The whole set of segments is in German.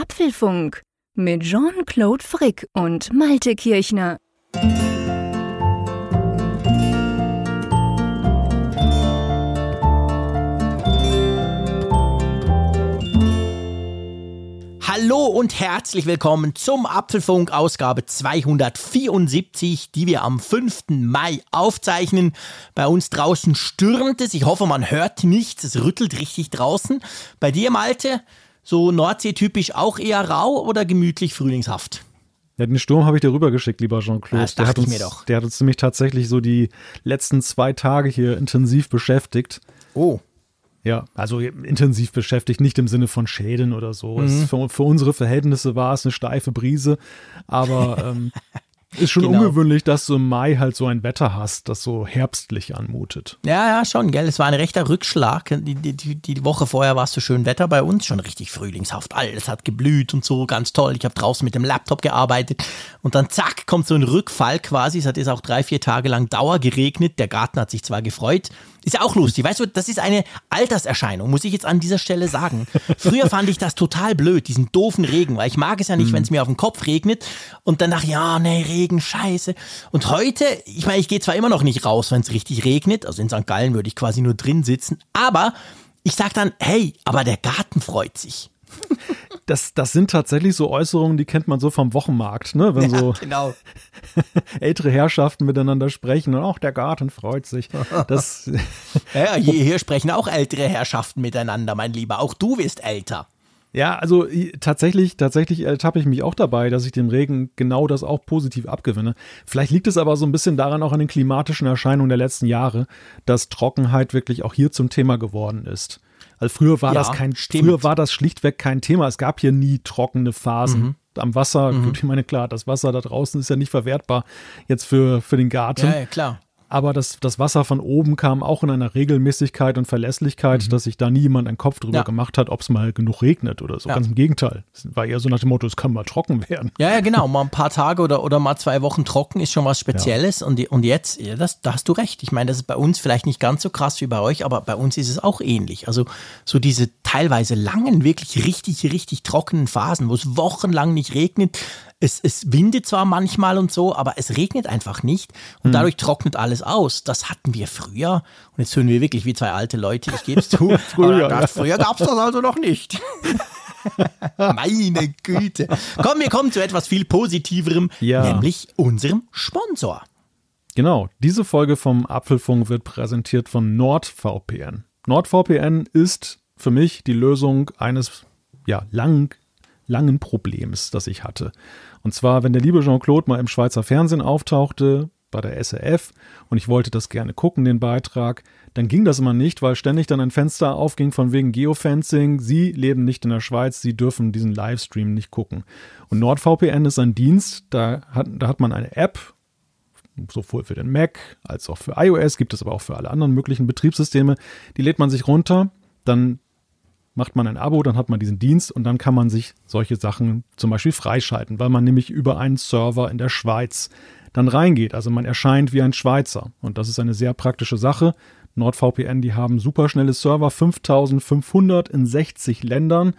Apfelfunk mit Jean-Claude Frick und Malte Kirchner. Hallo und herzlich willkommen zum Apfelfunk Ausgabe 274, die wir am 5. Mai aufzeichnen. Bei uns draußen stürmt es. Ich hoffe, man hört nichts. Es rüttelt richtig draußen. Bei dir, Malte, so Nordsee-typisch auch eher rau oder gemütlich frühlingshaft? Ja, den Sturm habe ich dir rübergeschickt, lieber Jean-Claude. Das dachte ich mir doch. Der hat uns nämlich tatsächlich so die letzten zwei Tage hier intensiv beschäftigt. Oh. Ja, also intensiv beschäftigt, nicht im Sinne von Schäden oder so. Mhm. Für, für, unsere Verhältnisse war es eine steife Brise, aber ähm, ist schon genau. ungewöhnlich, dass du im Mai halt so ein Wetter hast, das so herbstlich anmutet. Ja, ja, schon, gell. Es war ein rechter Rückschlag. Die, die, die Woche vorher war es so schön Wetter bei uns, schon richtig frühlingshaft. Alles hat geblüht und so, ganz toll. Ich habe draußen mit dem Laptop gearbeitet und dann zack, kommt so ein Rückfall quasi. Es hat jetzt auch drei, vier Tage lang Dauer geregnet. Der Garten hat sich zwar gefreut, ist ja auch lustig. Weißt du, das ist eine Alterserscheinung, muss ich jetzt an dieser Stelle sagen. Früher fand ich das total blöd, diesen doofen Regen, weil ich mag es ja nicht, mhm. wenn es mir auf den Kopf regnet und ich, ja, nee, Regen, scheiße. Und heute, ich meine, ich gehe zwar immer noch nicht raus, wenn es richtig regnet, also in St. Gallen würde ich quasi nur drin sitzen, aber ich sage dann, hey, aber der Garten freut sich das, das sind tatsächlich so Äußerungen, die kennt man so vom Wochenmarkt, ne? Wenn ja, so genau. ältere Herrschaften miteinander sprechen und auch der Garten freut sich. Das ja, hier, hier sprechen auch ältere Herrschaften miteinander, mein Lieber. Auch du wirst älter. Ja, also tatsächlich, tatsächlich ertappe ich mich auch dabei, dass ich dem Regen genau das auch positiv abgewinne. Vielleicht liegt es aber so ein bisschen daran auch an den klimatischen Erscheinungen der letzten Jahre, dass Trockenheit wirklich auch hier zum Thema geworden ist. Also früher war ja, das kein, stimmt. früher war das schlichtweg kein Thema. Es gab hier nie trockene Phasen. Mhm. Am Wasser, mhm. gut, ich meine, klar, das Wasser da draußen ist ja nicht verwertbar jetzt für, für den Garten. Ja, ja klar aber das, das Wasser von oben kam auch in einer Regelmäßigkeit und Verlässlichkeit, mhm. dass sich da niemand einen Kopf drüber ja. gemacht hat, ob es mal genug regnet oder so. Ja. Ganz im Gegenteil. Es war eher so nach dem Motto, es kann mal trocken werden. Ja, ja, genau. Mal ein paar Tage oder, oder mal zwei Wochen trocken ist schon was Spezielles. Ja. Und, und jetzt, das, da hast du recht. Ich meine, das ist bei uns vielleicht nicht ganz so krass wie bei euch, aber bei uns ist es auch ähnlich. Also so diese teilweise langen, wirklich richtig, richtig trockenen Phasen, wo es wochenlang nicht regnet, es, es windet zwar manchmal und so, aber es regnet einfach nicht und mhm. dadurch trocknet alles aus. Das hatten wir früher und jetzt hören wir wirklich wie zwei alte Leute, ich gebe es zu. früher das, früher gab es das also noch nicht. Meine Güte. Komm, wir kommen zu etwas viel Positiverem, ja. nämlich unserem Sponsor. Genau, diese Folge vom Apfelfunk wird präsentiert von NordVPN. NordVPN ist für mich die Lösung eines ja, lang, langen Problems, das ich hatte. Und zwar, wenn der liebe Jean-Claude mal im Schweizer Fernsehen auftauchte, bei der SRF, und ich wollte das gerne gucken, den Beitrag, dann ging das immer nicht, weil ständig dann ein Fenster aufging von wegen Geofencing. Sie leben nicht in der Schweiz, Sie dürfen diesen Livestream nicht gucken. Und NordVPN ist ein Dienst, da hat, da hat man eine App, sowohl für den Mac als auch für iOS, gibt es aber auch für alle anderen möglichen Betriebssysteme. Die lädt man sich runter, dann macht man ein Abo, dann hat man diesen Dienst und dann kann man sich solche Sachen zum Beispiel freischalten, weil man nämlich über einen Server in der Schweiz dann reingeht. Also man erscheint wie ein Schweizer und das ist eine sehr praktische Sache. NordVPN, die haben superschnelle Server, 5500 in 60 Ländern.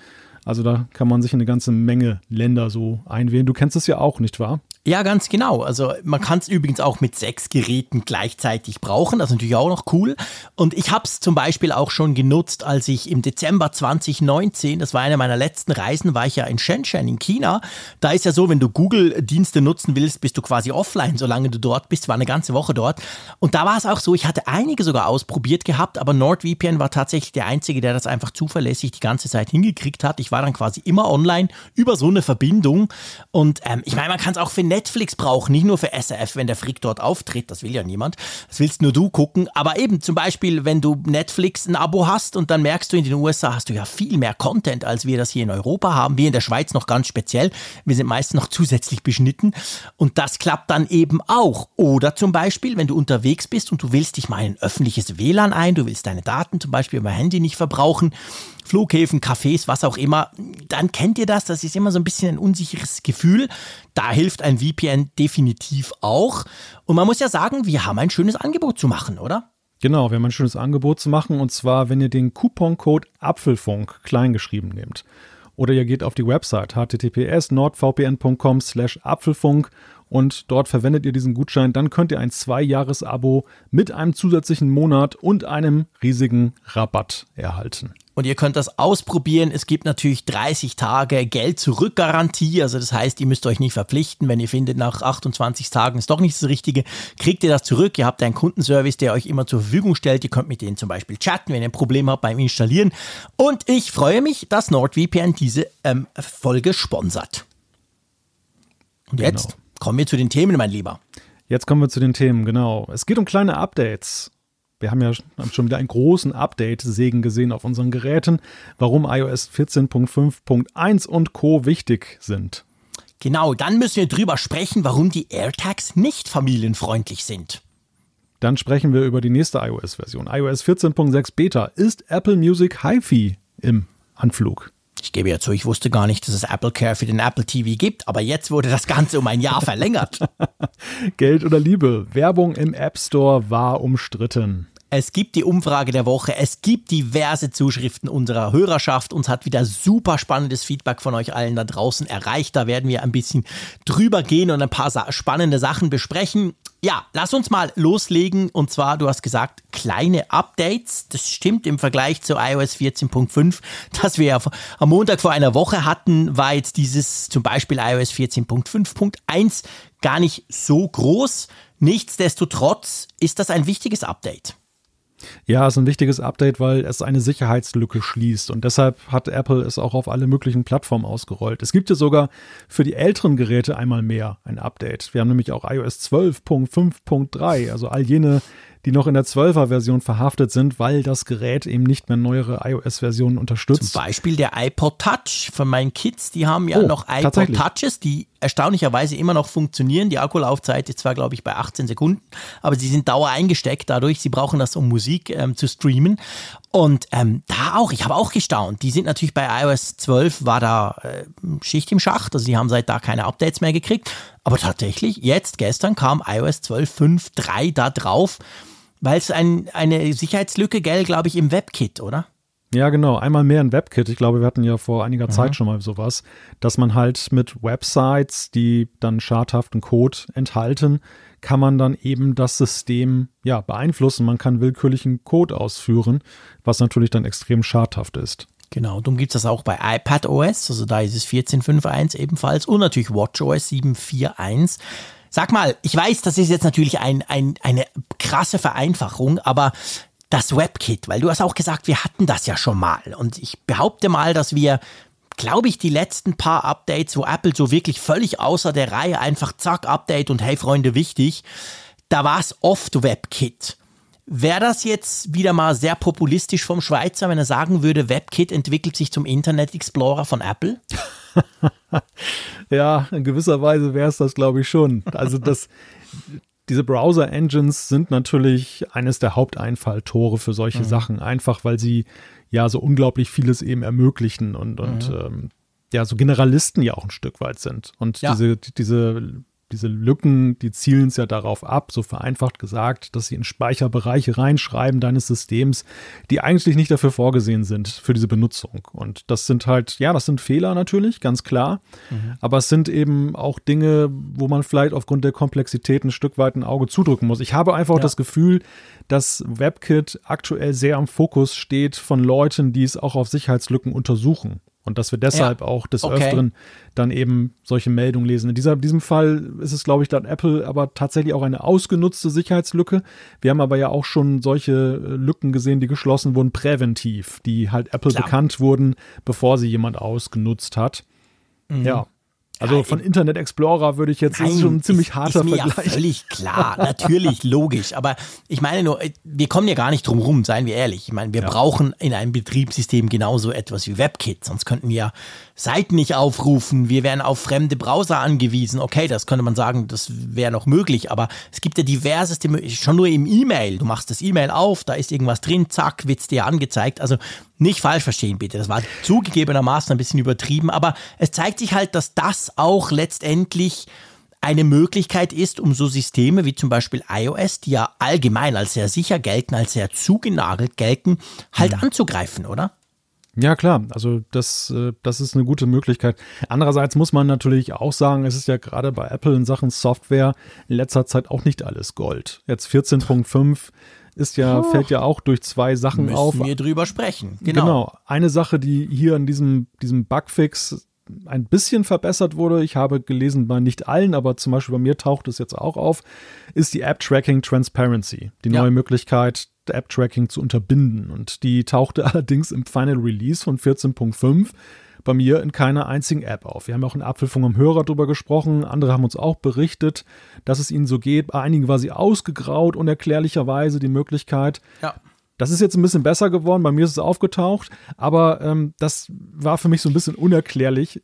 Also da kann man sich in eine ganze Menge Länder so einwählen. Du kennst es ja auch, nicht wahr? Ja, ganz genau. Also man kann es übrigens auch mit sechs Geräten gleichzeitig brauchen. Das ist natürlich auch noch cool. Und ich habe es zum Beispiel auch schon genutzt, als ich im Dezember 2019, das war eine meiner letzten Reisen, war ich ja in Shenzhen in China. Da ist ja so, wenn du Google-Dienste nutzen willst, bist du quasi offline, solange du dort bist. War eine ganze Woche dort. Und da war es auch so, ich hatte einige sogar ausprobiert gehabt, aber NordVPN war tatsächlich der einzige, der das einfach zuverlässig die ganze Zeit hingekriegt hat. Ich war dann quasi immer online über so eine Verbindung. Und ähm, ich meine, man kann es auch finden Netflix brauchen, nicht nur für SRF, wenn der Frick dort auftritt, das will ja niemand, das willst nur du gucken, aber eben zum Beispiel, wenn du Netflix ein Abo hast und dann merkst du, in den USA hast du ja viel mehr Content, als wir das hier in Europa haben, wir in der Schweiz noch ganz speziell, wir sind meist noch zusätzlich beschnitten und das klappt dann eben auch. Oder zum Beispiel, wenn du unterwegs bist und du willst dich mal in ein öffentliches WLAN ein, du willst deine Daten zum Beispiel über Handy nicht verbrauchen, Flughäfen, Cafés, was auch immer, dann kennt ihr das. Das ist immer so ein bisschen ein unsicheres Gefühl. Da hilft ein VPN definitiv auch. Und man muss ja sagen, wir haben ein schönes Angebot zu machen, oder? Genau, wir haben ein schönes Angebot zu machen. Und zwar, wenn ihr den Couponcode Apfelfunk kleingeschrieben nehmt Oder ihr geht auf die Website https nordvpn.com slash Apfelfunk und dort verwendet ihr diesen Gutschein, dann könnt ihr ein Zwei-Jahres-Abo mit einem zusätzlichen Monat und einem riesigen Rabatt erhalten. Und ihr könnt das ausprobieren. Es gibt natürlich 30 Tage Geld-Zurück-Garantie. Also das heißt, ihr müsst euch nicht verpflichten. Wenn ihr findet, nach 28 Tagen ist doch nicht das Richtige, kriegt ihr das zurück. Ihr habt einen Kundenservice, der euch immer zur Verfügung stellt. Ihr könnt mit denen zum Beispiel chatten, wenn ihr ein Problem habt beim Installieren. Und ich freue mich, dass NordVPN diese ähm, Folge sponsert. Und jetzt genau. kommen wir zu den Themen, mein Lieber. Jetzt kommen wir zu den Themen, genau. Es geht um kleine Updates. Wir haben ja schon wieder einen großen Update-Segen gesehen auf unseren Geräten, warum iOS 14.5.1 und Co. wichtig sind. Genau, dann müssen wir drüber sprechen, warum die AirTags nicht familienfreundlich sind. Dann sprechen wir über die nächste iOS-Version. iOS 14.6 Beta. Ist Apple Music HiFi im Anflug? Ich gebe ja zu, ich wusste gar nicht, dass es Apple Care für den Apple TV gibt, aber jetzt wurde das Ganze um ein Jahr verlängert. Geld oder Liebe? Werbung im App Store war umstritten. Es gibt die Umfrage der Woche, es gibt diverse Zuschriften unserer Hörerschaft. Uns hat wieder super spannendes Feedback von euch allen da draußen erreicht. Da werden wir ein bisschen drüber gehen und ein paar spannende Sachen besprechen. Ja, lass uns mal loslegen. Und zwar, du hast gesagt, kleine Updates. Das stimmt im Vergleich zu iOS 14.5, das wir am Montag vor einer Woche hatten, war jetzt dieses zum Beispiel iOS 14.5.1 gar nicht so groß. Nichtsdestotrotz ist das ein wichtiges Update. Ja, ist ein wichtiges Update, weil es eine Sicherheitslücke schließt und deshalb hat Apple es auch auf alle möglichen Plattformen ausgerollt. Es gibt ja sogar für die älteren Geräte einmal mehr ein Update. Wir haben nämlich auch iOS 12.5.3, also all jene die noch in der 12er Version verhaftet sind, weil das Gerät eben nicht mehr neuere iOS-Versionen unterstützt. Zum Beispiel der iPod Touch von meinen Kids, die haben ja oh, noch iPod Touches, die erstaunlicherweise immer noch funktionieren. Die Akkulaufzeit ist zwar, glaube ich, bei 18 Sekunden, aber sie sind dauer eingesteckt dadurch. Sie brauchen das, um Musik ähm, zu streamen. Und ähm, da auch, ich habe auch gestaunt. Die sind natürlich bei iOS 12 war da äh, Schicht im Schacht, also die haben seit da keine Updates mehr gekriegt. Aber tatsächlich, jetzt gestern kam iOS 12.5.3 da drauf. Weil es ein, eine Sicherheitslücke, gell, glaube ich, im WebKit, oder? Ja, genau. Einmal mehr ein WebKit. Ich glaube, wir hatten ja vor einiger mhm. Zeit schon mal sowas, dass man halt mit Websites, die dann schadhaften Code enthalten, kann man dann eben das System ja beeinflussen. Man kann willkürlichen Code ausführen, was natürlich dann extrem schadhaft ist. Genau, darum gibt es das auch bei iPadOS, also da ist es 14.5.1 ebenfalls und natürlich WatchOS 7.4.1. Sag mal, ich weiß, das ist jetzt natürlich ein, ein, eine krasse Vereinfachung, aber das WebKit, weil du hast auch gesagt, wir hatten das ja schon mal. Und ich behaupte mal, dass wir, glaube ich, die letzten paar Updates, wo Apple so wirklich völlig außer der Reihe einfach zack, Update und hey Freunde, wichtig, da war es oft WebKit. Wäre das jetzt wieder mal sehr populistisch vom Schweizer, wenn er sagen würde, WebKit entwickelt sich zum Internet Explorer von Apple? ja, in gewisser Weise wäre es das, glaube ich, schon. Also das, diese Browser-Engines sind natürlich eines der Haupteinfalltore für solche mhm. Sachen, einfach weil sie ja so unglaublich vieles eben ermöglichen und, und mhm. ähm, ja, so Generalisten ja auch ein Stück weit sind. Und ja. diese, diese diese Lücken, die zielen es ja darauf ab, so vereinfacht gesagt, dass sie in Speicherbereiche reinschreiben deines Systems, die eigentlich nicht dafür vorgesehen sind für diese Benutzung. Und das sind halt, ja, das sind Fehler natürlich, ganz klar. Mhm. Aber es sind eben auch Dinge, wo man vielleicht aufgrund der Komplexität ein Stück weit ein Auge zudrücken muss. Ich habe einfach ja. das Gefühl, dass WebKit aktuell sehr am Fokus steht von Leuten, die es auch auf Sicherheitslücken untersuchen. Und dass wir deshalb ja. auch des okay. Öfteren dann eben solche Meldungen lesen. In dieser, diesem Fall ist es, glaube ich, laut Apple aber tatsächlich auch eine ausgenutzte Sicherheitslücke. Wir haben aber ja auch schon solche äh, Lücken gesehen, die geschlossen wurden präventiv, die halt Apple Klar. bekannt wurden, bevor sie jemand ausgenutzt hat. Mhm. Ja. Also von Internet Explorer würde ich jetzt, Nein, das ist schon ein ziemlich ist, harter ist mir Vergleich. Ja völlig klar, natürlich, logisch. Aber ich meine nur, wir kommen ja gar nicht drum rum, seien wir ehrlich. Ich meine, wir ja. brauchen in einem Betriebssystem genauso etwas wie WebKit, sonst könnten wir Seiten nicht aufrufen, wir wären auf fremde Browser angewiesen. Okay, das könnte man sagen, das wäre noch möglich, aber es gibt ja diverseste, schon nur im E-Mail. Du machst das E-Mail auf, da ist irgendwas drin, zack, wird's dir angezeigt. Also nicht falsch verstehen, bitte. Das war zugegebenermaßen ein bisschen übertrieben, aber es zeigt sich halt, dass das auch letztendlich eine Möglichkeit ist, um so Systeme wie zum Beispiel iOS, die ja allgemein als sehr sicher gelten, als sehr zugenagelt gelten, halt mhm. anzugreifen, oder? Ja, klar. Also das, äh, das ist eine gute Möglichkeit. Andererseits muss man natürlich auch sagen, es ist ja gerade bei Apple in Sachen Software in letzter Zeit auch nicht alles Gold. Jetzt 14.5 ist ja, oh. fällt ja auch durch zwei Sachen Müssen auf. wir drüber sprechen. Genau. genau. Eine Sache, die hier in diesem, diesem Bugfix ein bisschen verbessert wurde, ich habe gelesen bei nicht allen, aber zum Beispiel bei mir taucht es jetzt auch auf, ist die App Tracking Transparency. Die neue ja. Möglichkeit, App Tracking zu unterbinden. Und die tauchte allerdings im Final Release von 14.5 bei mir in keiner einzigen App auf. Wir haben auch in Apfelfunk am Hörer darüber gesprochen. Andere haben uns auch berichtet, dass es ihnen so geht. Bei einigen war sie ausgegraut, unerklärlicherweise die Möglichkeit. Ja. Das ist jetzt ein bisschen besser geworden, bei mir ist es aufgetaucht, aber ähm, das war für mich so ein bisschen unerklärlich,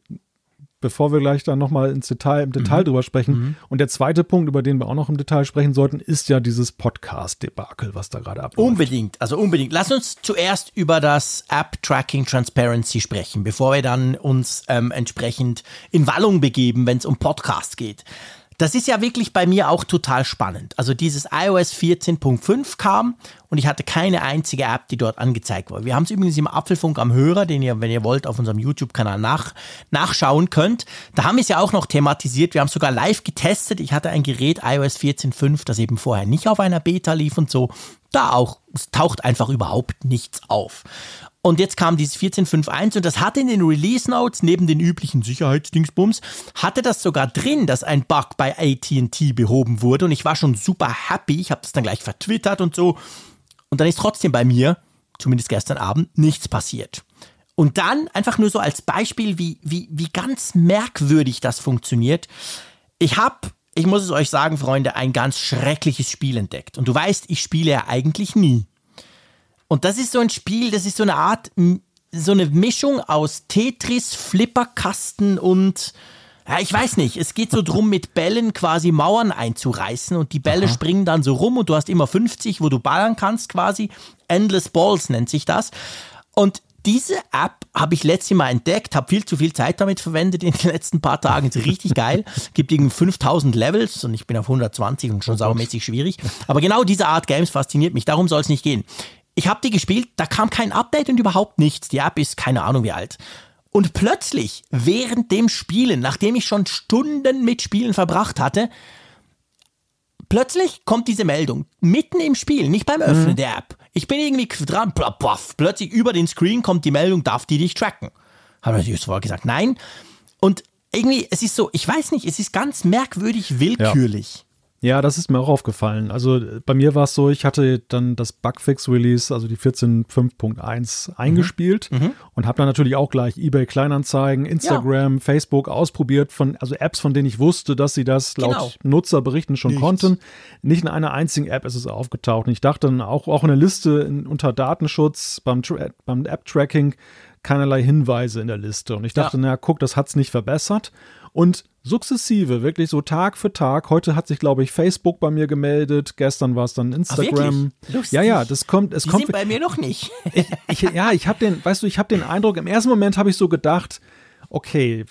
bevor wir gleich dann nochmal ins Detail, im Detail mhm. drüber sprechen. Mhm. Und der zweite Punkt, über den wir auch noch im Detail sprechen sollten, ist ja dieses Podcast-Debakel, was da gerade abläuft. Unbedingt, also unbedingt. Lass uns zuerst über das App-Tracking Transparency sprechen, bevor wir dann uns ähm, entsprechend in Wallung begeben, wenn es um Podcasts geht. Das ist ja wirklich bei mir auch total spannend. Also dieses iOS 14.5 kam und ich hatte keine einzige App, die dort angezeigt wurde. Wir haben es übrigens im Apfelfunk am Hörer, den ihr, wenn ihr wollt, auf unserem YouTube-Kanal nach, nachschauen könnt. Da haben wir es ja auch noch thematisiert. Wir haben es sogar live getestet. Ich hatte ein Gerät iOS 14.5, das eben vorher nicht auf einer Beta lief und so. Da auch, taucht einfach überhaupt nichts auf. Und jetzt kam dieses 14.5.1 und das hatte in den Release Notes neben den üblichen Sicherheitsdingsbums, hatte das sogar drin, dass ein Bug bei AT&T behoben wurde und ich war schon super happy. Ich habe das dann gleich vertwittert und so. Und dann ist trotzdem bei mir, zumindest gestern Abend, nichts passiert. Und dann einfach nur so als Beispiel, wie, wie, wie ganz merkwürdig das funktioniert. Ich habe, ich muss es euch sagen, Freunde, ein ganz schreckliches Spiel entdeckt. Und du weißt, ich spiele ja eigentlich nie. Und das ist so ein Spiel, das ist so eine Art, so eine Mischung aus Tetris, Flipperkasten und ja, ich weiß nicht, es geht so drum, mit Bällen quasi Mauern einzureißen und die Bälle Aha. springen dann so rum und du hast immer 50, wo du ballern kannst quasi. Endless Balls nennt sich das. Und diese App habe ich letztes Mal entdeckt, habe viel zu viel Zeit damit verwendet in den letzten paar Tagen. Ist richtig geil. Gibt irgendwie 5000 Levels und ich bin auf 120 und schon oh saumäßig schwierig. Aber genau diese Art Games fasziniert mich. Darum soll es nicht gehen. Ich habe die gespielt, da kam kein Update und überhaupt nichts. Die App ist keine Ahnung wie alt. Und plötzlich, während dem Spielen, nachdem ich schon Stunden mit Spielen verbracht hatte, plötzlich kommt diese Meldung. Mitten im Spiel, nicht beim Öffnen mhm. der App. Ich bin irgendwie dran, plaff, plötzlich über den Screen kommt die Meldung, darf die dich tracken? Habe ich vorher gesagt, nein. Und irgendwie, es ist so, ich weiß nicht, es ist ganz merkwürdig willkürlich. Ja. Ja, das ist mir auch aufgefallen. Also bei mir war es so, ich hatte dann das Bugfix-Release, also die 14.5.1 mhm. eingespielt mhm. und habe dann natürlich auch gleich eBay Kleinanzeigen, Instagram, ja. Facebook ausprobiert, von, also Apps, von denen ich wusste, dass sie das laut genau. Nutzerberichten schon Nichts. konnten. Nicht in einer einzigen App ist es aufgetaucht. Und ich dachte dann auch, auch in der Liste in, unter Datenschutz beim, beim App-Tracking keinerlei Hinweise in der Liste. Und ich dachte, ja. na guck, das hat es nicht verbessert. Und sukzessive, wirklich so Tag für Tag. Heute hat sich, glaube ich, Facebook bei mir gemeldet. Gestern war es dann Instagram. Ach, ja, ja, das kommt. Es Die kommt bei mir noch nicht. ich, ich, ja, ich habe den, weißt du, ich habe den Eindruck. Im ersten Moment habe ich so gedacht, okay,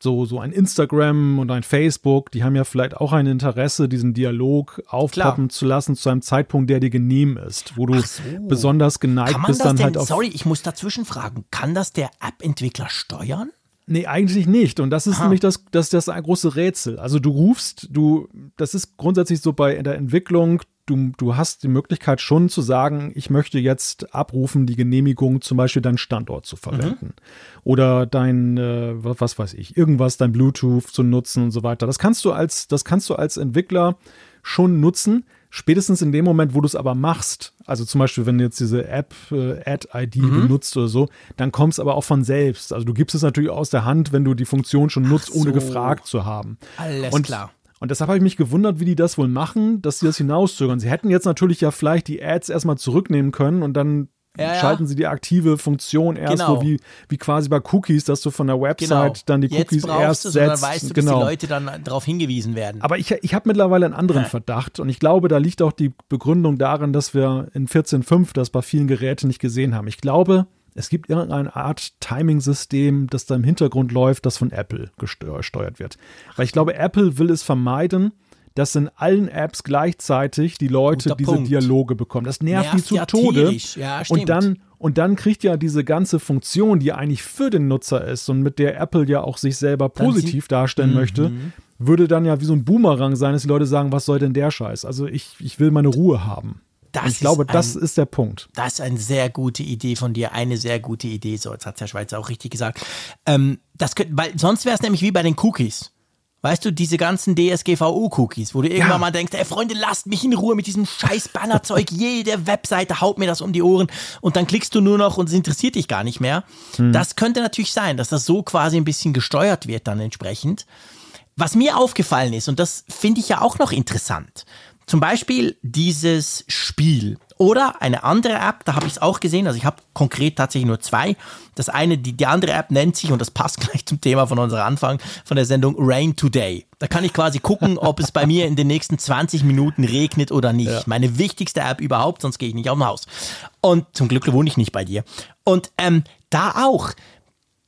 so, so ein Instagram und ein Facebook, die haben ja vielleicht auch ein Interesse, diesen Dialog aufpoppen Klar. zu lassen zu einem Zeitpunkt, der dir genehm ist, wo du so. besonders geneigt bist dann halt auf. Sorry, ich muss dazwischen fragen. Kann das der App-Entwickler steuern? Nee, eigentlich nicht. Und das ist Aha. nämlich das, das, das ein große Rätsel. Also du rufst, du, das ist grundsätzlich so bei der Entwicklung, du, du hast die Möglichkeit schon zu sagen, ich möchte jetzt abrufen, die Genehmigung, zum Beispiel deinen Standort zu verwenden. Mhm. Oder dein, äh, was weiß ich, irgendwas, dein Bluetooth zu nutzen und so weiter. Das kannst du als, das kannst du als Entwickler schon nutzen. Spätestens in dem Moment, wo du es aber machst, also zum Beispiel, wenn du jetzt diese App äh, Add-ID mhm. benutzt oder so, dann kommt es aber auch von selbst. Also du gibst es natürlich aus der Hand, wenn du die Funktion schon nutzt, so. ohne gefragt zu haben. Alles und, klar. Und deshalb habe ich mich gewundert, wie die das wohl machen, dass sie das hinauszögern. Sie hätten jetzt natürlich ja vielleicht die Ads erstmal zurücknehmen können und dann ja, ja. schalten sie die aktive Funktion erst genau. so wie, wie quasi bei Cookies, dass du von der Website genau. dann die Cookies erst setzt. Dann weißt du, genau. dass die Leute dann darauf hingewiesen werden. Aber ich, ich habe mittlerweile einen anderen ja. Verdacht und ich glaube, da liegt auch die Begründung darin, dass wir in 14.5 das bei vielen Geräten nicht gesehen haben. Ich glaube, es gibt irgendeine Art Timing-System, das da im Hintergrund läuft, das von Apple gesteuert wird. Weil ich glaube, Apple will es vermeiden, dass in allen Apps gleichzeitig die Leute Guter diese Punkt. Dialoge bekommen. Das nervt, Nervt die zu ja Tode. Ja, und dann und dann kriegt ja diese ganze Funktion, die eigentlich für den Nutzer ist und mit der Apple ja auch sich selber positiv darstellen möchte, würde dann ja wie so ein Boomerang sein, dass die Leute sagen, was soll denn der Scheiß? Also ich, ich will meine Ruhe haben. Ich glaube, ist das ein- ist der Punkt. Das ist eine sehr gute Idee von dir, eine sehr gute Idee. So, jetzt hat Herr Schweizer auch richtig gesagt. Ähm, das könnt, weil sonst wäre es nämlich wie bei den Cookies. Weißt du, diese ganzen DSGVO-Cookies, wo du irgendwann Ja. mal denkst, ey Freunde, lasst mich in Ruhe mit diesem scheiß Bannerzeug. Jede Webseite haut mir das um die Ohren und dann klickst du nur noch und es interessiert dich gar nicht mehr. Das könnte natürlich sein, dass das so quasi ein bisschen gesteuert wird dann entsprechend. Was mir aufgefallen ist, und das finde ich ja auch noch interessant, zum Beispiel dieses Spiel oder eine andere App, da habe ich es auch gesehen, also ich habe konkret tatsächlich nur zwei. Das eine, die, die andere App nennt sich, und das passt gleich zum Thema von unserer Anfang von der Sendung, Rain Today. Da kann ich quasi gucken, ob es bei mir in den nächsten 20 Minuten regnet oder nicht. Meine wichtigste App überhaupt, sonst gehe ich nicht auf dem Haus. Und zum Glück wohne ich nicht bei dir. Und ähm, da auch,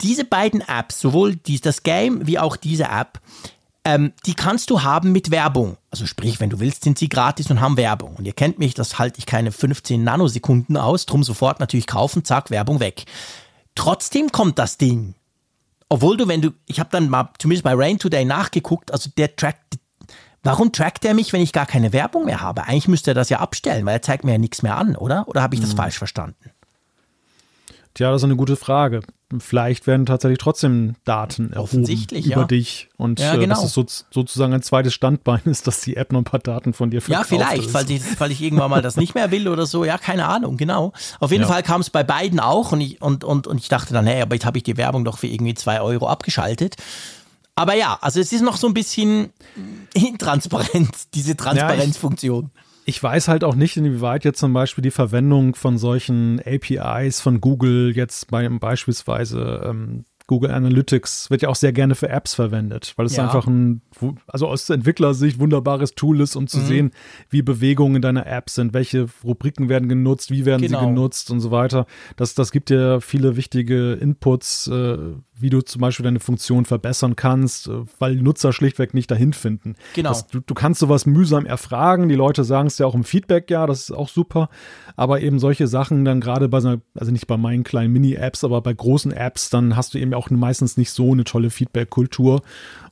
diese beiden Apps, sowohl dies, das Game wie auch diese App, ähm, die kannst du haben mit Werbung. Also sprich, wenn du willst, sind sie gratis und haben Werbung. Und ihr kennt mich, das halte ich keine 15 Nanosekunden aus, drum sofort natürlich kaufen, zack, Werbung weg. Trotzdem kommt das Ding. Obwohl du, wenn du, ich habe dann mal zumindest bei Rain Today nachgeguckt, also der trackt, warum trackt er mich, wenn ich gar keine Werbung mehr habe? Eigentlich müsste er das ja abstellen, weil er zeigt mir ja nichts mehr an, oder? Oder habe ich das falsch verstanden? Tja, das ist eine gute Frage. Vielleicht werden tatsächlich trotzdem Daten erhoben Offensichtlich, über ja. dich und Ja, äh, genau. dass es so, sozusagen ein zweites Standbein ist, dass die App noch ein paar Daten von dir Ja, verkauft. vielleicht, ist. falls ich, falls ich irgendwann mal das nicht mehr will oder so. Ja, keine Ahnung, genau. Auf jeden Ja. Fall kam es bei beiden auch und ich, und, und, und ich dachte dann, hey, aber jetzt habe ich die Werbung doch für irgendwie zwei Euro abgeschaltet. Aber ja, also es ist noch so ein bisschen intransparent, diese Transparenzfunktion. Ich weiß halt auch nicht, inwieweit jetzt zum Beispiel die Verwendung von solchen APIs von Google jetzt bei beispielsweise ähm, Google Analytics wird ja auch sehr gerne für Apps verwendet, weil es Ja. einfach ein, also aus Entwicklersicht wunderbares Tool ist, um Mhm. zu sehen, wie Bewegungen in deiner App sind, welche Rubriken werden genutzt, wie werden Genau. sie genutzt und so weiter. Das, das gibt dir viele wichtige Inputs, äh, wie du zum Beispiel deine Funktion verbessern kannst, äh, weil Nutzer schlichtweg nicht dahin finden. Genau. Das, du, du kannst sowas mühsam erfragen. Die Leute sagen es ja auch im Feedback, ja, das ist auch super. Aber eben solche Sachen dann gerade bei so also nicht bei meinen kleinen Mini-Apps, aber bei großen Apps, dann hast du eben auch meistens nicht so eine tolle Feedback-Kultur.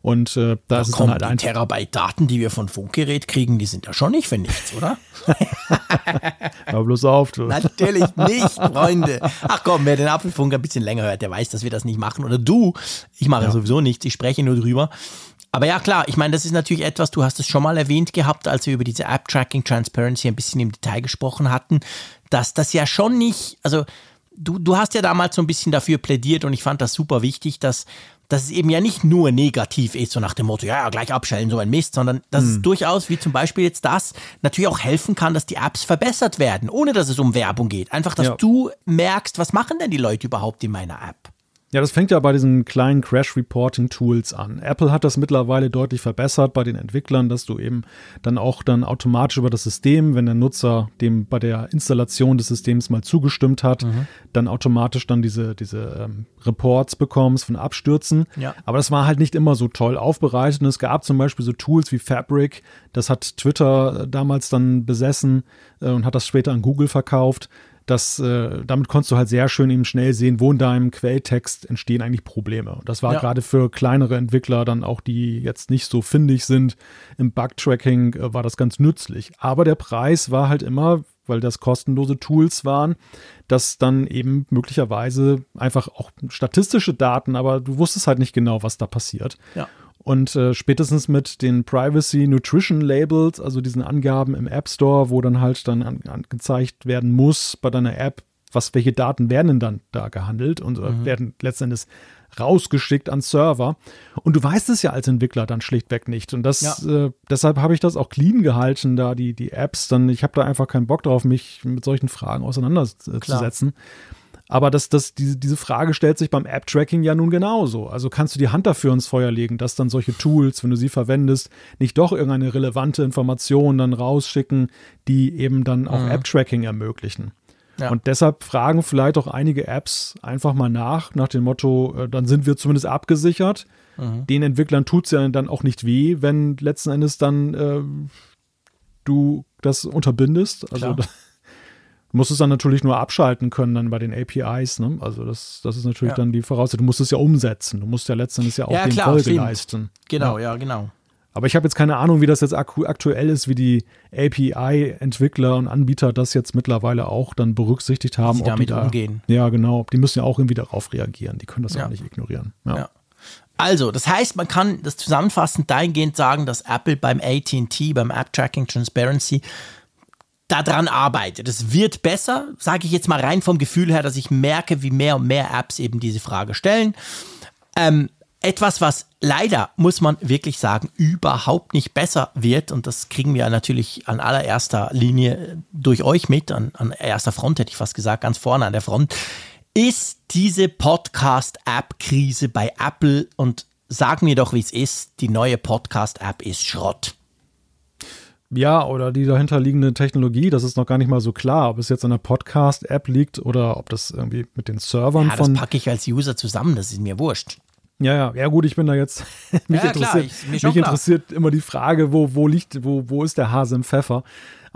Und äh, da ist es dann halt die einfach. Terabyte Daten, die wir von Funkgerät kriegen, die sind ja schon nicht für nichts, oder? Hör bloß auf, du. Natürlich nicht, Freunde. Ach komm, wer den Apfelfunk ein bisschen länger hört, der weiß, dass wir das nicht machen. Oder du. Ich mache sowieso nichts, ich spreche nur drüber. Aber ja, klar, ich meine, das ist natürlich etwas, du hast es schon mal erwähnt gehabt, als wir über diese App-Tracking Transparency ein bisschen im Detail gesprochen hatten, dass das ja schon nicht, also du, du hast ja damals so ein bisschen dafür plädiert und ich fand das super wichtig, dass, dass es eben ja nicht nur negativ ist, so nach dem Motto, ja, ja, gleich abstellen, so ein Mist, sondern dass es durchaus, wie zum Beispiel jetzt das, natürlich auch helfen kann, dass die Apps verbessert werden, ohne dass es um Werbung geht. Einfach, dass Ja. du merkst, was machen denn die Leute überhaupt in meiner App? Ja, das fängt ja bei diesen kleinen Crash-Reporting-Tools an. Apple hat das mittlerweile deutlich verbessert bei den Entwicklern, dass du eben dann auch dann automatisch über das System, wenn der Nutzer dem bei der Installation des Systems mal zugestimmt hat, dann automatisch dann diese, diese ähm, Reports bekommst von Abstürzen. Ja. Aber das war halt nicht immer so toll aufbereitet. Und es gab zum Beispiel so Tools wie Fabric, das hat Twitter äh, damals dann besessen äh, und hat das später an Google verkauft das, äh, damit konntest du halt sehr schön eben schnell sehen, wo in deinem Quelltext entstehen eigentlich Probleme. Und das war Ja. gerade für kleinere Entwickler dann auch, die jetzt nicht so findig sind im Bug-Tracking, äh, war das ganz nützlich. Aber der Preis war halt immer, weil das kostenlose Tools waren, dass dann eben möglicherweise einfach auch statistische Daten, aber du wusstest halt nicht genau, was da passiert. Ja. Und äh, spätestens mit den Privacy Nutrition Labels, also diesen Angaben im App Store, wo dann halt dann an, angezeigt werden muss bei deiner App, was, welche Daten werden denn dann da gehandelt und äh, werden letztendlich rausgeschickt an Server. Und du weißt es ja als Entwickler dann schlichtweg nicht. Und das, Ja. äh, deshalb habe ich das auch clean gehalten, da die, die Apps, dann, ich habe da einfach keinen Bock drauf, mich mit solchen Fragen auseinanderzusetzen. Aber das, das, diese, diese Frage stellt sich beim App-Tracking ja nun genauso. Also kannst du die Hand dafür ins Feuer legen, dass dann solche Tools, wenn du sie verwendest, nicht doch irgendeine relevante Information dann rausschicken, die eben dann auch App-Tracking ermöglichen. Ja. Und deshalb fragen vielleicht auch einige Apps einfach mal nach, nach dem Motto, äh, dann sind wir zumindest abgesichert. Mhm. Den Entwicklern tut es ja dann auch nicht weh, wenn letzten Endes dann äh, du das unterbindest. Also da, du musst es dann natürlich nur abschalten können dann bei den APIs. Ne? Also das, das ist natürlich ja. dann die Voraussetzung. Du musst es ja umsetzen. Du musst ja letzten Endes ja auch ja, den klar, Folge stimmt. leisten. Genau, ja, ja genau. Aber ich habe jetzt keine Ahnung, wie das jetzt aktuell ist, wie die API-Entwickler und Anbieter das jetzt mittlerweile auch dann berücksichtigt haben. Wie sie damit da, umgehen. Ja, genau. Die müssen ja auch irgendwie darauf reagieren. Die können das ja auch nicht ignorieren. Ja. ja. Also, das heißt, man kann das zusammenfassend dahingehend sagen, dass Apple beim AT&T, beim App Tracking Transparency daran arbeitet. Es wird besser, sage ich jetzt mal rein vom Gefühl her, dass ich merke, wie mehr und mehr Apps eben diese Frage stellen. Ähm, etwas, was leider, muss man wirklich sagen, überhaupt nicht besser wird, und das kriegen wir natürlich an allererster Linie durch euch mit, an, an erster Front hätte ich fast gesagt, ganz vorne an der Front, ist diese Podcast-App-Krise bei Apple und sagen wir doch, wie es ist, die neue Podcast-App ist Schrott. Ja, oder die dahinterliegende Technologie, das ist noch gar nicht mal so klar, ob es jetzt an der Podcast-App liegt oder ob das irgendwie mit den Servern ja, von. Das packe ich als User zusammen, das ist mir wurscht. Ja, ja, ja, gut, ich bin da jetzt. mich ja, interessiert, klar, ich, mich, mich interessiert immer die Frage, wo, wo liegt, wo, wo ist der Hase im Pfeffer?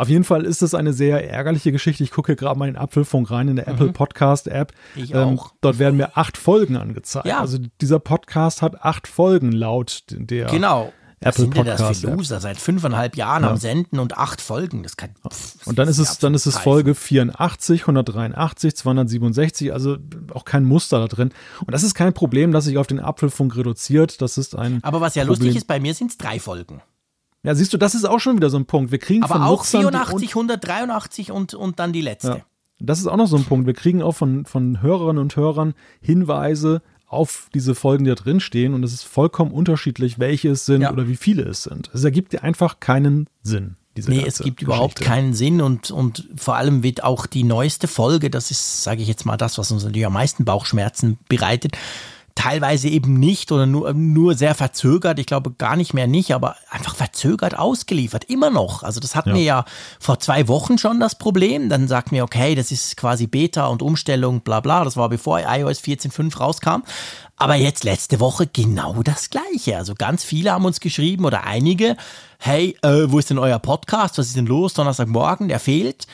Auf jeden Fall ist es eine sehr ärgerliche Geschichte. Ich gucke gerade mal in den Apfelfunk rein in der mhm. Apple Podcast App. Ich ähm, auch. Dort werden mir acht Folgen angezeigt. Ja. Also dieser Podcast hat acht Folgen laut der. Genau. Apple sind Podcast das für Loser? Seit fünfeinhalb Jahren ja. am Senden und acht Folgen. Das kann, pff, und dann ist es, dann ist es Folge 84, 183, 267, also auch kein Muster da drin. Und das ist kein Problem, das sich auf den Apfelfunk reduziert. Das ist ein. Aber was ja Problem. lustig ist, bei mir sind es drei Folgen. Ja, siehst du, das ist auch schon wieder so ein Punkt. Wir kriegen Aber von auch Nutzern 84, 183 und, und dann die letzte. Ja. Das ist auch noch so ein Punkt. Wir kriegen auch von, von Hörerinnen und Hörern Hinweise auf diese Folgen, die da drin stehen. Und es ist vollkommen unterschiedlich, welche es sind ja. oder wie viele es sind. Es ergibt dir einfach keinen Sinn. nee, es gibt überhaupt keinen Sinn und, und vor allem wird auch die neueste Folge, das ist, sage ich jetzt mal, das, was uns natürlich am meisten Bauchschmerzen bereitet, teilweise eben nicht oder nur, nur sehr verzögert. Ich glaube gar nicht mehr nicht, aber einfach verzögert ausgeliefert. Immer noch. Also das hatten ja. wir ja vor zwei Wochen schon das Problem. Dann sagt mir, okay, das ist quasi Beta und Umstellung, bla bla. Das war bevor iOS 14.5 rauskam. Aber jetzt letzte Woche genau das Gleiche. Also ganz viele haben uns geschrieben oder einige, hey, äh, wo ist denn euer Podcast? Was ist denn los? Donnerstagmorgen, der fehlt.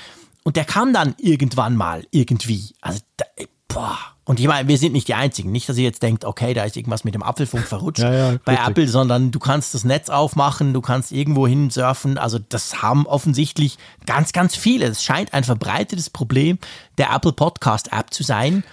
Und der kam dann irgendwann mal irgendwie. Also, da, boah und ich meine, wir sind nicht die Einzigen. Nicht, dass ihr jetzt denkt, okay, da ist irgendwas mit dem Apfelfunk verrutscht ja, ja, bei richtig. Apple, sondern du kannst das Netz aufmachen, du kannst irgendwo hin surfen. Also das haben offensichtlich ganz, ganz viele. Es scheint ein verbreitetes Problem der Apple Podcast App zu sein.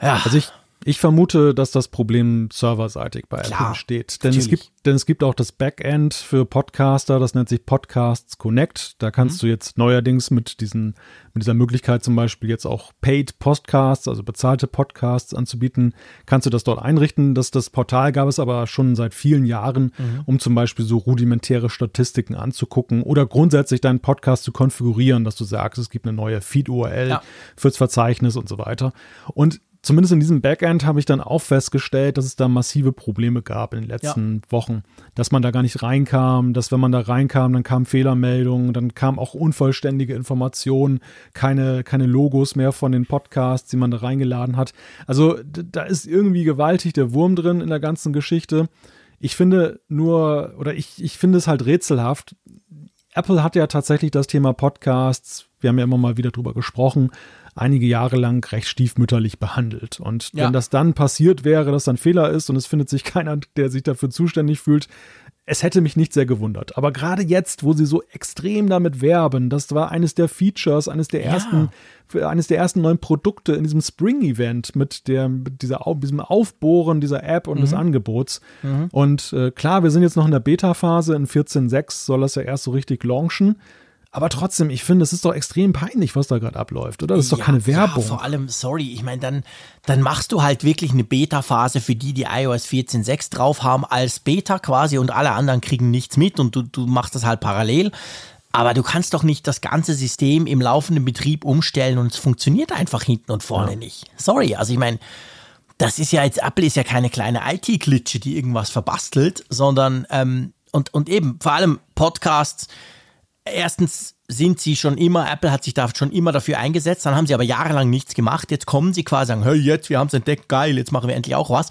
Ja. Also ich, ich vermute, dass das Problem serverseitig bei Klar, Apple besteht. Denn es, gibt, denn es gibt auch das Backend für Podcaster, das nennt sich Podcasts Connect. Da kannst mhm. du jetzt neuerdings mit, diesen, mit dieser Möglichkeit zum Beispiel jetzt auch Paid Podcasts, also bezahlte Podcasts anzubieten, kannst du das dort einrichten. Das, das Portal gab es aber schon seit vielen Jahren, mhm. um zum Beispiel so rudimentäre Statistiken anzugucken oder grundsätzlich deinen Podcast zu konfigurieren, dass du sagst, es gibt eine neue Feed-URL ja. fürs Verzeichnis und so weiter. Und zumindest in diesem Backend habe ich dann auch festgestellt, dass es da massive Probleme gab in den letzten ja. Wochen, dass man da gar nicht reinkam, dass wenn man da reinkam, dann kamen Fehlermeldungen, dann kamen auch unvollständige Informationen, keine, keine Logos mehr von den Podcasts, die man da reingeladen hat. Also da ist irgendwie gewaltig der Wurm drin in der ganzen Geschichte. Ich finde nur, oder ich, ich finde es halt rätselhaft. Apple hat ja tatsächlich das Thema Podcasts, wir haben ja immer mal wieder drüber gesprochen, einige Jahre lang recht stiefmütterlich behandelt. Und ja. wenn das dann passiert wäre, dass dann Fehler ist und es findet sich keiner, der sich dafür zuständig fühlt, es hätte mich nicht sehr gewundert. Aber gerade jetzt, wo sie so extrem damit werben, das war eines der Features, eines der ersten, ja. eines der ersten neuen Produkte in diesem Spring-Event mit der, mit dieser, diesem Aufbohren dieser App und mhm. des Angebots. Mhm. Und äh, klar, wir sind jetzt noch in der Beta-Phase. In 14.6 soll das ja erst so richtig launchen. Aber trotzdem, ich finde, es ist doch extrem peinlich, was da gerade abläuft, oder? Das ist ja, doch keine Werbung. Ja, vor allem, sorry, ich meine, dann, dann machst du halt wirklich eine Beta-Phase für die, die iOS 14.6 drauf haben, als Beta quasi und alle anderen kriegen nichts mit und du, du machst das halt parallel. Aber du kannst doch nicht das ganze System im laufenden Betrieb umstellen und es funktioniert einfach hinten und vorne ja. nicht. Sorry, also ich meine, das ist ja jetzt, Apple ist ja keine kleine IT-Klitsche, die irgendwas verbastelt, sondern, ähm, und, und eben, vor allem Podcasts, erstens sind sie schon immer, Apple hat sich da schon immer dafür eingesetzt, dann haben sie aber jahrelang nichts gemacht. Jetzt kommen sie quasi sagen, hey, jetzt, wir haben es entdeckt, geil, jetzt machen wir endlich auch was.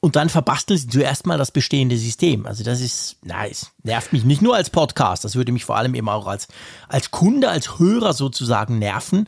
Und dann verbasteln sie zuerst mal das bestehende System. Also das ist, nice. nervt mich nicht nur als Podcast, das würde mich vor allem eben auch als, als Kunde, als Hörer sozusagen nerven,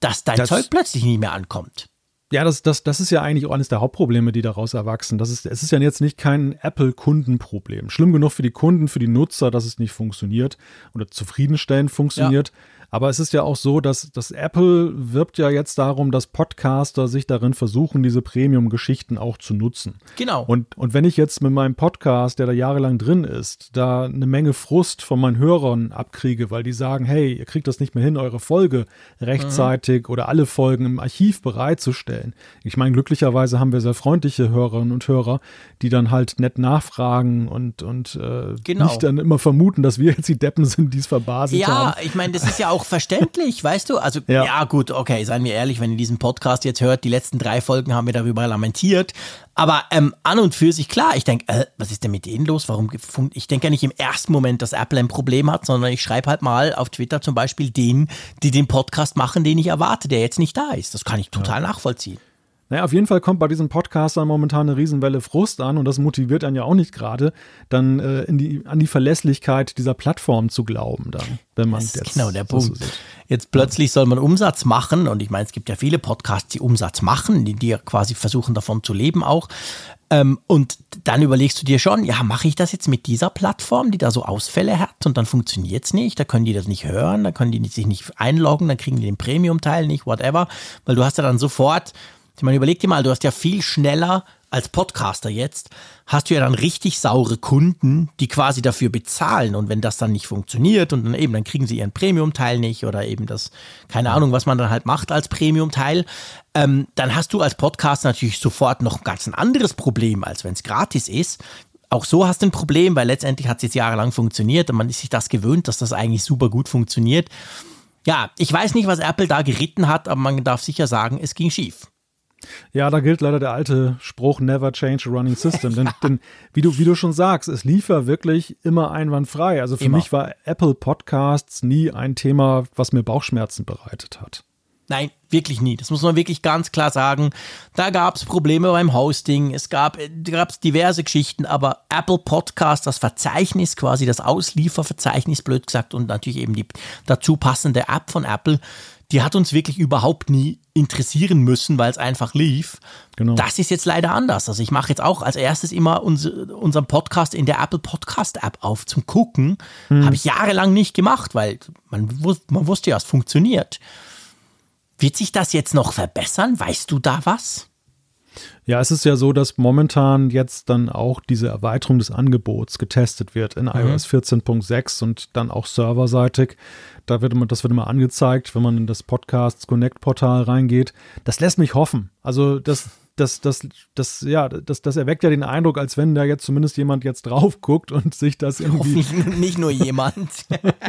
dass dein das, Zeug plötzlich nicht mehr ankommt. Ja, das, das, das ist ja eigentlich auch eines der Hauptprobleme, die daraus erwachsen. Das ist, es ist ja jetzt nicht kein Apple-Kundenproblem. Schlimm genug für die Kunden, für die Nutzer, dass es nicht funktioniert oder zufriedenstellend funktioniert. Ja. Aber es ist ja auch so, dass, dass Apple wirbt ja jetzt darum, dass Podcaster sich darin versuchen, diese Premium-Geschichten auch zu nutzen. Genau. Und, und wenn ich jetzt mit meinem Podcast, der da jahrelang drin ist, da eine Menge Frust von meinen Hörern abkriege, weil die sagen, hey, ihr kriegt das nicht mehr hin, eure Folge rechtzeitig mhm. oder alle Folgen im Archiv bereitzustellen. Ich meine, glücklicherweise haben wir sehr freundliche Hörerinnen und Hörer, die dann halt nett nachfragen und, und äh, genau. nicht dann immer vermuten, dass wir jetzt die Deppen sind, die es verbaselt ja, haben. Ja, ich meine, das ist ja auch auch verständlich, weißt du? Also, ja. ja. gut, okay, seien wir ehrlich, wenn ihr diesen Podcast jetzt hört, die letzten drei Folgen haben wir darüber lamentiert. Aber ähm, an und für sich klar, ich denke, äh, was ist denn mit denen los? Warum ich denke ja nicht im ersten Moment, dass Apple ein Problem hat, sondern ich schreibe halt mal auf Twitter zum Beispiel denen, die den Podcast machen, den ich erwarte, der jetzt nicht da ist. Das kann ich total ja. nachvollziehen. Naja, auf jeden Fall kommt bei diesen Podcastern momentan eine Riesenwelle Frust an und das motiviert einen ja auch nicht gerade, dann äh, die, an die Verlässlichkeit dieser Plattform zu glauben, dann, wenn man das ist genau der so Punkt. Sieht. Jetzt plötzlich soll man Umsatz machen und ich meine, es gibt ja viele Podcasts, die Umsatz machen, die, die quasi versuchen davon zu leben auch. Ähm, und dann überlegst du dir schon, ja, mache ich das jetzt mit dieser Plattform, die da so Ausfälle hat und dann funktioniert es nicht, da können die das nicht hören, da können die sich nicht einloggen, dann kriegen die den Premium-Teil nicht, whatever, weil du hast ja dann sofort ich meine, überleg dir mal, du hast ja viel schneller als Podcaster jetzt, hast du ja dann richtig saure Kunden, die quasi dafür bezahlen. Und wenn das dann nicht funktioniert und dann eben, dann kriegen sie ihren Premium-Teil nicht oder eben das, keine Ahnung, was man dann halt macht als Premium-Teil, ähm, dann hast du als Podcaster natürlich sofort noch ein ganz ein anderes Problem, als wenn es gratis ist. Auch so hast du ein Problem, weil letztendlich hat es jetzt jahrelang funktioniert und man ist sich das gewöhnt, dass das eigentlich super gut funktioniert. Ja, ich weiß nicht, was Apple da geritten hat, aber man darf sicher sagen, es ging schief. Ja, da gilt leider der alte Spruch Never change a running system. Denn, denn wie, du, wie du schon sagst, es lief ja wirklich immer einwandfrei. Also für immer. mich war Apple Podcasts nie ein Thema, was mir Bauchschmerzen bereitet hat. Nein, wirklich nie. Das muss man wirklich ganz klar sagen. Da gab es Probleme beim Hosting, es gab es diverse Geschichten, aber Apple Podcast, das Verzeichnis quasi, das Auslieferverzeichnis, blöd gesagt, und natürlich eben die dazu passende App von Apple, die hat uns wirklich überhaupt nie interessieren müssen, weil es einfach lief. Genau. Das ist jetzt leider anders. Also ich mache jetzt auch als erstes immer uns, unseren Podcast in der Apple Podcast App auf zum Gucken. Hm. Habe ich jahrelang nicht gemacht, weil man, man wusste ja, es funktioniert. Wird sich das jetzt noch verbessern? Weißt du da was? Ja, es ist ja so, dass momentan jetzt dann auch diese Erweiterung des Angebots getestet wird in mhm. iOS 14.6 und dann auch serverseitig. Da wird immer, das wird immer angezeigt, wenn man in das Podcasts Connect Portal reingeht. Das lässt mich hoffen. Also das, das, das, das, ja, das, das erweckt ja den Eindruck, als wenn da jetzt zumindest jemand jetzt drauf guckt und sich das irgendwie. Nicht nur jemand.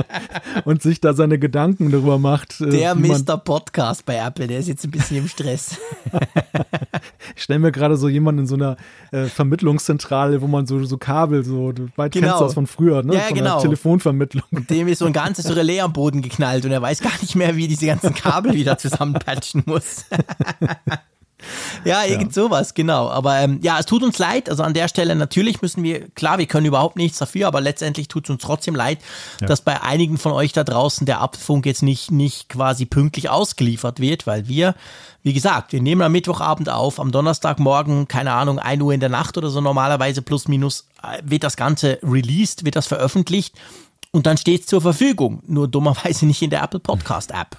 und sich da seine Gedanken darüber macht. Äh, der Mr. Podcast bei Apple, der ist jetzt ein bisschen im Stress. ich stelle mir gerade so jemanden in so einer äh, Vermittlungszentrale, wo man so, so Kabel, so, du weißt, genau. kennst das von früher, ne? Ja, von genau. Telefonvermittlung. Und dem ist so ein ganzes Relais am Boden geknallt und er weiß gar nicht mehr, wie diese ganzen Kabel wieder zusammenpatchen muss. Ja, irgend ja. sowas, genau. Aber ähm, ja, es tut uns leid. Also an der Stelle natürlich müssen wir, klar, wir können überhaupt nichts dafür, aber letztendlich tut es uns trotzdem leid, ja. dass bei einigen von euch da draußen der Abfunk jetzt nicht, nicht quasi pünktlich ausgeliefert wird, weil wir, wie gesagt, wir nehmen am Mittwochabend auf, am Donnerstagmorgen, keine Ahnung, 1 Uhr in der Nacht oder so normalerweise plus minus äh, wird das Ganze released, wird das veröffentlicht und dann steht es zur Verfügung. Nur dummerweise nicht in der Apple Podcast App.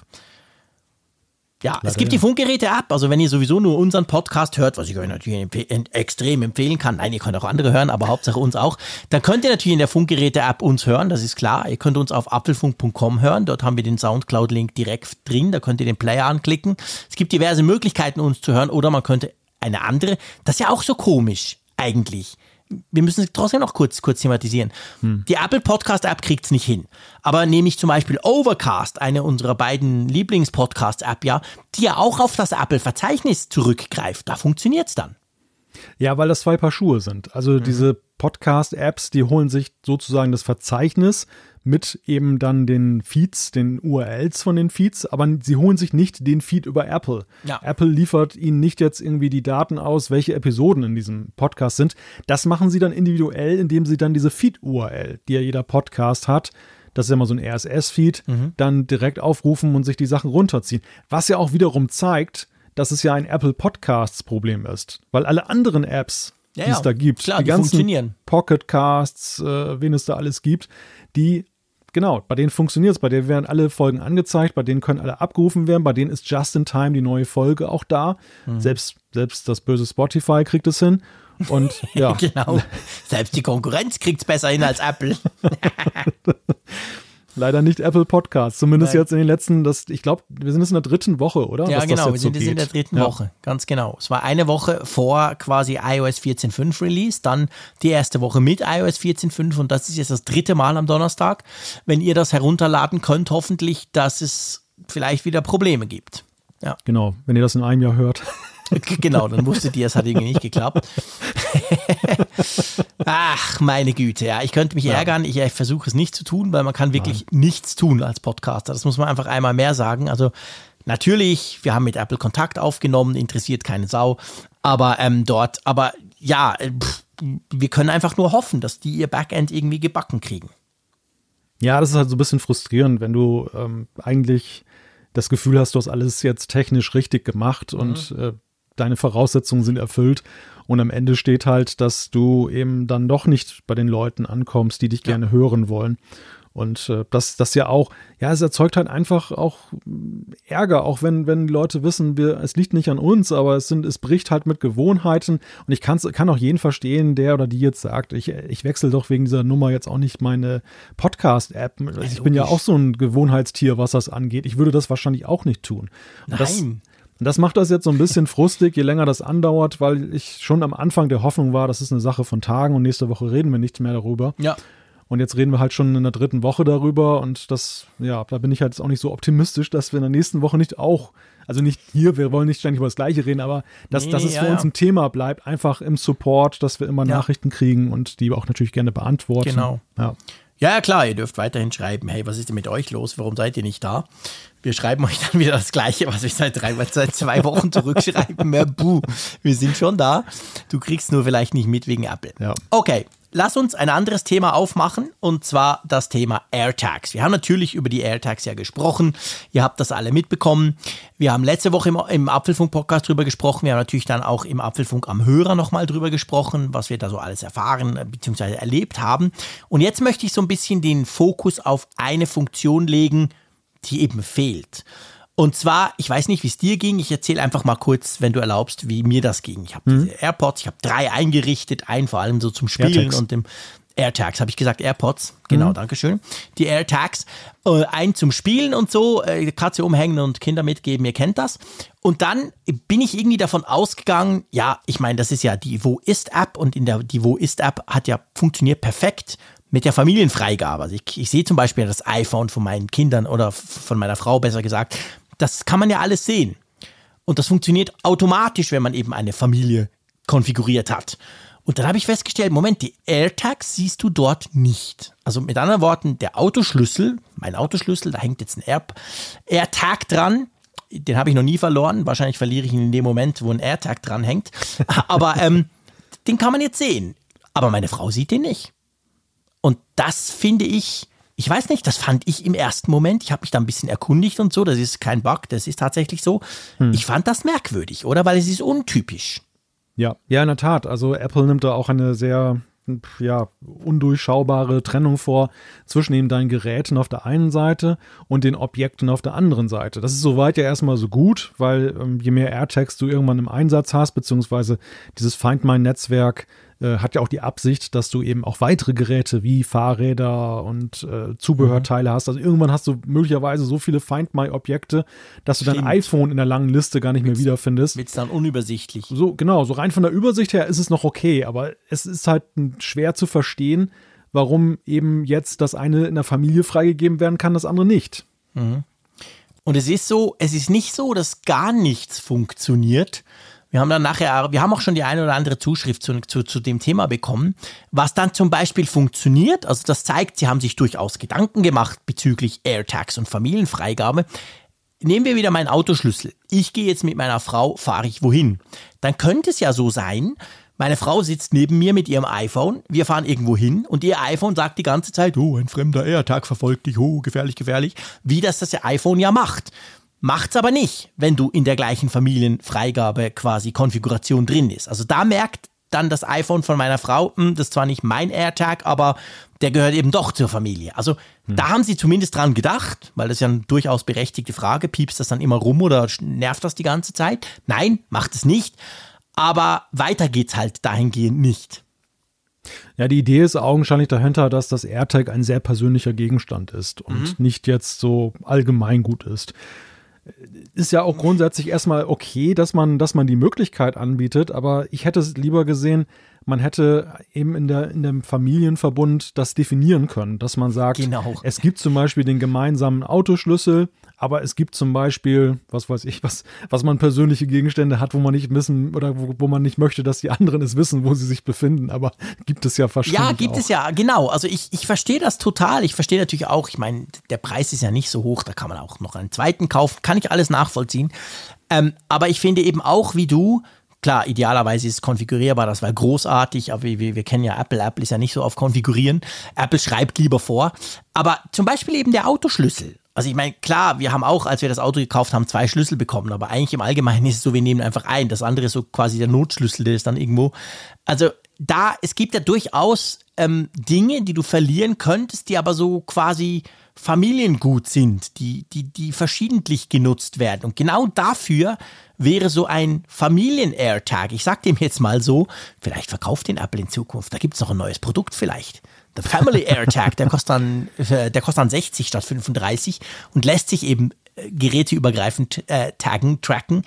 Ja, Leider es gibt ja. die Funkgeräte-App. Also, wenn ihr sowieso nur unseren Podcast hört, was ich euch natürlich empf extrem empfehlen kann, nein, ihr könnt auch andere hören, aber Hauptsache uns auch, dann könnt ihr natürlich in der Funkgeräte-App uns hören, das ist klar. Ihr könnt uns auf apfelfunk.com hören. Dort haben wir den Soundcloud-Link direkt drin. Da könnt ihr den Player anklicken. Es gibt diverse Möglichkeiten, uns zu hören, oder man könnte eine andere. Das ist ja auch so komisch, eigentlich wir müssen es trotzdem noch kurz, kurz thematisieren. Hm. Die Apple Podcast App kriegt es nicht hin. Aber nehme ich zum Beispiel Overcast, eine unserer beiden Lieblings-Podcast-App, ja, die ja auch auf das Apple-Verzeichnis zurückgreift, da funktioniert es dann. Ja, weil das zwei Paar Schuhe sind. Also mhm. diese Podcast-Apps, die holen sich sozusagen das Verzeichnis mit eben dann den Feeds, den URLs von den Feeds, aber sie holen sich nicht den Feed über Apple. Ja. Apple liefert ihnen nicht jetzt irgendwie die Daten aus, welche Episoden in diesem Podcast sind. Das machen sie dann individuell, indem sie dann diese Feed-URL, die ja jeder Podcast hat, das ist ja mal so ein RSS-Feed, mhm. dann direkt aufrufen und sich die Sachen runterziehen. Was ja auch wiederum zeigt, dass es ja ein Apple Podcasts Problem ist, weil alle anderen Apps, ja, die es da gibt, klar, die, die ganzen Pocket Casts, äh, wen es da alles gibt, die Genau, bei denen funktioniert es, bei denen werden alle Folgen angezeigt, bei denen können alle abgerufen werden, bei denen ist just in time die neue Folge auch da. Mhm. Selbst, selbst das böse Spotify kriegt es hin. Und ja. genau. Selbst die Konkurrenz kriegt es besser hin als Apple. Leider nicht Apple Podcasts. Zumindest Nein. jetzt in den letzten, das, ich glaube, wir sind jetzt in der dritten Woche, oder? Ja, Was genau, wir sind so in der dritten ja. Woche. Ganz genau. Es war eine Woche vor quasi iOS 14.5 Release, dann die erste Woche mit iOS 14.5 und das ist jetzt das dritte Mal am Donnerstag. Wenn ihr das herunterladen könnt, hoffentlich, dass es vielleicht wieder Probleme gibt. Ja. Genau, wenn ihr das in einem Jahr hört. Genau, dann wusstet ihr, es hat irgendwie nicht geklappt. Ach, meine Güte, ja. Ich könnte mich ja. ärgern. Ich, ich versuche es nicht zu tun, weil man kann wirklich Nein. nichts tun als Podcaster. Das muss man einfach einmal mehr sagen. Also natürlich, wir haben mit Apple Kontakt aufgenommen, interessiert keine Sau. Aber ähm, dort, aber ja, äh, pff, wir können einfach nur hoffen, dass die ihr Backend irgendwie gebacken kriegen. Ja, das ist halt so ein bisschen frustrierend, wenn du ähm, eigentlich das Gefühl hast, du hast alles jetzt technisch richtig gemacht mhm. und äh, deine Voraussetzungen sind erfüllt und am Ende steht halt, dass du eben dann doch nicht bei den Leuten ankommst, die dich ja. gerne hören wollen. Und äh, das, das ja auch, ja, es erzeugt halt einfach auch Ärger, auch wenn, wenn Leute wissen, wir, es liegt nicht an uns, aber es sind, es bricht halt mit Gewohnheiten. Und ich kann auch jeden verstehen, der oder die jetzt sagt, ich, ich wechsle doch wegen dieser Nummer jetzt auch nicht meine Podcast-App. Also ich bin ja auch so ein Gewohnheitstier, was das angeht. Ich würde das wahrscheinlich auch nicht tun. Und Nein. Das, das macht das jetzt so ein bisschen frustig, je länger das andauert, weil ich schon am Anfang der Hoffnung war, das ist eine Sache von Tagen und nächste Woche reden wir nicht mehr darüber. Ja. Und jetzt reden wir halt schon in der dritten Woche darüber und das, ja, da bin ich halt auch nicht so optimistisch, dass wir in der nächsten Woche nicht auch, also nicht hier, wir wollen nicht ständig über das Gleiche reden, aber dass, nee, dass es ja, für uns ein Thema bleibt, einfach im Support, dass wir immer ja. Nachrichten kriegen und die auch natürlich gerne beantworten. Genau. Ja. Ja, klar, ihr dürft weiterhin schreiben, hey, was ist denn mit euch los? Warum seid ihr nicht da? Wir schreiben euch dann wieder das Gleiche, was wir seit, drei, seit zwei Wochen zurückschreiben. Mehr Buh. Wir sind schon da. Du kriegst nur vielleicht nicht mit wegen Apple. Ja. Okay, lass uns ein anderes Thema aufmachen und zwar das Thema AirTags. Wir haben natürlich über die AirTags ja gesprochen. Ihr habt das alle mitbekommen. Wir haben letzte Woche im, im Apfelfunk-Podcast drüber gesprochen. Wir haben natürlich dann auch im Apfelfunk am Hörer nochmal drüber gesprochen, was wir da so alles erfahren bzw. erlebt haben. Und jetzt möchte ich so ein bisschen den Fokus auf eine Funktion legen, die eben fehlt. Und zwar, ich weiß nicht, wie es dir ging. Ich erzähle einfach mal kurz, wenn du erlaubst, wie mir das ging. Ich habe mhm. AirPods, ich habe drei eingerichtet, einen vor allem so zum Spielen AirTags. und dem AirTags, habe ich gesagt, AirPods, genau, mhm. Dankeschön. Die AirTags, äh, ein zum Spielen und so, äh, Katze umhängen und Kinder mitgeben, ihr kennt das. Und dann bin ich irgendwie davon ausgegangen, ja, ich meine, das ist ja die Wo ist App und in der die Wo ist App hat ja funktioniert perfekt mit der Familienfreigabe. Also ich, ich sehe zum Beispiel das iPhone von meinen Kindern oder von meiner Frau besser gesagt das kann man ja alles sehen. Und das funktioniert automatisch, wenn man eben eine Familie konfiguriert hat. Und dann habe ich festgestellt, Moment, die AirTags siehst du dort nicht. Also mit anderen Worten, der Autoschlüssel, mein Autoschlüssel, da hängt jetzt ein Air AirTag dran. Den habe ich noch nie verloren. Wahrscheinlich verliere ich ihn in dem Moment, wo ein AirTag dran hängt. Aber ähm, den kann man jetzt sehen. Aber meine Frau sieht den nicht. Und das finde ich ich weiß nicht, das fand ich im ersten Moment. Ich habe mich da ein bisschen erkundigt und so. Das ist kein Bug, das ist tatsächlich so. Hm. Ich fand das merkwürdig, oder? Weil es ist untypisch. Ja, ja, in der Tat. Also Apple nimmt da auch eine sehr ja, undurchschaubare Trennung vor zwischen eben deinen Geräten auf der einen Seite und den Objekten auf der anderen Seite. Das ist soweit ja erstmal so gut, weil ähm, je mehr AirTags du irgendwann im Einsatz hast, beziehungsweise dieses Find My Netzwerk äh, hat ja auch die Absicht, dass du eben auch weitere Geräte wie Fahrräder und äh, Zubehörteile mhm. hast. Also irgendwann hast du möglicherweise so viele Find My-Objekte, dass du Stimmt. dein iPhone in der langen Liste gar nicht mehr wiederfindest. Wird dann unübersichtlich. So, genau, so rein von der Übersicht her ist es noch okay, aber es ist halt schwer zu verstehen, warum eben jetzt das eine in der Familie freigegeben werden kann, das andere nicht. Mhm. Und es ist so, es ist nicht so, dass gar nichts funktioniert, Wir haben dann nachher, wir haben auch schon die eine oder andere Zuschrift zu, zu, zu dem Thema bekommen, was dann zum Beispiel funktioniert. Also das zeigt, sie haben sich durchaus Gedanken gemacht bezüglich AirTags und Familienfreigabe. Nehmen wir wieder meinen Autoschlüssel. Ich gehe jetzt mit meiner Frau, fahre ich wohin? Dann könnte es ja so sein, meine Frau sitzt neben mir mit ihrem iPhone, wir fahren irgendwo hin und ihr iPhone sagt die ganze Zeit, oh, ein fremder AirTag verfolgt dich, oh, gefährlich, gefährlich, wie das das iPhone ja macht. Macht's aber nicht, wenn du in der gleichen Familienfreigabe quasi Konfiguration drin ist. Also da merkt dann das iPhone von meiner Frau, hm, das ist zwar nicht mein AirTag, aber der gehört eben doch zur Familie. Also hm. da haben sie zumindest dran gedacht, weil das ist ja eine durchaus berechtigte Frage. Piepst das dann immer rum oder nervt das die ganze Zeit? Nein, macht es nicht. Aber weiter geht's halt dahingehend nicht. Ja, die Idee ist augenscheinlich dahinter, dass das AirTag ein sehr persönlicher Gegenstand ist und mhm. nicht jetzt so allgemeingut ist. Ist ja auch grundsätzlich erstmal okay, dass man, dass man die Möglichkeit anbietet, aber ich hätte es lieber gesehen, man hätte eben in, der, in dem Familienverbund das definieren können, dass man sagt, genau. es gibt zum Beispiel den gemeinsamen Autoschlüssel, aber es gibt zum Beispiel, was weiß ich, was, was man persönliche Gegenstände hat, wo man nicht wissen oder wo, wo man nicht möchte, dass die anderen es wissen, wo sie sich befinden, aber gibt es ja wahrscheinlich. Ja, gibt auch. es ja, genau. Also ich, ich verstehe das total. Ich verstehe natürlich auch, ich meine, der Preis ist ja nicht so hoch, da kann man auch noch einen zweiten kaufen, kann ich alles nachvollziehen. Ähm, aber ich finde eben auch, wie du, Klar, idealerweise ist es konfigurierbar, das wäre großartig, aber wir, wir kennen ja Apple. Apple ist ja nicht so auf Konfigurieren. Apple schreibt lieber vor. Aber zum Beispiel eben der Autoschlüssel. Also ich meine, klar, wir haben auch, als wir das Auto gekauft haben, zwei Schlüssel bekommen, aber eigentlich im Allgemeinen ist es so, wir nehmen einfach ein. Das andere ist so quasi der Notschlüssel, der ist dann irgendwo. Also da, es gibt ja durchaus ähm, Dinge, die du verlieren könntest, die aber so quasi Familiengut sind, die, die, die verschiedentlich genutzt werden. Und genau dafür wäre so ein Familien-AirTag. Ich sag dem jetzt mal so, vielleicht verkauft den Apple in Zukunft. Da gibt es noch ein neues Produkt vielleicht. Der Family AirTag, der kostet dann, äh, der kostet dann 60 statt 35 und lässt sich eben äh, geräteübergreifend äh, taggen, tracken.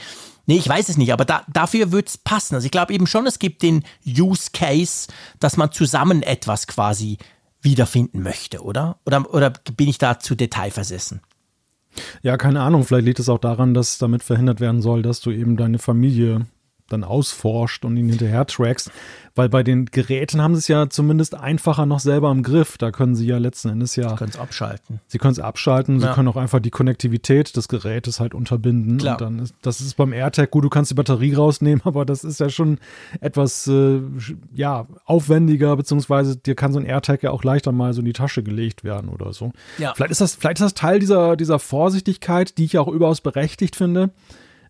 Nee, ich weiß es nicht, aber da, dafür es passen. Also ich glaube eben schon, es gibt den Use Case, dass man zusammen etwas quasi wiederfinden möchte, oder? Oder, oder bin ich da zu detailversessen? Ja, keine Ahnung. Vielleicht liegt es auch daran, dass damit verhindert werden soll, dass du eben deine Familie dann ausforscht und ihn hinterher trackst. Weil bei den Geräten haben sie es ja zumindest einfacher noch selber im Griff. Da können sie ja letzten Endes ja. Sie können es abschalten. Sie können es abschalten. Ja. Sie können auch einfach die Konnektivität des Gerätes halt unterbinden. Klar. Und dann ist, das ist beim AirTag gut, du kannst die Batterie rausnehmen, aber das ist ja schon etwas, äh, ja, aufwendiger, beziehungsweise dir kann so ein AirTag ja auch leichter mal so in die Tasche gelegt werden oder so. Ja. Vielleicht ist das, vielleicht ist das Teil dieser, dieser Vorsichtigkeit, die ich ja auch überaus berechtigt finde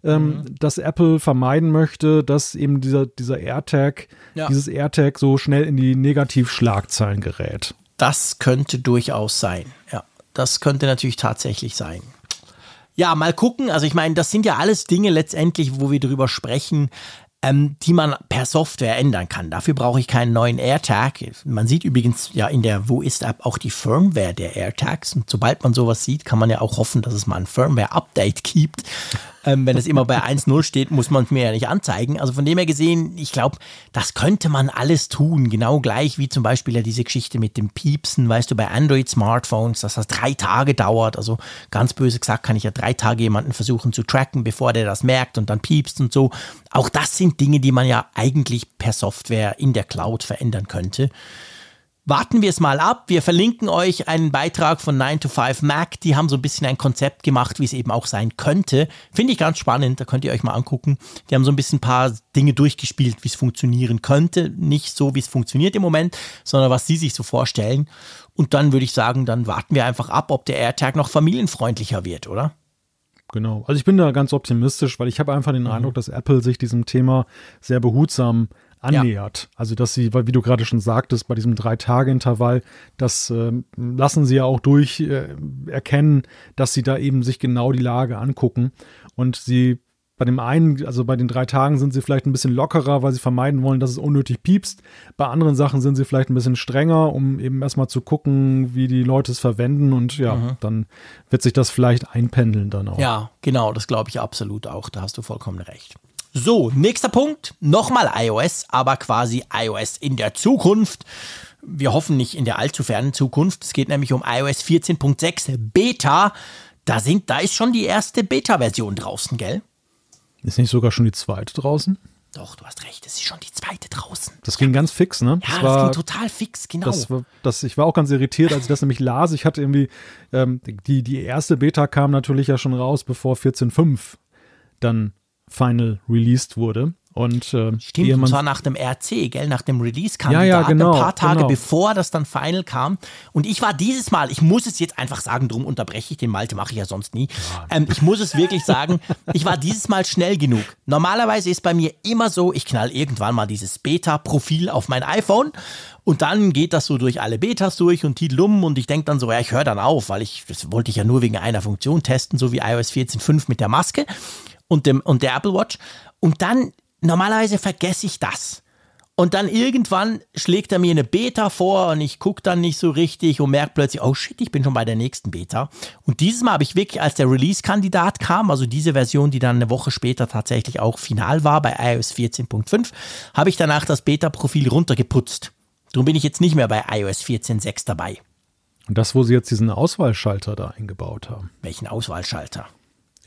ähm, mhm. dass Apple vermeiden möchte, dass eben dieser, dieser AirTag, ja. dieses AirTag so schnell in die Negativschlagzeilen gerät. Das könnte durchaus sein. Ja, das könnte natürlich tatsächlich sein. Ja, mal gucken. Also ich meine, das sind ja alles Dinge letztendlich, wo wir drüber sprechen, ähm, die man per Software ändern kann. Dafür brauche ich keinen neuen AirTag. Man sieht übrigens ja in der Wo ist App auch die Firmware der AirTags. Und sobald man sowas sieht, kann man ja auch hoffen, dass es mal ein Firmware-Update gibt. Ähm, wenn es immer bei 1.0 steht, muss man es mir ja nicht anzeigen. Also von dem her gesehen, ich glaube, das könnte man alles tun. Genau gleich wie zum Beispiel ja diese Geschichte mit dem Piepsen, weißt du, bei Android-Smartphones, dass das drei Tage dauert. Also ganz böse gesagt, kann ich ja drei Tage jemanden versuchen zu tracken, bevor der das merkt und dann piepst und so. Auch das sind Dinge, die man ja eigentlich per Software in der Cloud verändern könnte warten wir es mal ab. Wir verlinken euch einen Beitrag von 9 to 5 Mac. Die haben so ein bisschen ein Konzept gemacht, wie es eben auch sein könnte. Finde ich ganz spannend, da könnt ihr euch mal angucken. Die haben so ein bisschen ein paar Dinge durchgespielt, wie es funktionieren könnte. Nicht so, wie es funktioniert im Moment, sondern was sie sich so vorstellen. Und dann würde ich sagen, dann warten wir einfach ab, ob der AirTag noch familienfreundlicher wird, oder? Genau. Also ich bin da ganz optimistisch, weil ich habe einfach den mhm. Eindruck, dass Apple sich diesem Thema sehr behutsam annähert. Ja. Also, dass sie, weil wie du gerade schon sagtest, bei diesem Drei-Tage-Intervall, das äh, lassen sie ja auch durch äh, erkennen, dass sie da eben sich genau die Lage angucken und sie bei dem einen, also bei den drei Tagen sind sie vielleicht ein bisschen lockerer, weil sie vermeiden wollen, dass es unnötig piepst. Bei anderen Sachen sind sie vielleicht ein bisschen strenger, um eben erstmal zu gucken, wie die Leute es verwenden und ja, mhm. dann wird sich das vielleicht einpendeln dann auch. Ja, genau, das glaube ich absolut auch. Da hast du vollkommen recht. So, nächster Punkt. Nochmal iOS, aber quasi iOS in der Zukunft. Wir hoffen nicht in der allzu fernen Zukunft. Es geht nämlich um iOS 14.6 Beta. Da, sind, da ist schon die erste Beta-Version draußen, gell? Ist nicht sogar schon die zweite draußen? Doch, du hast recht, es ist schon die zweite draußen. Das ging ganz fix, ne? Ja, das, war, ging total fix, genau. Das, das, ich war auch ganz irritiert, als ich das nämlich las. Ich hatte irgendwie, ähm, die, die erste Beta kam natürlich ja schon raus, bevor 14.5 dann final released wurde. Und, äh, Stimmt, und zwar nach dem RC, gell, nach dem Release-Kandidat, ja, ja, genau, ein paar Tage genau. bevor das dann final kam. Und ich war dieses Mal, ich muss es jetzt einfach sagen, drum unterbreche ich den Malte, mache ich ja sonst nie. Ähm, ich muss es wirklich sagen, ich war dieses Mal schnell genug. Normalerweise ist bei mir immer so, ich knall irgendwann mal dieses Beta-Profil auf mein iPhone und dann geht das so durch alle Betas durch und Titelum und ich denke dann so, ja, ich höre dann auf, weil ich, das wollte ich ja nur wegen einer Funktion testen, so wie iOS 14.5 mit der Maske und, dem, und der Apple Watch. Und dann normalerweise vergesse ich das. Und dann irgendwann schlägt er mir eine Beta vor und ich gucke dann nicht so richtig und merke plötzlich, oh shit, ich bin schon bei der nächsten Beta. Und dieses Mal habe ich wirklich, als der Release-Kandidat kam, also diese Version, die dann eine Woche später tatsächlich auch final war bei iOS 14.5, habe ich danach das Beta-Profil runtergeputzt. Darum bin ich jetzt nicht mehr bei iOS 14.6 dabei. Und das, wo sie jetzt diesen Auswahlschalter da eingebaut haben. Welchen Auswahlschalter?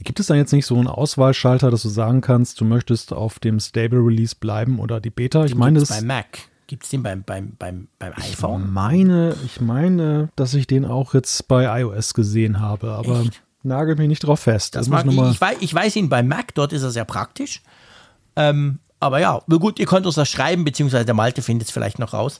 Gibt es dann jetzt nicht so einen Auswahlschalter, dass du sagen kannst, du möchtest auf dem Stable Release bleiben oder die Beta? Ich Den meine, das, beim Mac. Gibt es den beim, beim, beim, beim ich iPhone? meine, ich meine, dass ich den auch jetzt bei iOS gesehen habe, aber Echt? nagel mich nicht drauf fest. Das muss mag, ich ich, ich, weiß, ich weiß ihn beim Mac, dort ist er sehr praktisch. Ähm, aber ja, gut, ihr könnt uns das schreiben, beziehungsweise der Malte findet es vielleicht noch raus.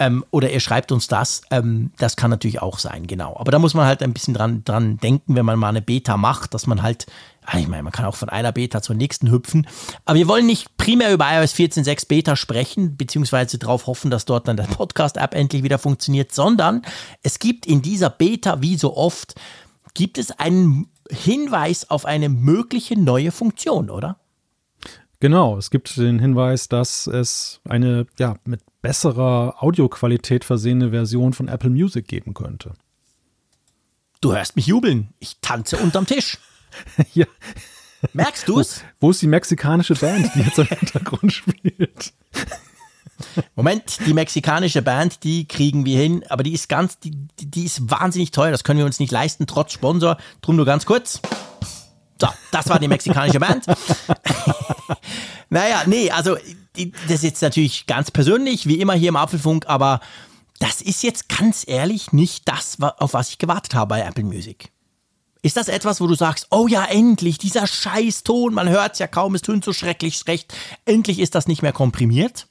Ähm, oder ihr schreibt uns das. Ähm, das kann natürlich auch sein, genau. Aber da muss man halt ein bisschen dran, dran denken, wenn man mal eine Beta macht, dass man halt, ah, ich meine, man kann auch von einer Beta zur nächsten hüpfen. Aber wir wollen nicht primär über iOS 14.6 Beta sprechen, beziehungsweise darauf hoffen, dass dort dann der Podcast-App endlich wieder funktioniert, sondern es gibt in dieser Beta, wie so oft, gibt es einen Hinweis auf eine mögliche neue Funktion, oder? Genau, es gibt den Hinweis, dass es eine ja, mit besserer Audioqualität versehene Version von Apple Music geben könnte. Du hörst mich jubeln. Ich tanze unterm Tisch. ja. Merkst du es? Wo ist die mexikanische Band, die jetzt im Hintergrund spielt? Moment, die mexikanische Band, die kriegen wir hin, aber die ist ganz, die die ist wahnsinnig teuer. Das können wir uns nicht leisten, trotz Sponsor. Drum nur ganz kurz. So, das war die mexikanische Band. naja, nee, also das ist jetzt natürlich ganz persönlich, wie immer hier im Apfelfunk, aber das ist jetzt ganz ehrlich nicht das, auf was ich gewartet habe bei Apple Music. Ist das etwas, wo du sagst, oh ja, endlich, dieser scheiß Ton, man hört es ja kaum, es tönt so schrecklich schlecht, endlich ist das nicht mehr komprimiert?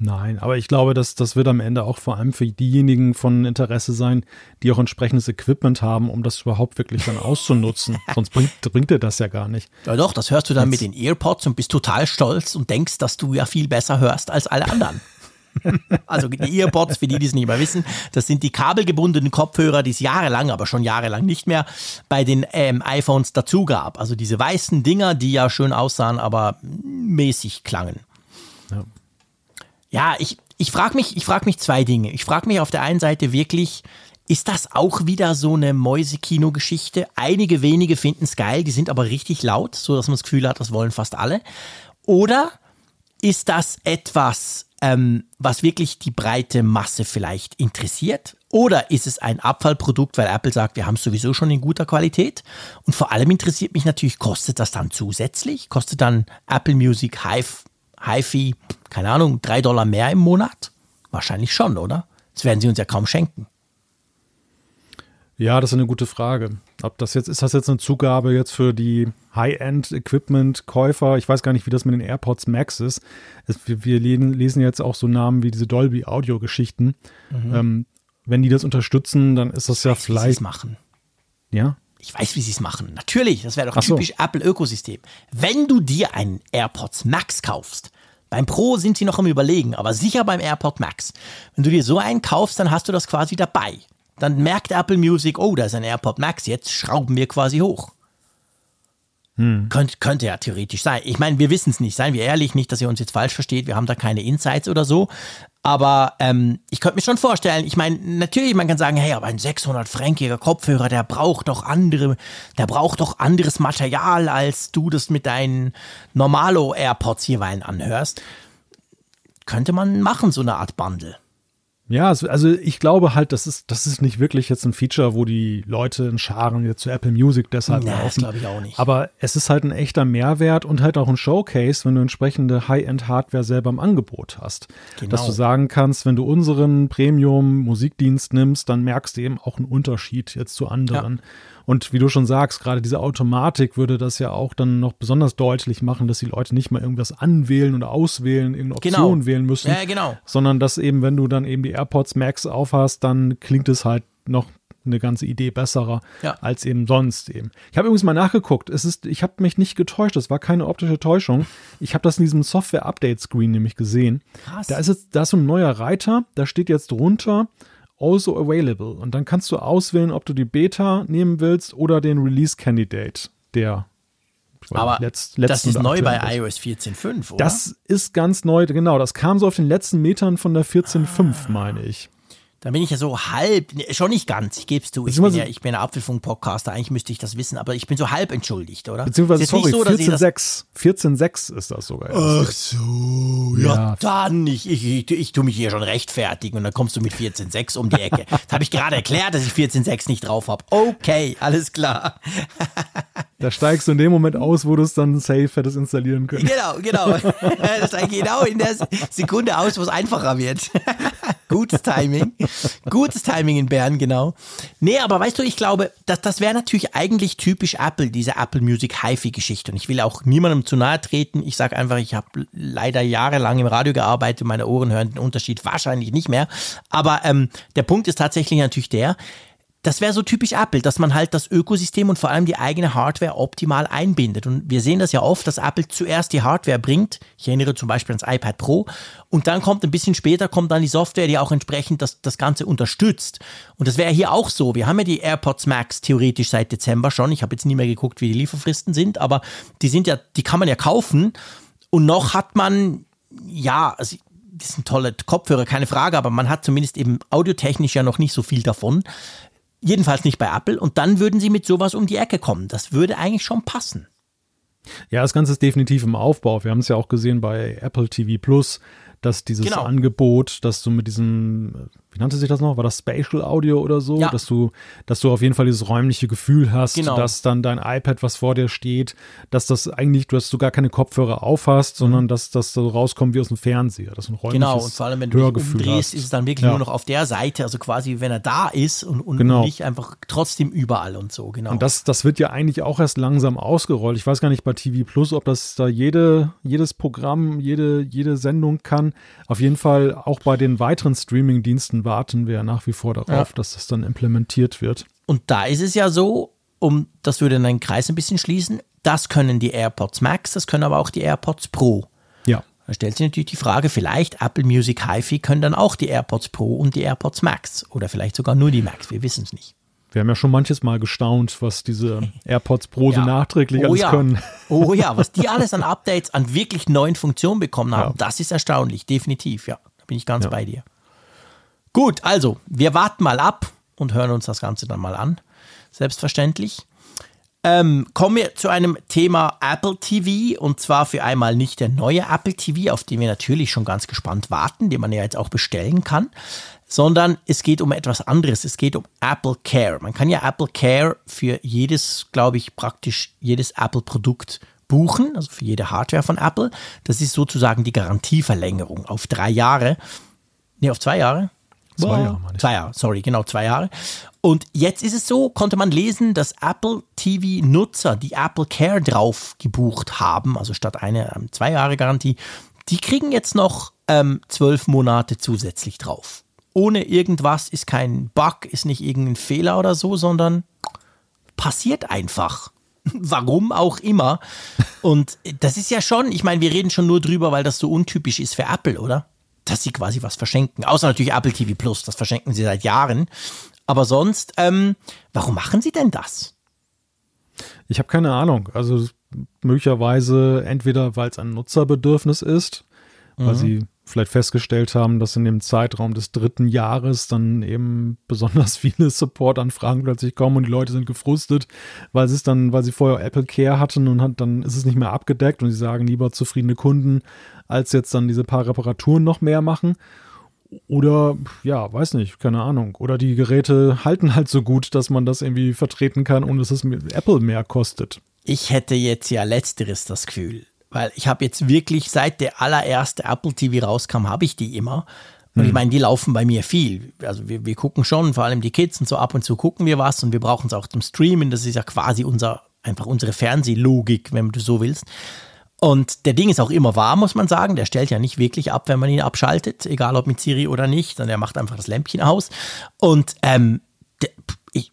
Nein, aber ich glaube, dass das wird am Ende auch vor allem für diejenigen von Interesse sein, die auch entsprechendes Equipment haben, um das überhaupt wirklich dann auszunutzen. Sonst bringt, bringt dir das ja gar nicht. Ja doch, das hörst du dann mit den EarPods und bist total stolz und denkst, dass du ja viel besser hörst als alle anderen. also die EarPods, für die, die es nicht mehr wissen, das sind die kabelgebundenen Kopfhörer, die es jahrelang, aber schon jahrelang nicht mehr bei den ähm, iPhones dazu gab. Also diese weißen Dinger, die ja schön aussahen, aber mäßig klangen. Ja. Ja, ich, ich frage mich, ich frag mich zwei Dinge. Ich frage mich auf der einen Seite wirklich, ist das auch wieder so eine Mäusekino-Geschichte? Einige wenige finden es geil, die sind aber richtig laut, so dass man das Gefühl hat, das wollen fast alle. Oder ist das etwas, ähm, was wirklich die breite Masse vielleicht interessiert? Oder ist es ein Abfallprodukt, weil Apple sagt, wir haben es sowieso schon in guter Qualität? Und vor allem interessiert mich natürlich, kostet das dann zusätzlich? Kostet dann Apple Music Hi- HiFi, keine Ahnung, drei Dollar mehr im Monat? Wahrscheinlich schon, oder? Das werden sie uns ja kaum schenken. Ja, das ist eine gute Frage. Ob das jetzt, ist das jetzt eine Zugabe jetzt für die High-End-Equipment-Käufer? Ich weiß gar nicht, wie das mit den AirPods Max ist. Es, wir, lesen, jetzt auch so Namen wie diese Dolby-Audio-Geschichten. Ähm, wenn die das unterstützen, dann ist das ja Wie sie es vielleicht. machen. Ja, Ich weiß, wie sie es machen. Natürlich, das wäre doch Ach so. typisch Apple-Ökosystem. Wenn du dir einen AirPods Max kaufst, beim Pro sind sie noch am Überlegen, aber sicher beim AirPod Max. Wenn du dir so einen kaufst, dann hast du das quasi dabei. Dann merkt Apple Music, oh, da ist ein AirPod Max, jetzt schrauben wir quasi hoch. Könnt, könnte ja theoretisch sein. Ich meine, wir wissen es nicht. Seien wir ehrlich, nicht, dass ihr uns jetzt falsch versteht. Wir haben da keine Insights oder so. Aber ähm, ich könnte mir schon vorstellen, ich meine, natürlich, man kann sagen, hey, aber ein 600-fränkiger Kopfhörer, der braucht doch andere, der braucht doch anderes Material, als du das mit deinen Normalo-AirPods jeweils anhörst. Könnte man machen, so eine Art Bundle. Ja, also ich glaube halt, das ist, das ist nicht wirklich jetzt ein Feature, wo die Leute in Scharen jetzt zu Apple Music deshalb das laufen. glaube ich auch nicht. Aber es ist halt ein echter Mehrwert und halt auch ein Showcase, wenn du entsprechende High-End-Hardware selber im Angebot hast. Genau. Dass du sagen kannst, wenn du unseren Premium-Musikdienst nimmst, dann merkst du eben auch einen Unterschied jetzt zu anderen. Und wie du schon sagst, gerade diese Automatik würde das ja auch dann noch besonders deutlich machen, dass die Leute nicht mal irgendwas anwählen oder auswählen, irgendeine Genau. Option wählen müssen Ja, genau. sondern dass eben, wenn du dann eben die AirPods Max aufhast, dann klingt es halt noch eine ganze Idee besserer Ja. als eben sonst eben. Ich habe übrigens mal nachgeguckt. Es ist, ich habe mich nicht getäuscht. Es war keine optische Täuschung. Ich habe das in diesem Software-Update-Screen nämlich gesehen. Krass. Da ist jetzt, da ist so ein neuer Reiter. Da steht jetzt drunter also available. Und dann kannst du auswählen, ob du die Beta nehmen willst oder den Release Candidate, der Aber letzt- das ist neu bei ist. iOS 14.5, oder? Das ist ganz neu, genau. Das kam so auf den letzten Metern von der 14.5, meine ich. Da bin ich ja so halb, nee, schon nicht ganz, ich gebe es zu. Ich bin, ja, ich bin ein Apfelfunk-Podcaster, eigentlich müsste ich das wissen, aber ich bin so halb entschuldigt, oder? Beziehungsweise, jetzt sorry, so, dass ich das 14.6. 14.6 ist das sogar. erst. Ach so, ja, Ja. dann nicht. Ich, ich, ich tue mich hier schon rechtfertigen und dann kommst du mit 14.6 um die Ecke. Das habe ich gerade erklärt, dass ich 14.6 nicht drauf habe. Okay, alles klar. Da steigst du in dem Moment aus, wo du es dann safe hättest installieren können. Genau, genau. Das steigt genau in der Sekunde aus, wo es einfacher wird. Gutes Timing. Gutes Timing in Bern, genau. Nee, aber weißt du, ich glaube, das, das wäre natürlich eigentlich typisch Apple, diese Apple Music HiFi-Geschichte. Und ich will auch niemandem zu nahe treten. Ich sage einfach, ich habe leider jahrelang im Radio gearbeitet. Meine Ohren hören den Unterschied wahrscheinlich nicht mehr. Aber ähm, der Punkt ist tatsächlich natürlich der, das wäre so typisch Apple, dass man halt das Ökosystem und vor allem die eigene Hardware optimal einbindet. Und wir sehen das ja oft, dass Apple zuerst die Hardware bringt. Ich erinnere zum Beispiel ans iPad Pro. Und dann kommt ein bisschen später kommt dann die Software, die auch entsprechend das, das Ganze unterstützt. Und das wäre hier auch so. Wir haben ja die AirPods Max theoretisch seit Dezember schon. Ich habe jetzt nie mehr geguckt, wie die Lieferfristen sind, aber die sind ja, die kann man ja kaufen. Und noch hat man, ja, also das sind tolle Kopfhörer, keine Frage, aber man hat zumindest eben audiotechnisch ja noch nicht so viel davon. Jedenfalls nicht bei Apple. Und dann würden sie mit sowas um die Ecke kommen. Das würde eigentlich schon passen. Ja, das Ganze ist definitiv im Aufbau. Wir haben es ja auch gesehen bei Apple TV Plus, dass dieses Genau. Angebot, dass du mit diesem, wie nannte sich das noch? War das Spatial Audio oder so? Ja. Dass du, dass du auf jeden Fall dieses räumliche Gefühl hast, Genau. dass dann dein iPad, was vor dir steht, dass das eigentlich, dass du gar keine Kopfhörer aufhast, sondern dass das so rauskommt wie aus dem Fernseher. Dass du ein räumliches Mhm. Genau, und vor allem, wenn du dich umdrehst, hast. ist es dann wirklich Ja. nur noch auf der Seite, also quasi, wenn er da ist und, und Genau. nicht einfach trotzdem überall und so, genau. Und das, das wird ja eigentlich auch erst langsam ausgerollt. Ich weiß gar nicht bei TV Plus, ob das da jede, jedes Programm, jede, jede Sendung kann. Auf jeden Fall auch bei den weiteren Streaming-Diensten warten wir nach wie vor darauf, Ja. dass das dann implementiert wird. Und da ist es ja so, um das würde einen Kreis ein bisschen schließen, das können die AirPods Max, das können aber auch die AirPods Pro. Ja. Da stellt sich natürlich die Frage, vielleicht Apple Music HiFi können dann auch die AirPods Pro und die AirPods Max oder vielleicht sogar nur die Max, wir wissen es nicht. Wir haben ja schon manches Mal gestaunt, was diese AirPods Pro so Ja. nachträglich oh alles ja. können. Oh ja, was die alles an Updates, an wirklich neuen Funktionen bekommen haben, Ja. das ist erstaunlich, definitiv, ja. Da bin ich ganz bei dir. Gut, also, wir warten mal ab und hören uns das Ganze dann mal an. Selbstverständlich. Ähm, kommen wir zu einem Thema Apple TV und zwar für einmal nicht der neue Apple TV, auf den wir natürlich schon ganz gespannt warten, den man ja jetzt auch bestellen kann, sondern es geht um etwas anderes. Es geht um Apple Care. Man kann ja Apple Care für jedes, glaube ich, praktisch jedes Apple-Produkt buchen, also für jede Hardware von Apple. Das ist sozusagen die Garantieverlängerung auf drei Jahre. Nee, auf zwei Jahre? Zwei. Jahre, meine ich. Zwei Jahre, sorry, genau, zwei Jahre. Und jetzt ist es so, konnte man lesen, dass Apple TV-Nutzer, die Apple Care drauf gebucht haben, also statt eine ähm, zwei Jahre Garantie, die kriegen jetzt noch ähm, zwölf Monate zusätzlich drauf. Ohne irgendwas, ist kein Bug, ist nicht irgendein Fehler oder so, sondern passiert einfach. Warum auch immer. Und das ist ja schon, ich meine, wir reden schon nur drüber, weil das so untypisch ist für Apple, oder? Dass sie quasi was verschenken. Außer natürlich Apple TV Plus, das verschenken sie seit Jahren. Aber sonst, ähm, warum machen sie denn das? Ich habe keine Ahnung. Also möglicherweise entweder, weil es ein Nutzerbedürfnis ist, weil sie vielleicht festgestellt haben, dass in dem Zeitraum des dritten Jahres dann eben besonders viele Support-Anfragen plötzlich kommen und die Leute sind gefrustet, weil sie es dann, weil sie vorher Apple Care hatten und hat, dann ist es nicht mehr abgedeckt und sie sagen lieber zufriedene Kunden, als jetzt dann diese paar Reparaturen noch mehr machen. Oder, ja, weiß nicht, keine Ahnung. Oder die Geräte halten halt so gut, dass man das irgendwie vertreten kann, ohne dass es Apple mehr kostet. Ich hätte jetzt ja letzteres das Gefühl. Weil ich habe jetzt wirklich, seit der allererste Apple TV rauskam, habe ich die immer. Und ich meine, die laufen bei mir viel. Also wir, wir gucken schon, vor allem die Kids und so ab und zu gucken wir was und wir brauchen es auch zum Streamen. Das ist ja quasi unser, einfach unsere Fernsehlogik, wenn du so willst. Und der Ding ist auch immer warm, muss man sagen. Der stellt ja nicht wirklich ab, wenn man ihn abschaltet, egal ob mit Siri oder nicht. sondern er macht einfach das Lämpchen aus. Und ähm, ich,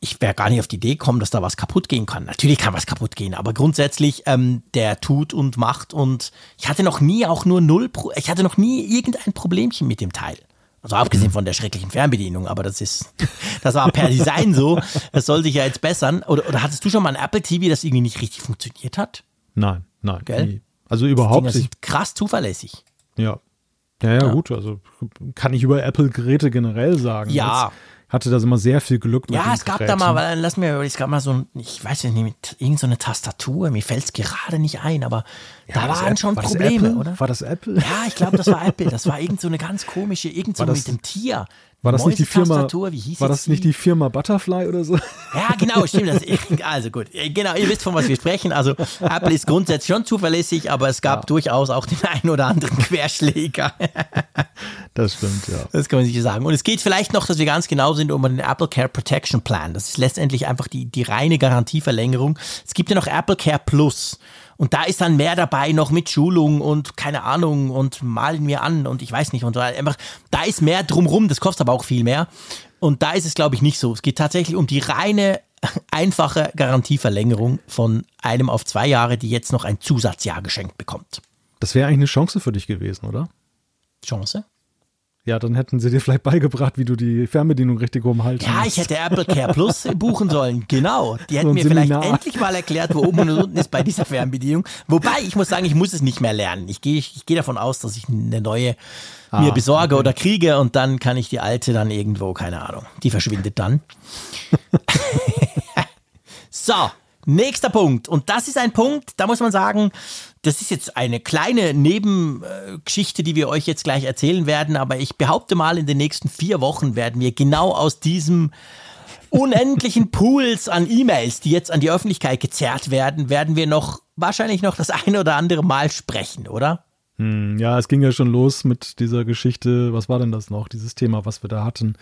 ich wäre gar nicht auf die Idee gekommen, dass da was kaputt gehen kann. Natürlich kann was kaputt gehen, aber grundsätzlich, ähm, der tut und macht und ich hatte noch nie auch nur null, Pro ich hatte noch nie irgendein Problemchen mit dem Teil. Also abgesehen von der schrecklichen Fernbedienung, aber das ist, das war per Design so. Das soll sich ja jetzt bessern. Oder, oder hattest du schon mal ein Apple TV, das irgendwie nicht richtig funktioniert hat? Nein, nein. Gell? Nie. Also überhaupt das nicht. Krass zuverlässig. Ja. Ja, ja, ja, gut. Also kann ich über Apple-Geräte generell sagen. Ja. Jetzt hatte das immer sehr viel Glück mit Ja, es gab Geräten. da mal, weil, lass mir, es gab mal so ein, ich weiß nicht, mit irgendeine so Tastatur, mir fällt es gerade nicht ein, aber ja, da waren schon war Probleme, oder? War das Apple? Ja, ich glaube, das war Apple. Das war irgend so eine ganz komische, irgend so mit dem Tier. War das nicht die Firma? war das nicht die Firma Butterfly oder so? Ja, genau, stimmt. Das, also gut, genau, ihr wisst von was wir sprechen. Also Apple ist grundsätzlich schon zuverlässig, aber es gab ja. durchaus auch den einen oder anderen Querschläger. Das stimmt, ja. Das kann man sicher sagen. Und es geht vielleicht noch, dass wir ganz genau sind um den Apple Care Protection Plan. Das ist letztendlich einfach die, die reine Garantieverlängerung. Es gibt ja noch Apple Care Plus. Und da ist dann mehr dabei, noch mit Schulung und keine Ahnung und malen mir an und ich weiß nicht und so. Einfach, da ist mehr drumrum, das kostet aber auch viel mehr. Und da ist es, glaube ich, nicht so. Es geht tatsächlich um die reine, einfache Garantieverlängerung von einem auf zwei Jahre, die jetzt noch ein Zusatzjahr geschenkt bekommt. Das wäre eigentlich eine Chance für dich gewesen, oder? Chance? Ja, dann hätten sie dir vielleicht beigebracht, wie du die Fernbedienung richtig rumhalten Ja, ich hätte Apple Care Plus buchen sollen. Genau. Die hätten so mir Seminar. vielleicht endlich mal erklärt, wo oben und unten ist bei dieser Fernbedienung. Wobei, ich muss sagen, ich muss es nicht mehr lernen. Ich gehe ich geh davon aus, dass ich eine neue ah, mir besorge okay. oder kriege und dann kann ich die alte dann irgendwo, keine Ahnung. Die verschwindet dann. so, nächster Punkt. Und das ist ein Punkt, da muss man sagen, das ist jetzt eine kleine Nebengeschichte, die wir euch jetzt gleich erzählen werden, aber ich behaupte mal, in den nächsten vier Wochen werden wir genau aus diesem unendlichen Pools an E-Mails, die jetzt an die Öffentlichkeit gezerrt werden, werden wir noch wahrscheinlich noch das eine oder andere Mal sprechen, oder? Hm, ja, es ging ja schon los mit dieser Geschichte. Was war denn das noch? Dieses Thema, was wir da hatten.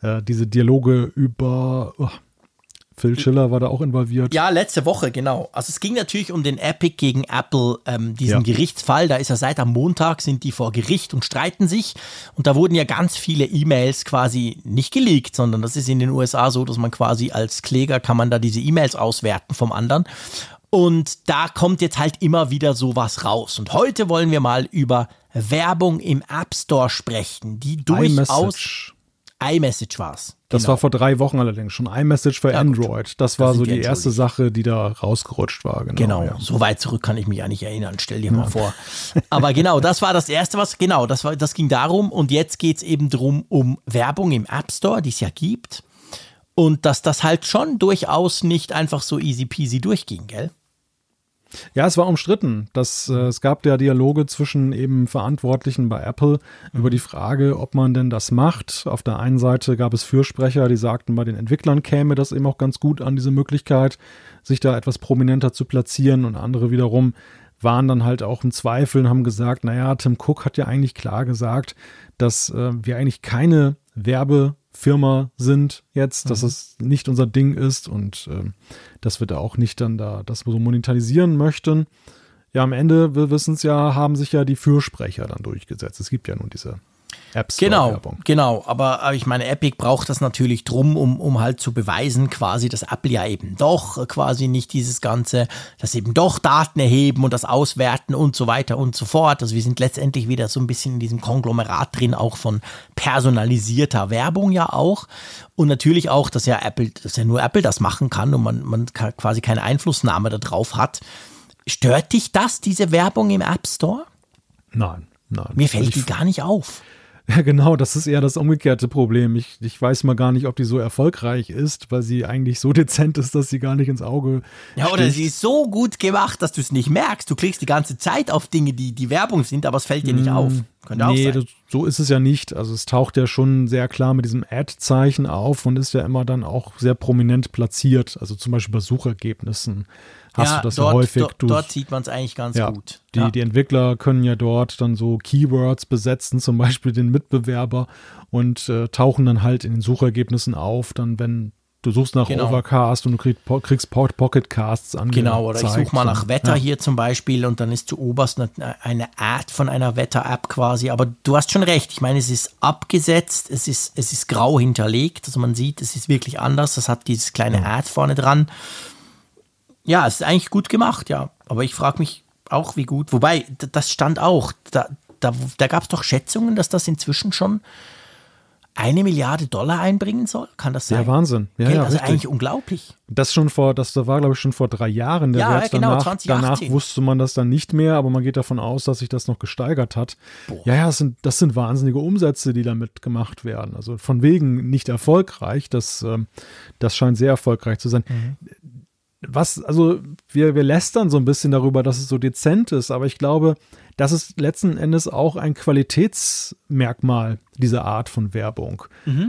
Äh, diese Dialoge über. Oh, Phil Schiller war da auch involviert. Ja, letzte Woche, genau. Also es ging natürlich um den Epic gegen Apple, ähm, diesen ja. Gerichtsfall. Da ist ja seit am Montag, sind die vor Gericht und streiten sich. Und da wurden ja ganz viele E-Mails quasi nicht geleakt, sondern das ist in den USA so, dass man quasi als Kläger kann man da diese E-Mails auswerten vom anderen. Und da kommt jetzt halt immer wieder sowas raus. Und heute wollen wir mal über Werbung im App Store sprechen, die durchaus iMessage war es. Das genau. war vor drei Wochen allerdings schon iMessage für ja, Android. Gut. Das war das so die, die erste Sache, die da rausgerutscht war. Genau, genau. Ja. so weit zurück kann ich mich ja nicht erinnern. Stell dir ja. mal vor. Aber genau, das war das erste, was, genau, das, war, das ging darum. Und jetzt geht es eben darum, um Werbung im App Store, die es ja gibt. Und dass das halt schon durchaus nicht einfach so easy peasy durchging, gell? Ja, es war umstritten. Das, äh, es gab ja Dialoge zwischen eben Verantwortlichen bei Apple mhm. über die Frage, ob man denn das macht. Auf der einen Seite gab es Fürsprecher, die sagten, bei den Entwicklern käme das eben auch ganz gut an diese Möglichkeit, sich da etwas prominenter zu platzieren. Und andere wiederum waren dann halt auch im Zweifel und haben gesagt, naja, Tim Cook hat ja eigentlich klar gesagt, dass äh, wir eigentlich keine Werbe Firma sind jetzt, mhm. dass es nicht unser Ding ist und äh, dass wir da auch nicht dann da das so monetarisieren möchten. Ja, am Ende, wir wissen es ja, haben sich ja die Fürsprecher dann durchgesetzt. Es gibt ja nun diese App Store genau, Werbung. Genau, aber, aber ich meine, Epic braucht das natürlich drum, um, um halt zu beweisen, quasi, dass Apple ja eben doch quasi nicht dieses ganze, dass eben doch Daten erheben und das auswerten und so weiter und so fort. Also wir sind letztendlich wieder so ein bisschen in diesem Konglomerat drin, auch von personalisierter Werbung ja auch. Und natürlich auch, dass ja Apple, dass ja nur Apple das machen kann und man, man quasi keine Einflussnahme darauf hat. Stört dich das, diese Werbung im App Store? Nein, nein. Mir fällt also die gar nicht auf. Ja, genau, das ist eher das umgekehrte Problem. Ich, ich weiß mal gar nicht, ob die so erfolgreich ist, weil sie eigentlich so dezent ist, dass sie gar nicht ins Auge. Ja, oder sticht. sie ist so gut gemacht, dass du es nicht merkst. Du klickst die ganze Zeit auf Dinge, die die Werbung sind, aber es fällt dir nicht mm, auf. Könnte Nee, das, so ist es ja nicht. Also es taucht ja schon sehr klar mit diesem Ad-Zeichen auf und ist ja immer dann auch sehr prominent platziert. Also zum Beispiel bei Suchergebnissen hast du das dort, ja häufig. Dort, du, dort sieht man es eigentlich ganz ja, gut. Die, ja. die Entwickler können ja dort dann so Keywords besetzen, zum Beispiel den Mitbewerber und äh, tauchen dann halt in den Suchergebnissen auf, dann wenn du suchst nach Genau. Overcast und du kriegst, kriegst po- Pocket Casts angezeigt. Genau, oder ich suche mal nach Wetter ja. hier zum Beispiel und dann ist zu oberst eine, eine Ad von einer Wetter-App quasi. Aber du hast schon recht. Ich meine, es ist abgesetzt, es ist, es ist grau hinterlegt. Also man sieht, es ist wirklich anders. Das hat dieses kleine Ad vorne dran. Ja, es ist eigentlich gut gemacht, ja. Aber ich frage mich auch, wie gut. Wobei, das stand auch. Da, da, da gab es doch Schätzungen, dass das inzwischen schon eine Milliarde Dollar einbringen soll. Kann das sein? Ja, Wahnsinn. Ja, Gell? ja, also richtig. eigentlich unglaublich. Das schon vor, das war, glaube ich, schon vor drei Jahren der Ja, Wert. ja, genau, danach, 2018. danach wusste man das dann nicht mehr, aber man geht davon aus, dass sich das noch gesteigert hat. Ja, ja, das sind, das sind wahnsinnige Umsätze, die damit gemacht werden. Also von wegen nicht erfolgreich, das, ähm, das scheint sehr erfolgreich zu sein. Was, also wir, wir lästern so ein bisschen darüber, dass es so dezent ist, aber ich glaube, das ist letzten Endes auch ein Qualitätsmerkmal dieser Art von Werbung.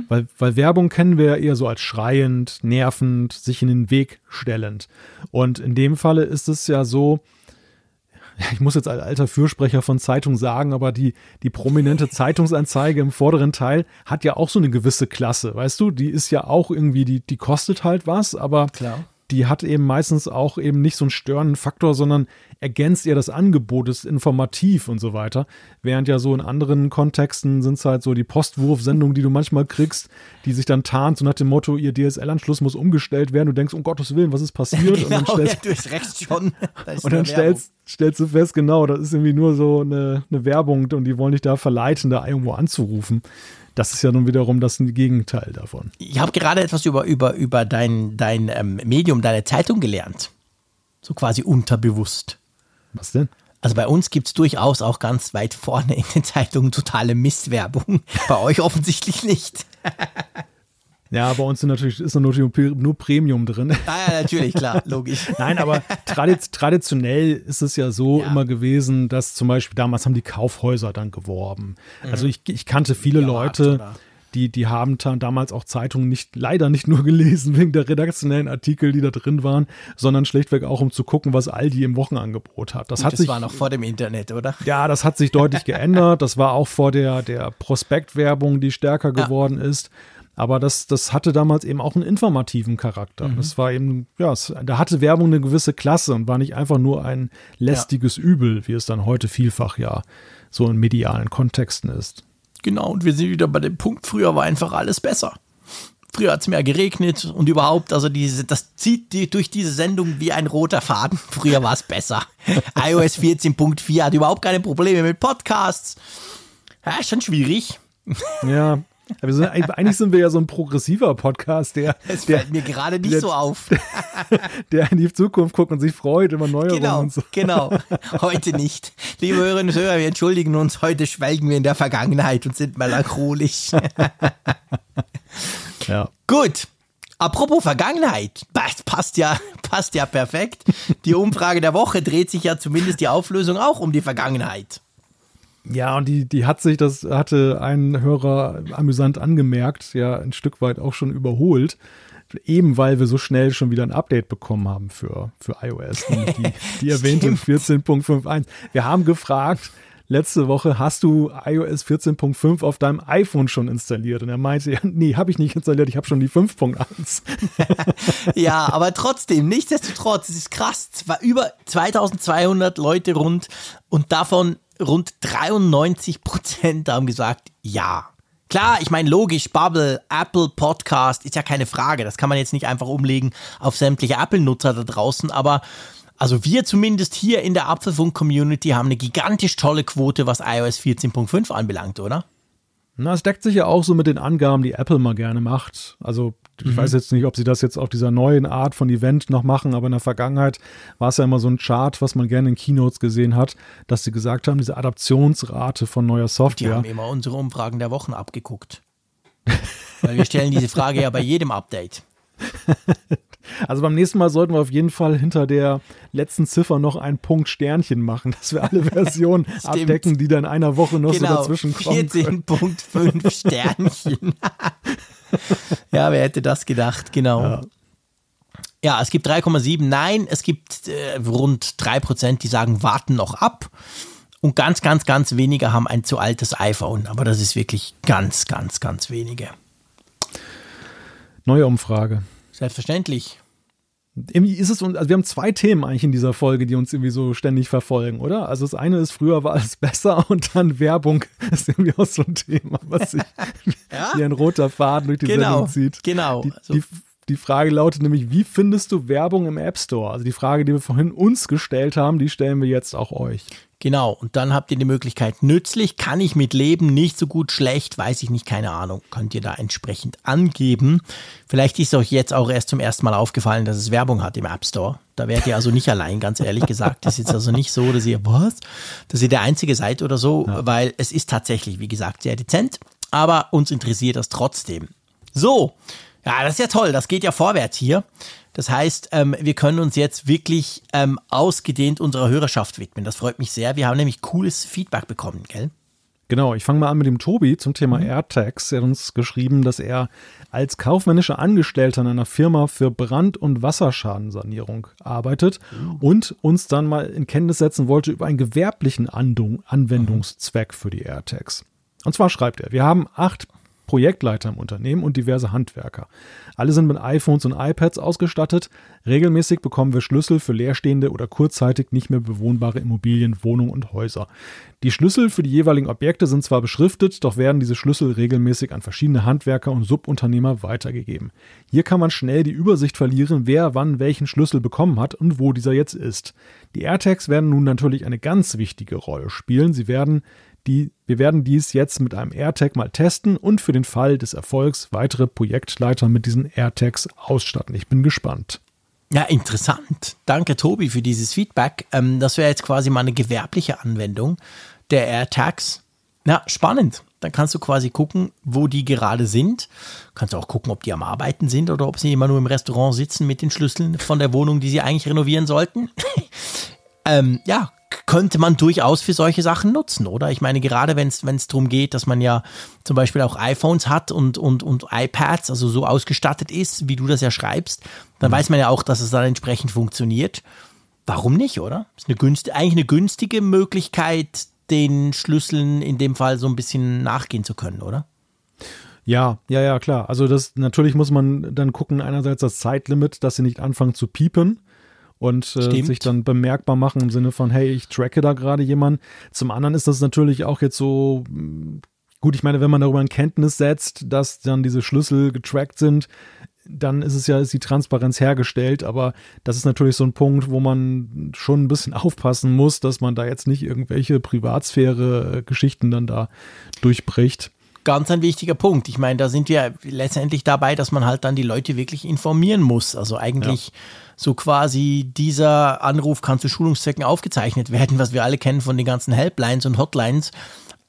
Weil, weil Werbung kennen wir ja eher so als schreiend, nervend, sich in den Weg stellend. Und in dem Falle ist es ja so, ich muss jetzt als alter Fürsprecher von Zeitung sagen, aber die, die prominente Zeitungsanzeige im vorderen Teil hat ja auch so eine gewisse Klasse, weißt du? Die ist ja auch irgendwie, die, die kostet halt was, aber Klar. Die hat eben meistens auch eben nicht so einen störenden Faktor, sondern ergänzt ihr das Angebot, ist informativ und so weiter. Während ja so in anderen Kontexten sind es halt so die Postwurfsendungen, die du manchmal kriegst, die sich dann tarnt, so nach dem Motto, ihr DSL-Anschluss muss umgestellt werden. Du denkst, um Gottes Willen, was ist passiert? und dann Genau, stellst, ja, du schon. Und dann stellst, stellst du fest, genau, das ist irgendwie nur so eine, eine Werbung und die wollen dich da verleiten, da irgendwo anzurufen. Das ist ja nun wiederum das Gegenteil davon. Ich habe gerade etwas über, über, über dein, dein ähm, Medium, deine Zeitung gelernt. So quasi unterbewusst. Was denn? Also bei uns gibt es durchaus auch ganz weit vorne in den Zeitungen totale Mistwerbung. Bei euch offensichtlich nicht. Ja, bei uns sind natürlich, ist natürlich nur Premium drin. Ah ja, natürlich, klar, logisch. Nein, aber traditionell ist es ja so Ja. immer gewesen, dass zum Beispiel damals haben die Kaufhäuser dann geworben. Also ich, ich kannte viele Ja, Leute, oder? die, die haben damals auch Zeitungen nicht, leider nicht nur gelesen wegen der redaktionellen Artikel, die da drin waren, sondern schlichtweg auch um zu gucken, was Aldi im Wochenangebot hat. Das hat das sich war noch vor dem Internet, oder? ja, das hat sich deutlich geändert. Das war auch vor der, der Prospektwerbung, die stärker Ja. geworden ist. Aber das, das hatte damals eben auch einen informativen Charakter. Mhm. Das war eben, ja, es, da hatte Werbung eine gewisse Klasse und war nicht einfach nur ein lästiges Übel, wie es dann heute vielfach ja so in medialen Kontexten ist. Genau, und wir sind wieder bei dem Punkt, früher war einfach alles besser. Früher hat es mehr geregnet und überhaupt, also diese, das zieht die, durch diese Sendung wie ein roter Faden. Früher war es besser. iOS 14.4 hat überhaupt keine Probleme mit Podcasts. Ja, ist schon schwierig. Ja, aber sind, eigentlich sind wir ja so ein progressiver Podcast, der, Es fällt mir gerade nicht der- so auf. der in die Zukunft guckt und sich freut über Neuerungen Genau, und so. genau. Heute nicht. Liebe Hörerinnen und Hörer, wir entschuldigen uns. Heute schwelgen wir in der Vergangenheit und sind melancholisch. Ja. Gut. Apropos Vergangenheit, das passt ja, passt ja perfekt. Die Umfrage der Woche dreht sich ja zumindest die Auflösung auch um die Vergangenheit. Ja, und die, die hat sich, das hatte ein Hörer amüsant angemerkt, ja, ein Stück weit auch schon überholt. Eben weil wir so schnell schon wieder ein Update bekommen haben für, für iOS, nämlich die, die erwähnte 14.51. Wir haben gefragt, letzte Woche, hast du iOS 14.5 auf deinem iPhone schon installiert? Und er meinte, ja, nee, habe ich nicht installiert, ich habe schon die 5.1. Ja, aber trotzdem, nichtsdestotrotz, es ist krass. Zwar über 2200 Leute rund und davon rund 93 Prozent haben gesagt, ja. Klar, ich meine, logisch, Bubble, Apple Podcast ist ja keine Frage. Das kann man jetzt nicht einfach umlegen auf sämtliche Apple-Nutzer da draußen, aber also wir zumindest hier in der Apfelfunk-Community haben eine gigantisch tolle Quote, was iOS 14.5 anbelangt, oder? Na, es deckt sich ja auch so mit den Angaben, die Apple mal gerne macht. Also ich weiß jetzt nicht, ob sie das jetzt auf dieser neuen Art von Event noch machen, aber in der Vergangenheit war es ja immer so ein Chart, was man gerne in Keynotes gesehen hat, dass sie gesagt haben, diese Adaptionsrate von neuer Die Software. haben immer unsere Umfragen der Wochen abgeguckt. Weil wir stellen diese Frage ja bei jedem Update. Also beim nächsten Mal sollten wir auf jeden Fall hinter der letzten Ziffer noch ein Punkt Sternchen machen, dass wir alle Versionen abdecken, die dann in einer Woche noch genau, so dazwischen kommen. 14.5 Sternchen. ja, wer hätte das gedacht, genau. Ja. Ja, es gibt 3,7 Nein, es gibt äh, rund 3%, die sagen, warten noch ab. Und ganz, ganz, ganz wenige haben ein zu altes iPhone. Aber das ist wirklich ganz, ganz, ganz wenige. Neue Umfrage. Selbstverständlich. Irgendwie ist es, also wir haben zwei Themen eigentlich in dieser Folge, die uns irgendwie so ständig verfolgen, oder? Also das eine ist, früher war alles besser und dann Werbung ist irgendwie auch so ein Thema, was sich ja? wie ein roter Faden durch die genau, Sendung zieht. Genau. Die, also. die, die Frage lautet nämlich, wie findest du Werbung im App Store? Also die Frage, die wir vorhin uns gestellt haben, die stellen wir jetzt auch euch. Genau, und dann habt ihr die Möglichkeit, nützlich, kann ich mit leben, nicht so gut, schlecht, weiß ich nicht, keine Ahnung, könnt ihr da entsprechend angeben. Vielleicht ist euch jetzt auch erst zum ersten Mal aufgefallen, dass es Werbung hat im App Store. Da werdet ihr also nicht allein, ganz ehrlich gesagt. Das ist jetzt also nicht so, dass ihr, was? Dass ihr der Einzige seid oder so, ja. weil es ist tatsächlich, wie gesagt, sehr dezent, aber uns interessiert das trotzdem. So, ja, das ist ja toll, das geht ja vorwärts hier. Das heißt, ähm, wir können uns jetzt wirklich ähm, ausgedehnt unserer Hörerschaft widmen. Das freut mich sehr. Wir haben nämlich cooles Feedback bekommen, gell? Genau, ich fange mal an mit dem Tobi zum Thema mhm. AirTags. Er hat uns geschrieben, dass er als kaufmännischer Angestellter in einer Firma für Brand- und Wasserschadensanierung arbeitet mhm. und uns dann mal in Kenntnis setzen wollte über einen gewerblichen Andung Anwendungszweck für die AirTags. Und zwar schreibt er, wir haben acht Projektleiter im Unternehmen und diverse Handwerker. Alle sind mit iPhones und iPads ausgestattet. Regelmäßig bekommen wir Schlüssel für leerstehende oder kurzzeitig nicht mehr bewohnbare Immobilien, Wohnungen und Häuser. Die Schlüssel für die jeweiligen Objekte sind zwar beschriftet, doch werden diese Schlüssel regelmäßig an verschiedene Handwerker und Subunternehmer weitergegeben. Hier kann man schnell die Übersicht verlieren, wer wann welchen Schlüssel bekommen hat und wo dieser jetzt ist. Die AirTags werden nun natürlich eine ganz wichtige Rolle spielen. Sie werden die, wir werden dies jetzt mit einem AirTag mal testen und für den Fall des Erfolgs weitere Projektleiter mit diesen AirTags ausstatten. Ich bin gespannt. Ja, interessant. Danke, Tobi, für dieses Feedback. Ähm, das wäre jetzt quasi mal eine gewerbliche Anwendung der AirTags. Ja, spannend. Dann kannst du quasi gucken, wo die gerade sind. Kannst auch gucken, ob die am Arbeiten sind oder ob sie immer nur im Restaurant sitzen mit den Schlüsseln von der Wohnung, die sie eigentlich renovieren sollten. ähm, ja, könnte man durchaus für solche Sachen nutzen, oder? Ich meine, gerade wenn es darum geht, dass man ja zum Beispiel auch iPhones hat und, und, und iPads, also so ausgestattet ist, wie du das ja schreibst, dann mhm. weiß man ja auch, dass es dann entsprechend funktioniert. Warum nicht, oder? Ist eine günst, eigentlich eine günstige Möglichkeit, den Schlüsseln in dem Fall so ein bisschen nachgehen zu können, oder? Ja, ja, ja, klar. Also das natürlich muss man dann gucken, einerseits das Zeitlimit, dass sie nicht anfangen zu piepen und äh, sich dann bemerkbar machen im Sinne von, hey, ich tracke da gerade jemanden. Zum anderen ist das natürlich auch jetzt so, mm, gut, ich meine, wenn man darüber in Kenntnis setzt, dass dann diese Schlüssel getrackt sind, dann ist es ja, ist die Transparenz hergestellt, aber das ist natürlich so ein Punkt, wo man schon ein bisschen aufpassen muss, dass man da jetzt nicht irgendwelche Privatsphäre-Geschichten dann da durchbricht ganz ein wichtiger Punkt. Ich meine, da sind wir letztendlich dabei, dass man halt dann die Leute wirklich informieren muss. Also eigentlich ja. so quasi dieser Anruf kann zu Schulungszwecken aufgezeichnet werden, was wir alle kennen von den ganzen Helplines und Hotlines.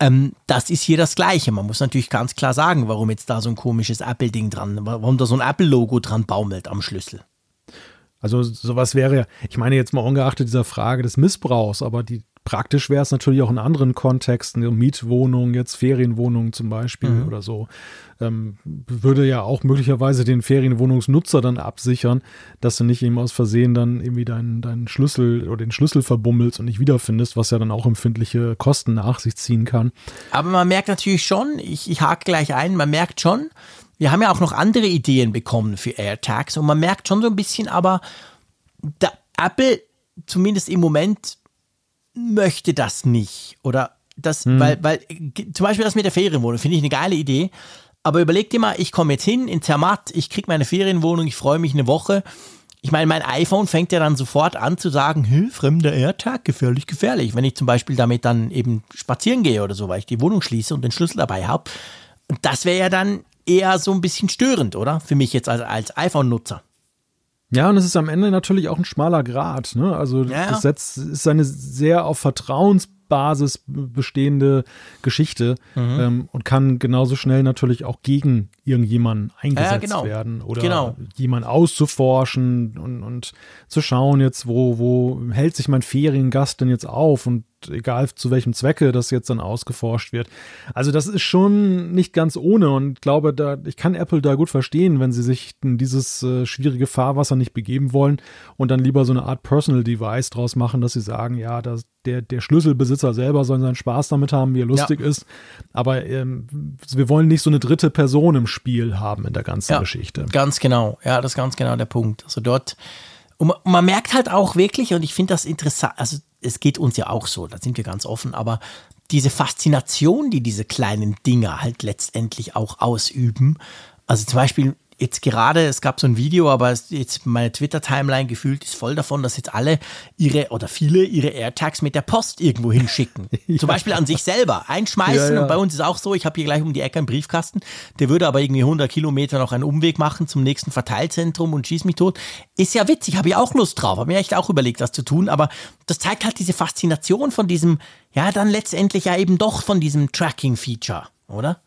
Ähm, das ist hier das Gleiche. Man muss natürlich ganz klar sagen, warum jetzt da so ein komisches Apple-Ding dran, warum da so ein Apple-Logo dran baumelt am Schlüssel. Also sowas wäre, ich meine jetzt mal ungeachtet dieser Frage des Missbrauchs, aber die Praktisch wäre es natürlich auch in anderen Kontexten, Mietwohnungen, jetzt Ferienwohnungen zum Beispiel mhm. oder so. Ähm, würde ja auch möglicherweise den Ferienwohnungsnutzer dann absichern, dass du nicht eben aus Versehen dann irgendwie deinen, deinen Schlüssel oder den Schlüssel verbummelst und nicht wiederfindest, was ja dann auch empfindliche Kosten nach sich ziehen kann. Aber man merkt natürlich schon, ich, ich hake gleich ein, man merkt schon, wir haben ja auch noch andere Ideen bekommen für AirTags und man merkt schon so ein bisschen, aber da Apple zumindest im Moment möchte das nicht. Oder das, hm. weil, weil, zum Beispiel das mit der Ferienwohnung finde ich eine geile Idee. Aber überleg dir mal, ich komme jetzt hin in Zermatt, ich kriege meine Ferienwohnung, ich freue mich eine Woche. Ich meine, mein iPhone fängt ja dann sofort an zu sagen, fremder AirTag, gefährlich, gefährlich. Wenn ich zum Beispiel damit dann eben spazieren gehe oder so, weil ich die Wohnung schließe und den Schlüssel dabei habe. Das wäre ja dann eher so ein bisschen störend, oder? Für mich jetzt als, als iPhone-Nutzer. Ja, und es ist am Ende natürlich auch ein schmaler Grad. Ne? Also ja. das Setz ist eine sehr auf Vertrauensbasis bestehende Geschichte mhm. ähm, und kann genauso schnell natürlich auch gegen irgendjemanden eingesetzt ja, genau. werden oder genau. jemanden auszuforschen und, und zu schauen jetzt, wo, wo hält sich mein Feriengast denn jetzt auf und egal zu welchem Zwecke das jetzt dann ausgeforscht wird. Also das ist schon nicht ganz ohne und glaube, da, ich kann Apple da gut verstehen, wenn sie sich in dieses äh, schwierige Fahrwasser nicht begeben wollen und dann lieber so eine Art Personal Device draus machen, dass sie sagen, ja, das, der, der Schlüsselbesitzer selber soll seinen Spaß damit haben, wie er lustig ja. ist. Aber ähm, wir wollen nicht so eine dritte Person im Spiel haben in der ganzen ja, Geschichte. Ganz genau, ja, das ist ganz genau der Punkt. Also dort und man, merkt halt auch wirklich, und ich finde das interessant, also es geht uns ja auch so, da sind wir ganz offen, aber diese Faszination, die diese kleinen Dinger halt letztendlich auch ausüben, also zum Beispiel jetzt gerade, es gab so ein Video, aber jetzt meine Twitter-Timeline gefühlt ist voll davon, dass jetzt alle ihre oder viele ihre AirTags mit der Post irgendwo hinschicken. ja. Zum Beispiel an sich selber einschmeißen. Ja, ja. Und bei uns ist auch so, ich habe hier gleich um die Ecke einen Briefkasten, der würde aber irgendwie 100 Kilometer noch einen Umweg machen zum nächsten Verteilzentrum und schieß mich tot. Ist ja witzig, habe ich auch Lust drauf, habe mir echt auch überlegt, das zu tun, aber das zeigt halt diese Faszination von diesem, ja, dann letztendlich ja eben doch von diesem Tracking-Feature, oder?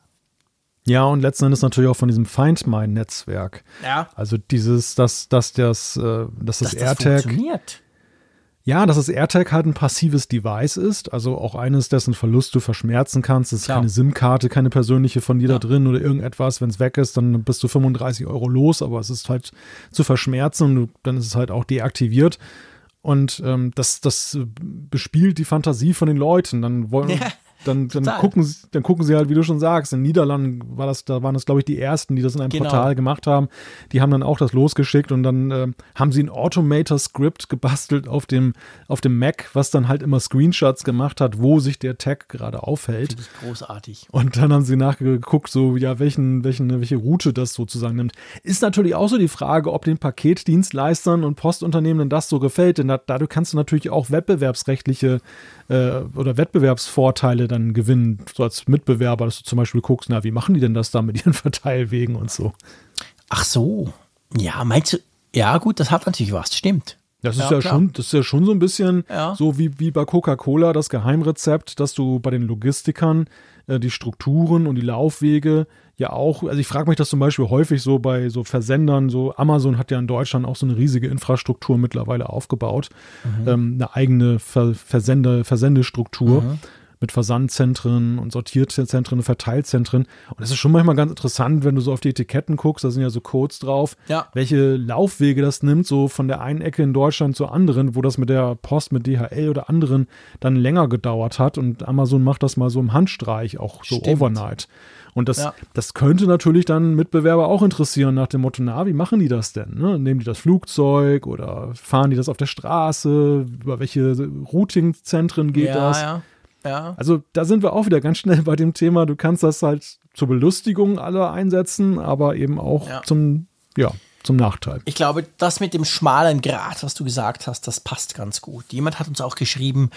Ja, und letzten Endes natürlich auch von diesem Find My Netzwerk. Ja. Also dieses, dass, dass das, äh, dass das, dass AirTag. funktioniert. Ja, dass das AirTag halt ein passives Device ist, also auch eines, dessen Verlust du verschmerzen kannst. Es ist ja. keine SIM-Karte, keine persönliche von dir ja. da drin oder irgendetwas. Wenn es weg ist, dann bist du 35 Euro los, aber es ist halt zu verschmerzen und dann ist es halt auch deaktiviert. Und ähm, das, das bespielt die Fantasie von den Leuten. Dann wollen, ja dann, dann gucken sie, dann gucken sie halt, wie du schon sagst, in Niederlanden war das, da waren das, glaube ich, die ersten, die das in einem genau. Portal gemacht haben. Die haben dann auch das losgeschickt und dann äh, haben sie ein Automator-Script gebastelt auf dem, auf dem Mac, was dann halt immer Screenshots gemacht hat, wo sich der Tag gerade aufhält. Das ist großartig. Und dann haben sie nachgeguckt, so, ja, welchen, welchen, welche Route das sozusagen nimmt. Ist natürlich auch so die Frage, ob den Paketdienstleistern und Postunternehmen das so gefällt, denn da, dadurch kannst du natürlich auch wettbewerbsrechtliche äh, oder Wettbewerbsvorteile dann gewinnen, so als Mitbewerber, dass du zum Beispiel guckst, na, wie machen die denn das da mit ihren Verteilwegen und so. Ach so. Ja, meinst du, ja, gut, das hat natürlich was, stimmt. Das ist ja, ja schon, das ist ja schon so ein bisschen ja. so wie, wie bei Coca-Cola das Geheimrezept, dass du bei den Logistikern äh, die Strukturen und die Laufwege ja auch, also ich frage mich das zum Beispiel häufig so bei so Versendern, so Amazon hat ja in Deutschland auch so eine riesige Infrastruktur mittlerweile aufgebaut, mhm. ähm, eine eigene Ver Versende, Versendestruktur. Mhm mit Versandzentren und Sortierzentren und Verteilzentren. Und es ist schon manchmal ganz interessant, wenn du so auf die Etiketten guckst, da sind ja so Codes drauf, ja. welche Laufwege das nimmt, so von der einen Ecke in Deutschland zur anderen, wo das mit der Post, mit DHL oder anderen dann länger gedauert hat. Und Amazon macht das mal so im Handstreich, auch so Stimmt. overnight. Und das, ja. das könnte natürlich dann Mitbewerber auch interessieren, nach dem Motto, na, wie machen die das denn? Ne? Nehmen die das Flugzeug oder fahren die das auf der Straße? Über welche Routingzentren geht ja, das? Ja. Ja. Also da sind wir auch wieder ganz schnell bei dem Thema, du kannst das halt zur Belustigung aller einsetzen, aber eben auch ja. zum, ja, zum Nachteil. Ich glaube, das mit dem schmalen Grat, was du gesagt hast, das passt ganz gut. Jemand hat uns auch geschrieben,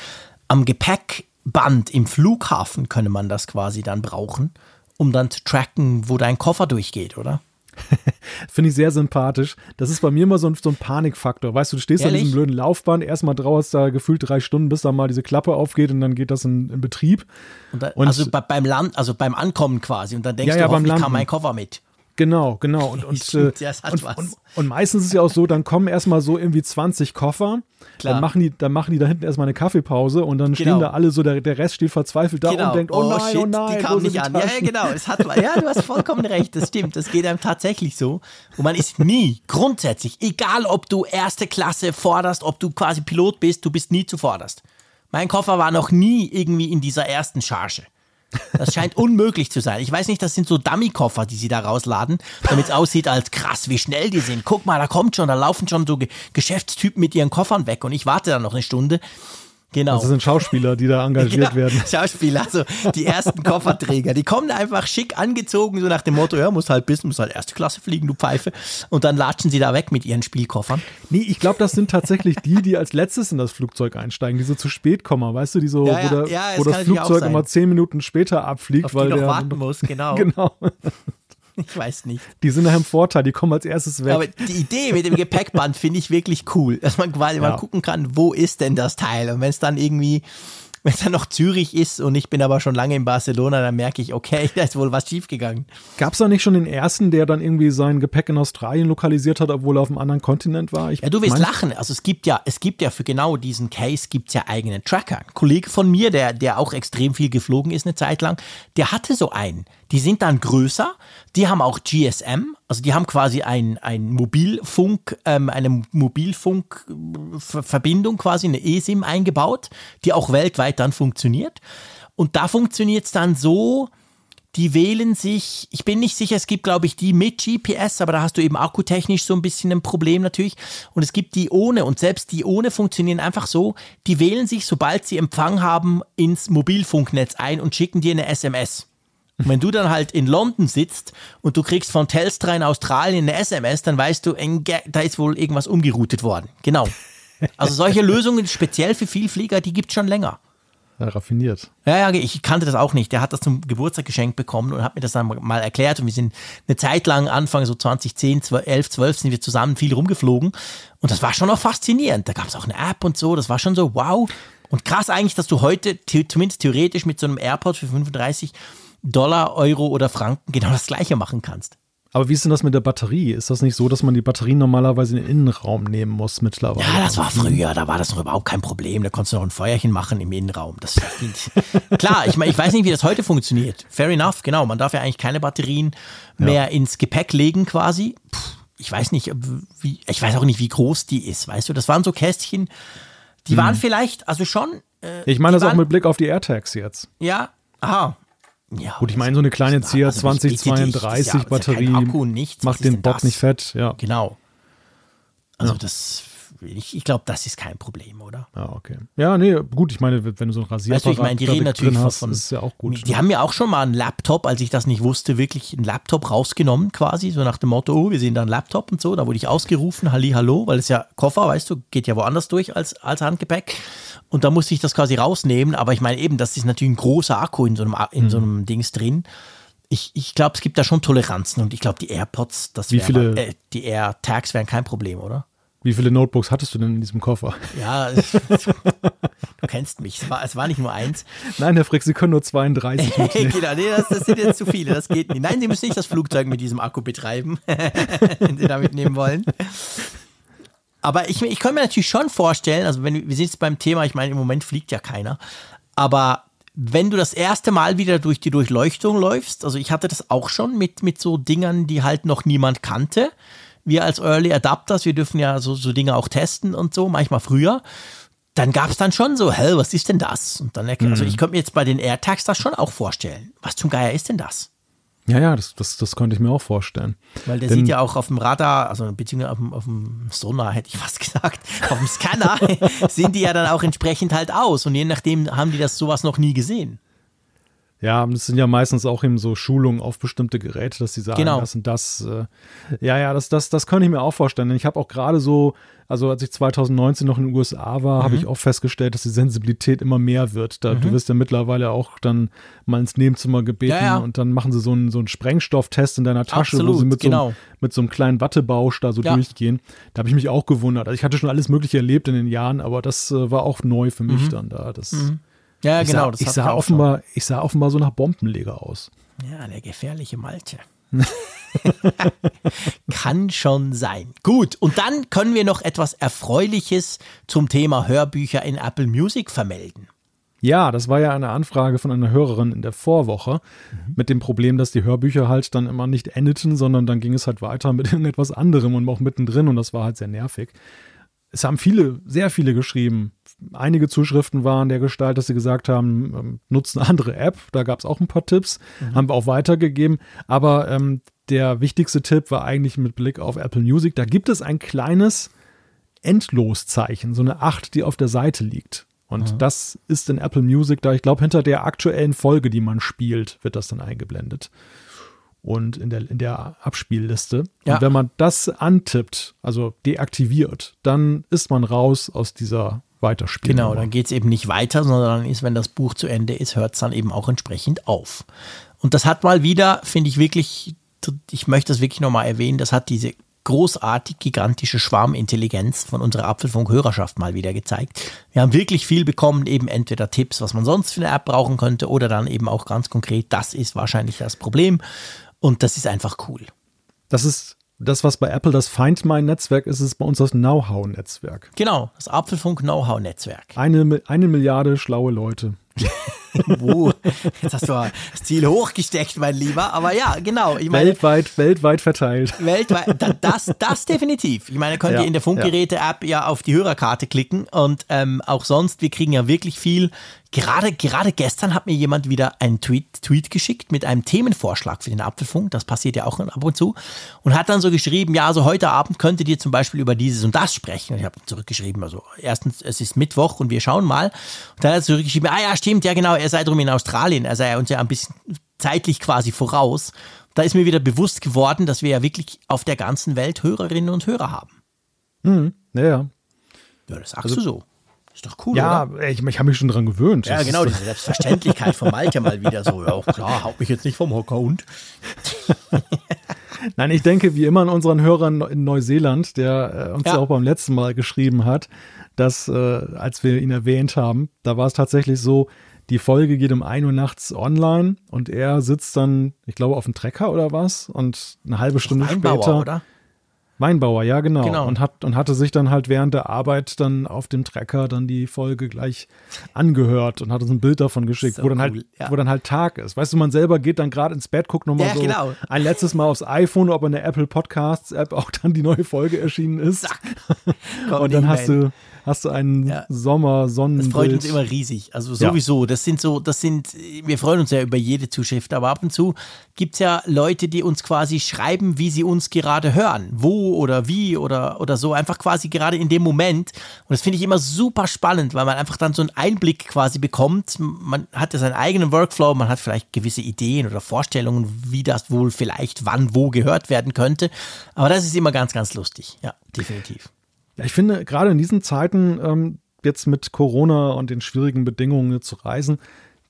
am Gepäckband im Flughafen könne man das quasi dann brauchen, um dann zu tracken, wo dein Koffer durchgeht, oder? Finde ich sehr sympathisch. Das ist bei mir immer so ein, so ein Panikfaktor. Weißt du, du stehst Ehrlich? an diesem blöden Laufbahn, erstmal dauert da gefühlt drei Stunden, bis da mal diese Klappe aufgeht und dann geht das in, in Betrieb. Und dann, und also beim Land, also beim Ankommen quasi. Und dann denkst ja, ja, du, hoffentlich kam mein Koffer mit. Genau, genau. Und, und, äh, und, und, und, meistens ist es ja auch so, dann kommen erstmal so irgendwie 20 Koffer. Klar. Dann machen die, dann machen die da hinten erstmal eine Kaffeepause und dann genau. stehen da alle so, der, der Rest steht verzweifelt da genau. und denkt, oh, oh nein, oh shit, oh nein, die kamen nicht an. Ja, ja, genau. Es hat, ja, du hast vollkommen recht, das stimmt. Das geht einem tatsächlich so. Und man ist nie, grundsätzlich, egal ob du erste Klasse forderst, ob du quasi Pilot bist, du bist nie zuvorderst. Mein Koffer war noch nie irgendwie in dieser ersten Charge. Das scheint unmöglich zu sein. Ich weiß nicht, das sind so Dummy-Koffer, die sie da rausladen, damit es aussieht als krass, wie schnell die sind. Guck mal, da kommt schon, da laufen schon so Geschäftstypen mit ihren Koffern weg und ich warte dann noch eine Stunde. Genau. Das sind Schauspieler, die da engagiert ja, werden. Schauspieler, also die ersten Kofferträger, die kommen einfach schick angezogen, so nach dem Motto, ja, muss halt bis, muss halt erste Klasse fliegen, du Pfeife. Und dann latschen sie da weg mit ihren Spielkoffern. Nee, ich glaube, das sind tatsächlich die, die als letztes in das Flugzeug einsteigen, die so zu spät kommen, weißt du, die so, ja, ja, wo, der, ja, wo das Flugzeug immer zehn Minuten später abfliegt, Auf weil die noch der warten muss, genau. genau. Ich weiß nicht. Die sind nachher im Vorteil, die kommen als erstes weg. Aber die Idee mit dem Gepäckband finde ich wirklich cool, dass man quasi ja. mal gucken kann, wo ist denn das Teil? Und wenn es dann irgendwie wenn es dann noch Zürich ist und ich bin aber schon lange in Barcelona, dann merke ich, okay, da ist wohl was schiefgegangen. Gab es da nicht schon den ersten, der dann irgendwie sein Gepäck in Australien lokalisiert hat, obwohl er auf einem anderen Kontinent war? Ich ja, du wirst lachen. Also es gibt ja, es gibt ja für genau diesen Case gibt's ja eigenen Tracker. Ein Kollege von mir, der, der auch extrem viel geflogen ist eine Zeit lang, der hatte so einen. Die sind dann größer, die haben auch GSM, also die haben quasi ein, ein Mobilfunk, ähm, eine Mobilfunkverbindung quasi, eine eSIM eingebaut, die auch weltweit dann funktioniert. Und da funktioniert es dann so, die wählen sich, ich bin nicht sicher, es gibt, glaube ich, die mit GPS, aber da hast du eben akkutechnisch so ein bisschen ein Problem natürlich. Und es gibt die ohne. Und selbst die ohne funktionieren einfach so, die wählen sich, sobald sie Empfang haben, ins Mobilfunknetz ein und schicken dir eine SMS. Und wenn du dann halt in London sitzt und du kriegst von Telstra in Australien eine SMS, dann weißt du, da ist wohl irgendwas umgeroutet worden. Genau. Also solche Lösungen speziell für Vielflieger, die gibt es schon länger. Ja, raffiniert. Ja, ja, ich kannte das auch nicht. Der hat das zum Geburtstag geschenkt bekommen und hat mir das dann mal erklärt. Und wir sind eine Zeit lang, Anfang so 2010, 11, 12, sind wir zusammen viel rumgeflogen. Und das war schon auch faszinierend. Da gab es auch eine App und so. Das war schon so, wow. Und krass eigentlich, dass du heute zumindest theoretisch mit so einem AirPod für 35 Dollar, Euro oder Franken genau das gleiche machen kannst. Aber wie ist denn das mit der Batterie? Ist das nicht so, dass man die Batterien normalerweise in den Innenraum nehmen muss mittlerweile? Ja, das war früher, da war das noch überhaupt kein Problem. Da konntest du noch ein Feuerchen machen im Innenraum. Das Klar, ich meine, ich weiß nicht, wie das heute funktioniert. Fair enough, genau. Man darf ja eigentlich keine Batterien mehr ja. ins Gepäck legen quasi. Puh, ich weiß nicht, wie, ich weiß auch nicht, wie groß die ist. Weißt du, das waren so Kästchen, die hm. waren vielleicht, also schon. Äh, ich meine das waren, auch mit Blick auf die AirTags jetzt. Ja, aha, ja, Gut, ich meine, so eine kleine CR also 2032 ja, Batterie ja nichts, macht den Bock nicht fett. Ja. Genau. Also ja. das, ich, ich glaube, das ist kein Problem, oder? Ja, okay. Ja, nee, gut, ich meine, wenn du so ein Rasierapparat weißt du, ich meine, die reden natürlich hast, von, ist ja auch gut. Die ne? haben ja auch schon mal einen Laptop, als ich das nicht wusste, wirklich einen Laptop rausgenommen quasi, so nach dem Motto, oh, wir sehen da einen Laptop und so. Da wurde ich ausgerufen, Halli, hallo, weil es ja Koffer, weißt du, geht ja woanders durch als, als Handgepäck. Und da musste ich das quasi rausnehmen. Aber ich meine eben, das ist natürlich ein großer Akku in so einem, in mhm. so einem Dings drin. Ich, ich glaube, es gibt da schon Toleranzen und ich glaube, die AirPods, das Wie viele, äh, die AirTags wären kein Problem, oder? Wie viele Notebooks hattest du denn in diesem Koffer? Ja, du kennst mich. Es war, es war nicht nur eins. Nein, Herr Frick, Sie können nur 32 mitnehmen. genau, nee, das, das, sind jetzt zu viele, das geht nicht. Nein, Sie müssen nicht das Flugzeug mit diesem Akku betreiben, wenn Sie da mitnehmen wollen. Aber ich, ich kann mir natürlich schon vorstellen, also wenn wir sind jetzt beim Thema, ich meine, im Moment fliegt ja keiner, aber wenn du das erste Mal wieder durch die Durchleuchtung läufst, also ich hatte das auch schon mit, mit so Dingern, die halt noch niemand kannte. Wir als Early Adapters, wir dürfen ja so, so Dinge auch testen und so, manchmal früher. Dann gab es dann schon so, hä, was ist denn das? Und dann, also mhm. ich könnte mir jetzt bei den AirTags das schon auch vorstellen. Was zum Geier ist denn das? Ja, ja, das, das, das konnte ich mir auch vorstellen. Weil der Denn, sieht ja auch auf dem Radar, also beziehungsweise auf dem, auf dem Sonar, hätte ich fast gesagt, auf dem Scanner, sehen die ja dann auch entsprechend halt aus. Und je nachdem haben die das sowas noch nie gesehen. Ja, das sind ja meistens auch eben so Schulungen auf bestimmte Geräte, dass sie sagen, genau. das und das. Äh, ja, ja, das, das, das könnte ich mir auch vorstellen. Ich habe auch gerade so, also als ich 2019 noch in den USA war, mhm. habe ich auch festgestellt, dass die Sensibilität immer mehr wird. Da, mhm. Du wirst ja mittlerweile auch dann mal ins Nebenzimmer gebeten ja, ja. und dann machen sie so einen, so einen Sprengstofftest in deiner Tasche, Absolut, wo sie mit, genau. so, einem, mit so einem kleinen Wattebausch da so ja. durchgehen. Da habe ich mich auch gewundert. Also ich hatte schon alles Mögliche erlebt in den Jahren, aber das äh, war auch neu für mich mhm. dann da. Das, mhm. Ja, ich genau. Sah, ich, sah offenbar, ich sah offenbar so nach Bombenleger aus. Ja, der gefährliche Malte. Kann schon sein. Gut, und dann können wir noch etwas Erfreuliches zum Thema Hörbücher in Apple Music vermelden. Ja, das war ja eine Anfrage von einer Hörerin in der Vorwoche mhm. mit dem Problem, dass die Hörbücher halt dann immer nicht endeten, sondern dann ging es halt weiter mit irgendetwas anderem und auch mittendrin und das war halt sehr nervig. Es haben viele, sehr viele geschrieben, einige Zuschriften waren der Gestalt, dass sie gesagt haben, ähm, nutzen eine andere App. Da gab es auch ein paar Tipps, mhm. haben wir auch weitergegeben. Aber ähm, der wichtigste Tipp war eigentlich mit Blick auf Apple Music. Da gibt es ein kleines Endloszeichen, so eine 8, die auf der Seite liegt. Und mhm. das ist in Apple Music da, ich glaube, hinter der aktuellen Folge, die man spielt, wird das dann eingeblendet. Und in der, in der Abspielliste. Ja. Und wenn man das antippt, also deaktiviert, dann ist man raus aus dieser weiterspielen. Genau, dann geht es eben nicht weiter, sondern dann ist, wenn das Buch zu Ende ist, hört es dann eben auch entsprechend auf. Und das hat mal wieder, finde ich wirklich, ich möchte das wirklich nochmal erwähnen, das hat diese großartig gigantische Schwarmintelligenz von unserer Apfelfunk-Hörerschaft mal wieder gezeigt. Wir haben wirklich viel bekommen, eben entweder Tipps, was man sonst für eine App brauchen könnte, oder dann eben auch ganz konkret, das ist wahrscheinlich das Problem. Und das ist einfach cool. Das ist das, was bei Apple das Find My Netzwerk ist, ist bei uns das Know-how-Netzwerk. Genau, das Apfelfunk Know-how-Netzwerk. Eine, eine Milliarde schlaue Leute. wow, jetzt hast du das Ziel hochgesteckt, mein Lieber. Aber ja, genau. Ich meine, weltweit, weltweit verteilt. Weltweit, das, das definitiv. Ich meine, könnt ja, ihr in der Funkgeräte-App ja. ja auf die Hörerkarte klicken und ähm, auch sonst, wir kriegen ja wirklich viel Gerade, gerade gestern hat mir jemand wieder einen Tweet, Tweet geschickt mit einem Themenvorschlag für den Apfelfunk. Das passiert ja auch ab und zu. Und hat dann so geschrieben, ja, also heute Abend könntet ihr zum Beispiel über dieses und das sprechen. Und ich habe zurückgeschrieben, also erstens, es ist Mittwoch und wir schauen mal. Und dann hat er zurückgeschrieben, ah ja, stimmt, ja genau, er sei drum in Australien. Er sei uns ja ein bisschen zeitlich quasi voraus. Da ist mir wieder bewusst geworden, dass wir ja wirklich auf der ganzen Welt Hörerinnen und Hörer haben. Mhm, ja, ja. Ja, das sagst also, du so. Ist doch cool, ja, oder? ich, ich habe mich schon dran gewöhnt. Ja, das genau, diese Selbstverständlichkeit von Malte mal wieder so. Ja, klar, haut mich jetzt nicht vom Hocker und. Nein, ich denke, wie immer an unseren Hörern in Neuseeland, der äh, uns ja. ja. auch beim letzten Mal geschrieben hat, dass, äh, als wir ihn erwähnt haben, da war es tatsächlich so, die Folge geht um 1 Uhr nachts online und er sitzt dann, ich glaube, auf dem Trecker oder was und eine halbe Stunde später. Oder? Weinbauer, ja, genau. genau. Und, hat, und hatte sich dann halt während der Arbeit dann auf dem Trecker dann die Folge gleich angehört und hat uns ein Bild davon geschickt, so wo, dann halt, cool, halt, ja. wo dann halt Tag ist. Weißt du, man selber geht dann gerade ins Bett, guckt nochmal ja, so genau. ein letztes Mal aufs iPhone, ob in der Apple Podcasts App auch dann die neue Folge erschienen ist. und dann hast du, hast du einen ja. Sommer, Sonnenbild. Das freut uns immer riesig. Also sowieso, ja. das sind so, das sind, wir freuen uns ja über jede Zuschrift, aber ab und zu gibt es ja Leute, die uns quasi schreiben, wie sie uns gerade hören. Wo oder wie oder, oder so. Einfach quasi gerade in dem Moment. Und das finde ich immer super spannend, weil man einfach dann so einen Einblick quasi bekommt. Man hat ja seinen eigenen Workflow, man hat vielleicht gewisse Ideen oder Vorstellungen, wie das wohl vielleicht wann wo gehört werden könnte. Aber das ist immer ganz, ganz lustig. Ja, definitiv. Ja, ich finde, gerade in diesen Zeiten, ähm, jetzt mit Corona und den schwierigen Bedingungen zu reisen,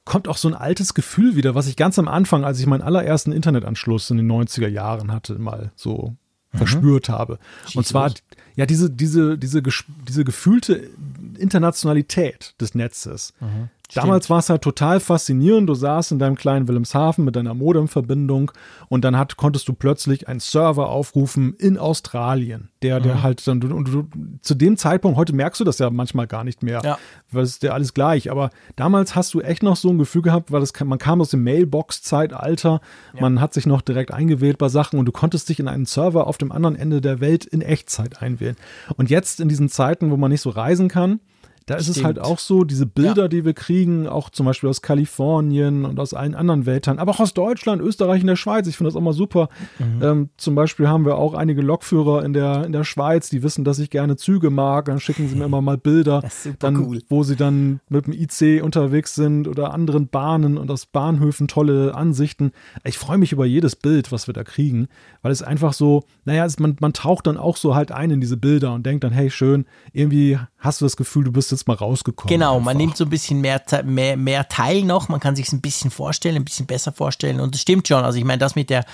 kommt auch so ein altes Gefühl wieder, was ich ganz am Anfang, als ich meinen allerersten Internetanschluss in den 90er Jahren hatte, mal so mhm. verspürt habe. Schieß und zwar, ja, diese, diese, diese, diese gefühlte Internationalität des Netzes. Mhm. Damals war es halt total faszinierend. Du saßt in deinem kleinen Wilhelmshaven mit deiner Modemverbindung und dann hat, konntest du plötzlich einen Server aufrufen in Australien, der, der mhm. halt dann, und du, zu dem Zeitpunkt, heute merkst du das ja manchmal gar nicht mehr, ja. weil es ist ja alles gleich. Aber damals hast du echt noch so ein Gefühl gehabt, weil das, man kam aus dem Mailbox-Zeitalter, ja. man hat sich noch direkt eingewählt bei Sachen und du konntest dich in einen Server auf dem anderen Ende der Welt in Echtzeit einwählen. Und jetzt in diesen Zeiten, wo man nicht so reisen kann, da ist Stimmt. es halt auch so, diese Bilder, ja. die wir kriegen, auch zum Beispiel aus Kalifornien und aus allen anderen Weltteilen, aber auch aus Deutschland, Österreich und der Schweiz. Ich finde das auch mal super. Mhm. Ähm, zum Beispiel haben wir auch einige Lokführer in der, in der Schweiz, die wissen, dass ich gerne Züge mag. Dann schicken sie mir immer mal Bilder, dann, cool. wo sie dann mit dem IC unterwegs sind oder anderen Bahnen und aus Bahnhöfen tolle Ansichten. Ich freue mich über jedes Bild, was wir da kriegen, weil es einfach so, naja, es, man, man taucht dann auch so halt ein in diese Bilder und denkt dann, hey, schön, irgendwie hast du das Gefühl, du bist jetzt mal rausgekommen. Genau, einfach. man nimmt so ein bisschen mehr, mehr, mehr Teil noch, man kann sich es ein bisschen vorstellen, ein bisschen besser vorstellen. Und es stimmt schon. Also ich meine, das mit der,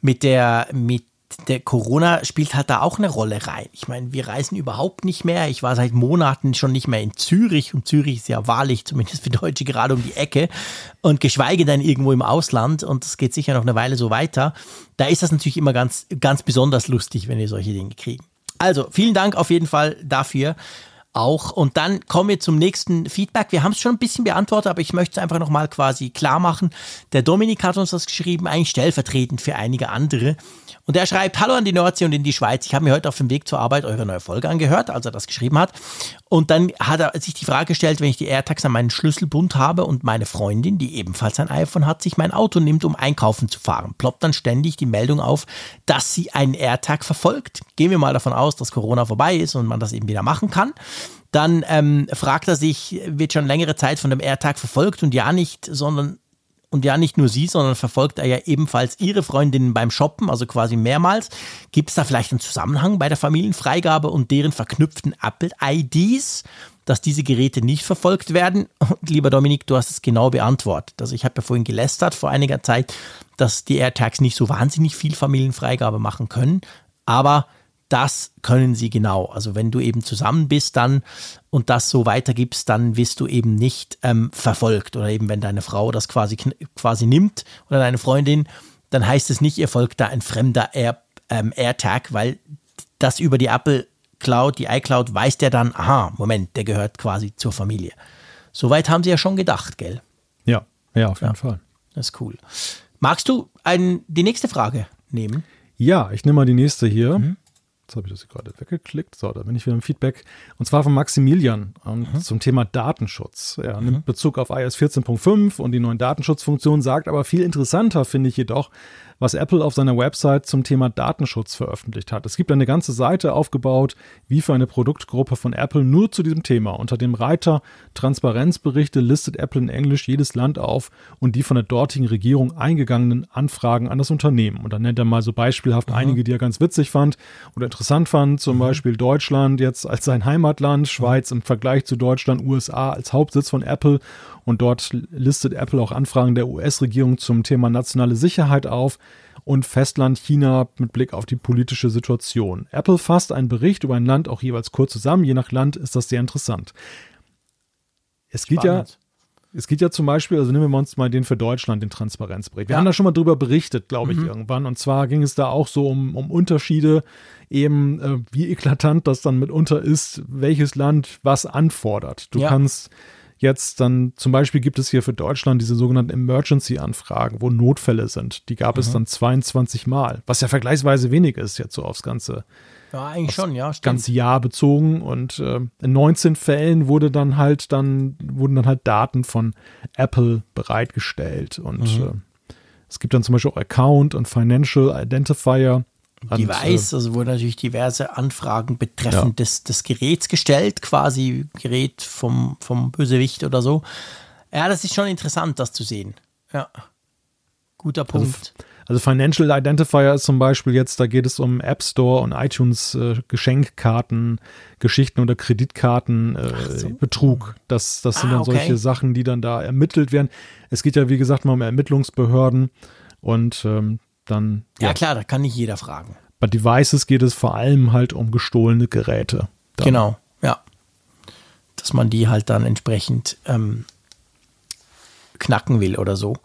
mit der, mit der Corona spielt halt da auch eine Rolle rein. Ich meine, wir reisen überhaupt nicht mehr. Ich war seit Monaten schon nicht mehr in Zürich und Zürich ist ja wahrlich, zumindest für Deutsche, gerade um die Ecke und geschweige denn irgendwo im Ausland und das geht sicher noch eine Weile so weiter. Da ist das natürlich immer ganz, ganz besonders lustig, wenn wir solche Dinge kriegen. Also, vielen Dank auf jeden Fall dafür auch. Und dann kommen wir zum nächsten Feedback. Wir haben es schon ein bisschen beantwortet, aber ich möchte es einfach nochmal quasi klar machen. Der Dominik hat uns das geschrieben, eigentlich stellvertretend für einige andere. Und er schreibt, hallo an die Nordsee und in die Schweiz. Ich habe mir heute auf dem Weg zur Arbeit eure neue Folge angehört, als er das geschrieben hat. Und dann hat er sich die Frage gestellt, wenn ich die AirTags an meinen Schlüsselbund habe und meine Freundin, die ebenfalls ein iPhone hat, sich mein Auto nimmt, um einkaufen zu fahren, ploppt dann ständig die Meldung auf, dass sie einen AirTag verfolgt. Gehen wir mal davon aus, dass Corona vorbei ist und man das eben wieder machen kann. Dann ähm, fragt er sich, wird schon längere Zeit von dem AirTag verfolgt und ja nicht, sondern und ja, nicht nur sie, sondern verfolgt er ja ebenfalls ihre Freundinnen beim Shoppen, also quasi mehrmals. Gibt es da vielleicht einen Zusammenhang bei der Familienfreigabe und deren verknüpften Apple-IDs, dass diese Geräte nicht verfolgt werden? Und lieber Dominik, du hast es genau beantwortet. Also ich habe ja vorhin gelästert vor einiger Zeit, dass die AirTags nicht so wahnsinnig viel Familienfreigabe machen können, aber das können sie genau. Also wenn du eben zusammen bist dann und das so weitergibst, dann wirst du eben nicht ähm, verfolgt. Oder eben wenn deine Frau das quasi, quasi nimmt oder deine Freundin, dann heißt es nicht, ihr folgt da ein fremder Air, ähm, AirTag, weil das über die Apple Cloud, die iCloud, weiß der dann, aha, Moment, der gehört quasi zur Familie. Soweit haben sie ja schon gedacht, gell? Ja, ja, auf jeden ja, Fall. Das ist cool. Magst du ein, die nächste Frage nehmen? Ja, ich nehme mal die nächste hier. Mhm. Jetzt habe ich das gerade weggeklickt. So, da bin ich wieder im Feedback. Und zwar von Maximilian und mhm. zum Thema Datenschutz. Er mhm. nimmt Bezug auf iOS 14.5 und die neuen Datenschutzfunktionen, sagt aber viel interessanter, finde ich jedoch, was Apple auf seiner Website zum Thema Datenschutz veröffentlicht hat. Es gibt eine ganze Seite aufgebaut, wie für eine Produktgruppe von Apple, nur zu diesem Thema. Unter dem Reiter Transparenzberichte listet Apple in Englisch jedes Land auf und die von der dortigen Regierung eingegangenen Anfragen an das Unternehmen. Und dann nennt er mal so beispielhaft mhm. einige, die er ganz witzig fand oder interessant fand. Zum mhm. Beispiel Deutschland jetzt als sein Heimatland, Schweiz im Vergleich zu Deutschland, USA als Hauptsitz von Apple und dort listet Apple auch Anfragen der US-Regierung zum Thema nationale Sicherheit auf und Festland China mit Blick auf die politische Situation. Apple fasst einen Bericht über ein Land auch jeweils kurz zusammen. Je nach Land ist das sehr interessant. Es geht ja, es geht ja zum Beispiel, also nehmen wir uns mal den für Deutschland, den Transparenzbericht. Wir ja. haben da schon mal drüber berichtet, glaube ich, mhm. irgendwann. Und zwar ging es da auch so um, um Unterschiede, eben äh, wie eklatant das dann mitunter ist, welches Land was anfordert. Du ja. kannst jetzt dann zum Beispiel gibt es hier für Deutschland diese sogenannten Emergency-Anfragen, wo Notfälle sind. Die gab mhm. es dann 22 Mal, was ja vergleichsweise wenig ist jetzt so aufs ganze. Ja, eigentlich schon, ja. Stimmt. Ganze Jahr bezogen und äh, in 19 Fällen wurde dann halt dann wurden dann halt Daten von Apple bereitgestellt und mhm. äh, es gibt dann zum Beispiel auch Account und Financial Identifier Device, äh, also wurden natürlich diverse Anfragen betreffend ja. des, des Geräts gestellt, quasi Gerät vom, vom Bösewicht oder so. Ja, das ist schon interessant, das zu sehen. Ja. Guter also Punkt. Also, also Financial Identifier ist zum Beispiel jetzt, da geht es um App Store und iTunes äh, Geschenkkarten, Geschichten oder Kreditkarten, äh, so. Betrug. Das, das sind ah, dann okay. solche Sachen, die dann da ermittelt werden. Es geht ja, wie gesagt, mal um Ermittlungsbehörden und ähm, dann. Ja. ja, klar, da kann nicht jeder fragen. Bei Devices geht es vor allem halt um gestohlene Geräte. Dann. Genau, ja. Dass man die halt dann entsprechend ähm, knacken will oder so.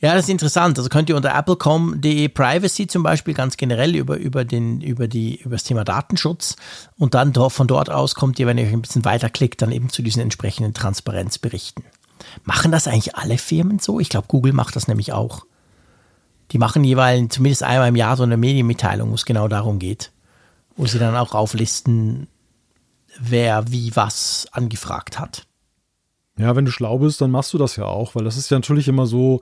Ja, das ist interessant. Also könnt ihr unter apple.com.de Privacy zum Beispiel ganz generell über, über, den, über, die, über das Thema Datenschutz und dann von dort aus kommt ihr, wenn ihr euch ein bisschen weiterklickt, dann eben zu diesen entsprechenden Transparenzberichten. Machen das eigentlich alle Firmen so? Ich glaube, Google macht das nämlich auch. Die machen jeweils zumindest einmal im Jahr so eine Medienmitteilung, wo es genau darum geht. Wo sie dann auch auflisten, wer wie was angefragt hat. Ja, wenn du schlau bist, dann machst du das ja auch, weil das ist ja natürlich immer so,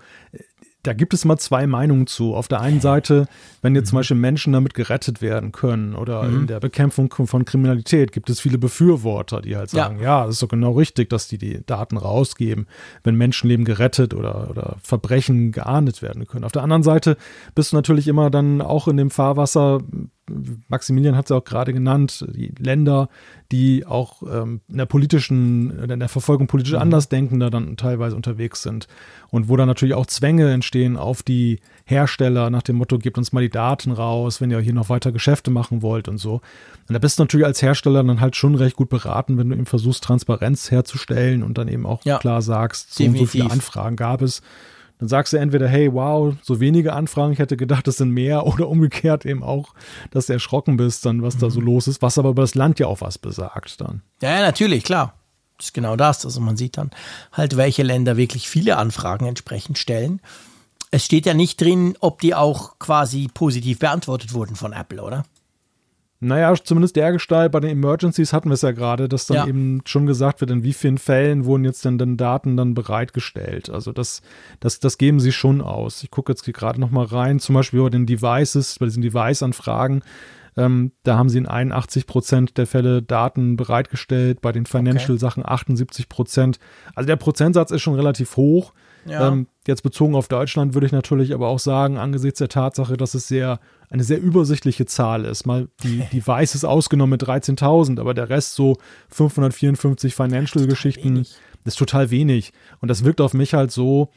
da gibt es mal zwei Meinungen zu. Auf der einen Seite, wenn jetzt zum mhm. Beispiel Menschen damit gerettet werden können oder mhm. in der Bekämpfung von Kriminalität, gibt es viele Befürworter, die halt sagen, ja, ja das ist doch genau richtig, dass die die Daten rausgeben, wenn Menschenleben gerettet oder, oder Verbrechen geahndet werden können. Auf der anderen Seite bist du natürlich immer dann auch in dem Fahrwasser, Maximilian hat es ja auch gerade genannt, die Länder, die auch ähm, in der politischen, in der Verfolgung politisch mhm. Andersdenkender dann teilweise unterwegs sind. Und wo dann natürlich auch Zwänge entstehen auf die Hersteller nach dem Motto, gebt uns mal die Daten raus, wenn ihr hier noch weiter Geschäfte machen wollt und so. Und da bist du natürlich als Hersteller dann halt schon recht gut beraten, wenn du eben versuchst, Transparenz herzustellen und dann eben auch ja, klar sagst, so und so viele Anfragen gab es dann sagst du entweder, hey, wow, so wenige Anfragen, ich hätte gedacht, es sind mehr, oder umgekehrt eben auch, dass du erschrocken bist, dann was mhm. da so mhm. los ist, was aber über das Land ja auch was besagt dann. Ja, ja, natürlich, klar. Das ist genau das. Also man sieht dann halt, welche Länder wirklich viele Anfragen entsprechend stellen. Es steht ja nicht drin, ob die auch quasi positiv beantwortet wurden von Apple, oder? Naja, zumindest der Gestalt bei den Emergencies hatten wir es ja gerade, dass dann ja. eben schon gesagt wird, in wie vielen Fällen wurden jetzt denn, denn Daten dann bereitgestellt. Also das, das, das geben sie schon aus. Ich gucke jetzt gerade noch mal rein, zum Beispiel bei den Devices, bei diesen Device-Anfragen. Ähm, da haben sie in 81 Prozent der Fälle Daten bereitgestellt, bei den Financial-Sachen 78 Prozent. Also der Prozentsatz ist schon relativ hoch. Ja. Ähm, jetzt bezogen auf Deutschland würde ich natürlich aber auch sagen, angesichts der Tatsache, dass es sehr eine sehr übersichtliche Zahl ist. Mal die, die Weiß ist ausgenommen mit 13.000, aber der Rest so 554 Financial-Geschichten ist total wenig. Und das wirkt auf mich halt so,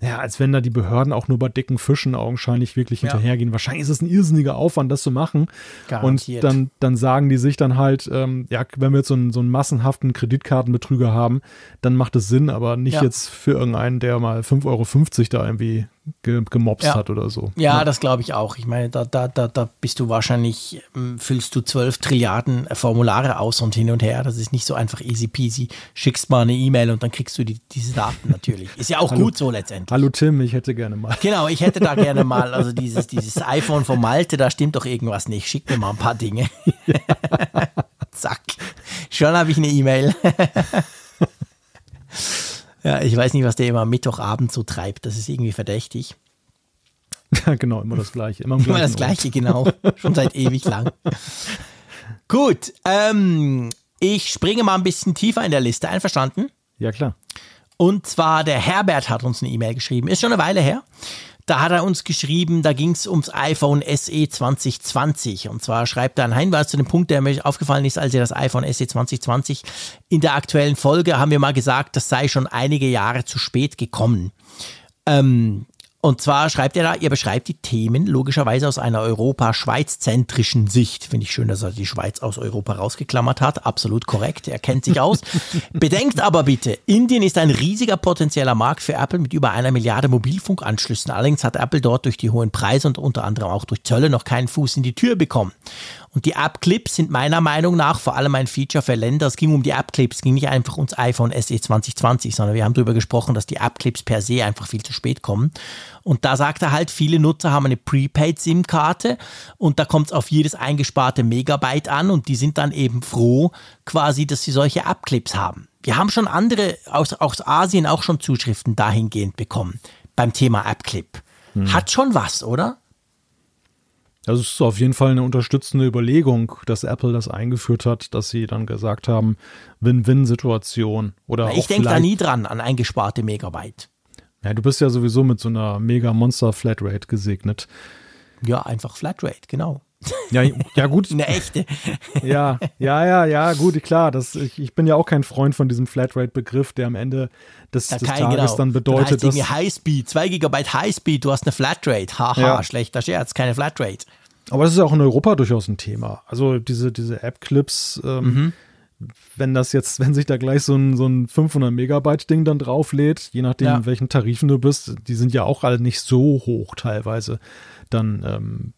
ja, als wenn da die Behörden auch nur bei dicken Fischen augenscheinlich wirklich Ja. hinterhergehen. Wahrscheinlich ist es ein irrsinniger Aufwand, das zu machen. Garantiert. Und dann, dann sagen die sich dann halt, ähm, ja, wenn wir jetzt so einen, so einen massenhaften Kreditkartenbetrüger haben, dann macht es Sinn, aber nicht Ja. jetzt für irgendeinen, der mal 5,50 Euro da irgendwie ge gemobst Ja. hat oder so. Ja, das glaube ich auch. Ich meine, da, da, da, da bist du wahrscheinlich, ähm, füllst du zwölf Trilliarden äh, Formulare aus und hin und her. Das ist nicht so einfach easy peasy. Schickst mal eine E-Mail und dann kriegst du die, diese Daten natürlich. Ist ja auch Hallo. gut so letztendlich. Hallo Tim, ich hätte gerne mal. Genau, ich hätte da gerne mal, also dieses, dieses iPhone von Malte, da stimmt doch irgendwas nicht. Schick mir mal ein paar Dinge. Zack. Schon habe ich eine E-Mail. Ja, ich weiß nicht, was der immer am Mittwochabend so treibt. Das ist irgendwie verdächtig. Ja, genau, immer das Gleiche. Immer, Immer das Gleiche, genau. Schon seit ewig lang. Gut, ähm, ich springe mal ein bisschen tiefer in der Liste. Einverstanden? Ja, klar. Und zwar der Herbert hat uns eine E-Mail geschrieben. Ist schon eine Weile her. Da hat er uns geschrieben, da ging es ums iPhone SE 2020. Und zwar schreibt er einen Hinweis zu dem Punkt, der mir aufgefallen ist, als ihr das iPhone SE 2020 in der aktuellen Folge haben wir mal gesagt, das sei schon einige Jahre zu spät gekommen. Ähm, und zwar schreibt er da, ihr beschreibt die Themen logischerweise aus einer Europa-Schweiz-zentrischen Sicht. Finde ich schön, dass er die Schweiz aus Europa rausgeklammert hat. Absolut korrekt, er kennt sich aus. Bedenkt aber bitte, Indien ist ein riesiger potenzieller Markt für Apple mit über einer Milliarde Mobilfunkanschlüssen. Allerdings hat Apple dort durch die hohen Preise und unter anderem auch durch Zölle noch keinen Fuß in die Tür bekommen. Und die App-Clips sind meiner Meinung nach vor allem ein Feature für Länder. Es ging um die App-Clips, es ging nicht einfach ums iPhone SE 2020, sondern wir haben darüber gesprochen, dass die App-Clips per se einfach viel zu spät kommen. Und da sagt er halt, viele Nutzer haben eine Prepaid-SIM-Karte und da kommt es auf jedes eingesparte Megabyte an und die sind dann eben froh, quasi, dass sie solche App-Clips haben. Wir haben schon andere aus, aus Asien auch schon Zuschriften dahingehend bekommen beim Thema App-Clip. Hat schon was, oder? Das ist auf jeden Fall eine unterstützende Überlegung, dass Apple das eingeführt hat, dass sie dann gesagt haben, Win-Win-Situation. Oder Ich denke da nie dran an eingesparte Megabyte. Ja, du bist ja sowieso mit so einer Mega-Monster-Flatrate gesegnet. Ja, einfach Flatrate, genau. Ja, ja gut, Eine echte. ja, ja, ja, ja, gut, klar. Das, ich, ich bin ja auch kein Freund von diesem Flatrate-Begriff, der am Ende des, Ja, des Tages genau. dann bedeutet, heißt dass, Highspeed, 2 Gigabyte Highspeed, du hast eine Flatrate. Haha, Ja. schlechter Scherz, keine Flatrate. Aber das ist ja auch in Europa durchaus ein Thema. Also diese, diese App-Clips, ähm, Mhm. wenn das jetzt, wenn sich da gleich so ein, so ein 500 Megabyte-Ding dann drauflädt, je nachdem, Ja. welchen Tarifen du bist, die sind ja auch alle nicht so hoch teilweise dann ähm,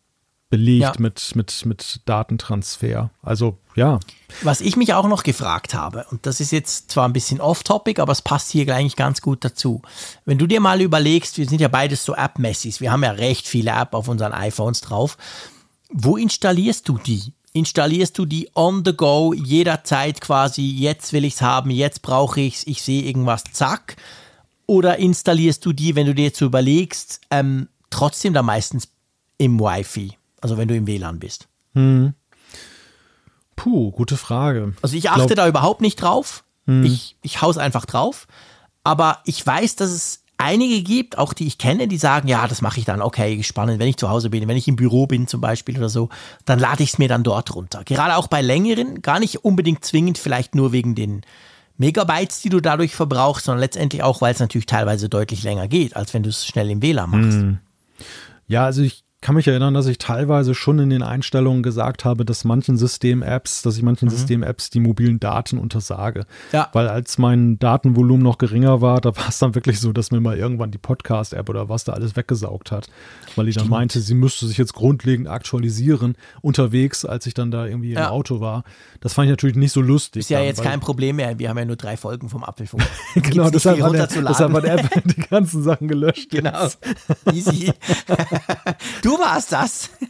belegt Ja. mit, mit, mit Datentransfer. Also ja, Was ich mich auch noch gefragt habe, und das ist jetzt zwar ein bisschen off-topic, aber es passt hier eigentlich ganz gut dazu. Wenn du dir mal überlegst, wir sind ja beides so App-Messis, wir haben ja recht viele App auf unseren iPhones drauf. Wo installierst du die? Installierst du die on the go, jederzeit quasi, jetzt will ich's haben, jetzt brauche ich's, ich sehe irgendwas, zack? Oder installierst du die, wenn du dir jetzt so überlegst, ähm, trotzdem da meistens im Wi-Fi, also wenn du im WLAN bist? puh, gute Frage. Also ich achte Glaub- da überhaupt nicht drauf. Ich, ich hau's einfach drauf. Aber ich weiß, dass es einige gibt, auch die ich kenne, die sagen, ja, das mache ich dann, okay, spannend, wenn ich zu Hause bin, wenn ich im Büro bin zum Beispiel oder so, dann lade ich es mir dann dort runter. Gerade auch bei längeren, gar nicht unbedingt zwingend, vielleicht nur wegen den Megabytes, die du dadurch verbrauchst, sondern letztendlich auch, weil es natürlich teilweise deutlich länger geht, als wenn du es schnell im WLAN machst. Ja, also ich kann mich erinnern, dass ich teilweise schon in den Einstellungen gesagt habe, dass manchen System-Apps, dass ich manchen System-Apps die mobilen Daten untersage. Ja. Weil als mein Datenvolumen noch geringer war, da war es dann wirklich so, dass mir mal irgendwann die Podcast-App oder was da alles weggesaugt hat. Weil die dann meinte, sie müsste sich jetzt grundlegend aktualisieren unterwegs, als ich dann da irgendwie Ja. im Auto war. Das fand ich natürlich nicht so lustig. Ist ja dann, jetzt kein Problem mehr, wir haben ja nur drei Folgen vom Apfelfunk. Genau, deshalb viel hat, der, deshalb hat Apple die ganzen Sachen gelöscht. Genau. Easy. du warst das.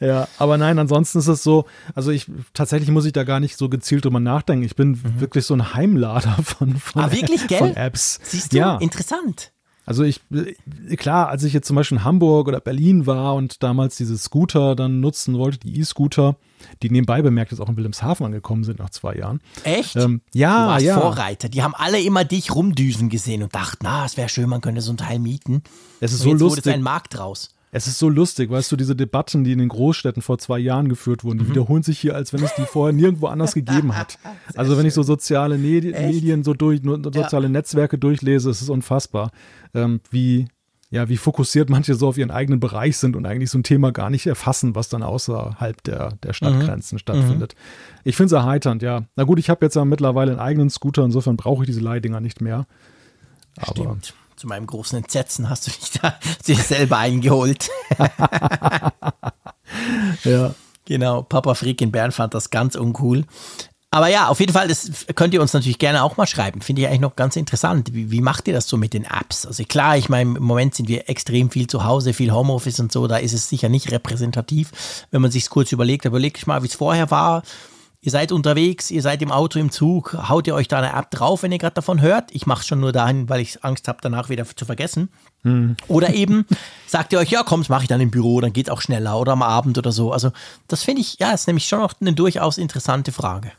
Ja, aber nein, ansonsten ist es so, also ich tatsächlich muss ich da gar nicht so gezielt drüber nachdenken. Ich bin wirklich so ein Heimlader von, von, Mhm. Ah, wirklich, gell? von Apps. Siehst du? Ja, Interessant. Also ich, äh, klar, als ich jetzt zum Beispiel in Hamburg oder Berlin war und damals diese Scooter dann nutzen wollte, die E-Scooter, die nebenbei bemerkt jetzt auch in Wilhelmshaven angekommen sind nach zwei Jahren. Echt? Ähm, du ja, warst ja. Vorreiter. Die haben alle immer dich rumdüsen gesehen und dachten, na, es wäre schön, man könnte so ein Teil mieten. Es ist Und so jetzt wurde lustig. es ein Markt draus. Es ist so lustig, weißt du, diese Debatten, die in den Großstädten vor zwei Jahren geführt wurden, die mhm. wiederholen sich hier, als wenn es die vorher nirgendwo anders gegeben hat. also wenn ich so soziale Medi Echt? Medien so durch, soziale ja. Netzwerke durchlese, ist es unfassbar, ähm, wie, ja, wie fokussiert manche so auf ihren eigenen Bereich sind und eigentlich so ein Thema gar nicht erfassen, was dann außerhalb der, der Stadtgrenzen mhm. stattfindet. Mhm. Ich finde es erheiternd, ja. Na gut, ich habe jetzt ja mittlerweile einen eigenen Scooter, insofern brauche ich diese Leihdinger nicht mehr. Aber Stimmt zu meinem großen Entsetzen hast du dich da dir selber eingeholt. ja. Genau, Papa Frick in Bern fand das ganz uncool. Aber ja, auf jeden Fall, das könnt ihr uns natürlich gerne auch mal schreiben. Finde ich eigentlich noch ganz interessant. Wie, wie macht ihr das so mit den Apps? Also klar, ich meine, im Moment sind wir extrem viel zu Hause, viel Homeoffice und so. Da ist es sicher nicht repräsentativ, wenn man sich kurz überlegt. Aber überlegt mal, wie es vorher war Ihr seid unterwegs, ihr seid im Auto, im Zug, haut ihr euch da eine App drauf, wenn ihr gerade davon hört. Ich mache es schon nur dahin, weil ich Angst habe, danach wieder zu vergessen. Hm. Oder eben sagt ihr euch, ja komm, das mache ich dann im Büro, dann geht es auch schneller oder am Abend oder so. Also das finde ich, ja, ist nämlich schon noch eine durchaus interessante Frage.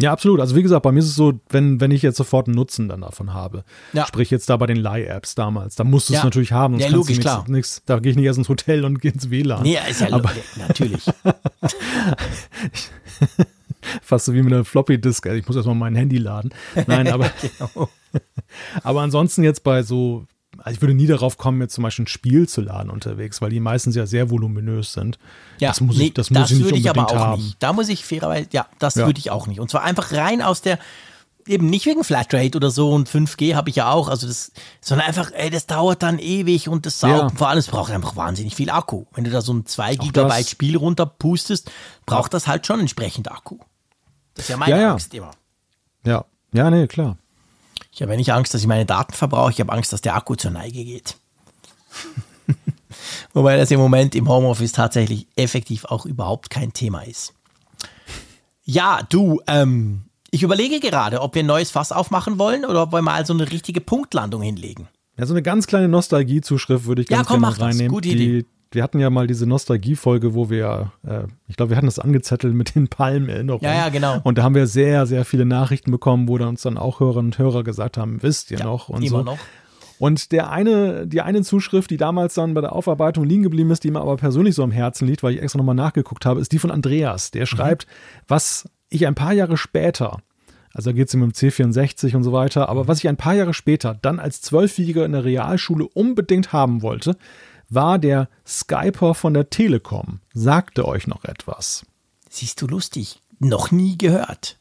Ja, absolut. Also wie gesagt, bei mir ist es so, wenn, wenn ich jetzt sofort einen Nutzen dann davon habe, ja. sprich jetzt da bei den Leih-Apps damals, da musst du es ja. natürlich haben. Ja, logisch, nix, klar. Nix, da gehe ich nicht erst ins Hotel und gehe ins WLAN. Nee, ist ja Aber, natürlich. Fast so wie mit einer Floppy-Disk. Also ich muss erstmal mein Handy laden. Nein, aber, genau. aber ansonsten jetzt bei so also ich würde nie darauf kommen, jetzt zum Beispiel ein Spiel zu laden unterwegs, weil die meistens ja sehr voluminös sind. Ja, das muss nee, ich, das muss das ich nicht würde ich aber auch haben. nicht. Da muss ich fairerweise, ja, das ja. würde ich auch nicht. Und zwar einfach rein aus der, eben nicht wegen Flatrate oder so und 5G habe ich ja auch, also das, sondern einfach, ey, das dauert dann ewig und das saugt. Ja. Vor allem, es braucht einfach wahnsinnig viel Akku. Wenn du da so ein 2 Gigabyte Spiel runterpustest, braucht das halt schon entsprechend Akku. Das ist ja meine ja, Angst immer. Ja, ja, nee, klar. Ich habe nicht Angst, dass ich meine Daten verbrauche, ich habe Angst, dass der Akku zur Neige geht. Wobei das im Moment im Homeoffice tatsächlich effektiv auch überhaupt kein Thema ist. Ja, du, ähm, ich überlege gerade, ob wir ein neues Fass aufmachen wollen oder ob wir mal so eine richtige Punktlandung hinlegen. Ja, so eine ganz kleine Nostalgiezuschrift würde ich ganz ja, komm, gerne reinnehmen. Das. Gute Idee. Die, wir hatten ja mal diese Nostalgie-Folge, wo wir, äh, ich glaube, wir hatten das angezettelt mit den Palmenerinnerungen. Ja, ja, genau. Und da haben wir sehr, sehr viele Nachrichten bekommen, wo dann uns dann auch Hörerinnen und Hörer gesagt haben, wisst ihr ja, noch und immer so. noch. Und der eine, die eine Zuschrift, die damals dann bei der Aufarbeitung liegen geblieben ist, die mir aber persönlich so am Herzen liegt, weil ich extra nochmal nachgeguckt habe, ist die von Andreas. Der mhm. schreibt, mhm. was ich ein paar Jahre später also da geht es ihm um C64 und so weiter. Aber was ich ein paar Jahre später dann als Zwölfjähriger in der Realschule unbedingt haben wollte, war der Skyper von der Telekom. Sagte euch noch etwas? Siehst du lustig. Noch nie gehört.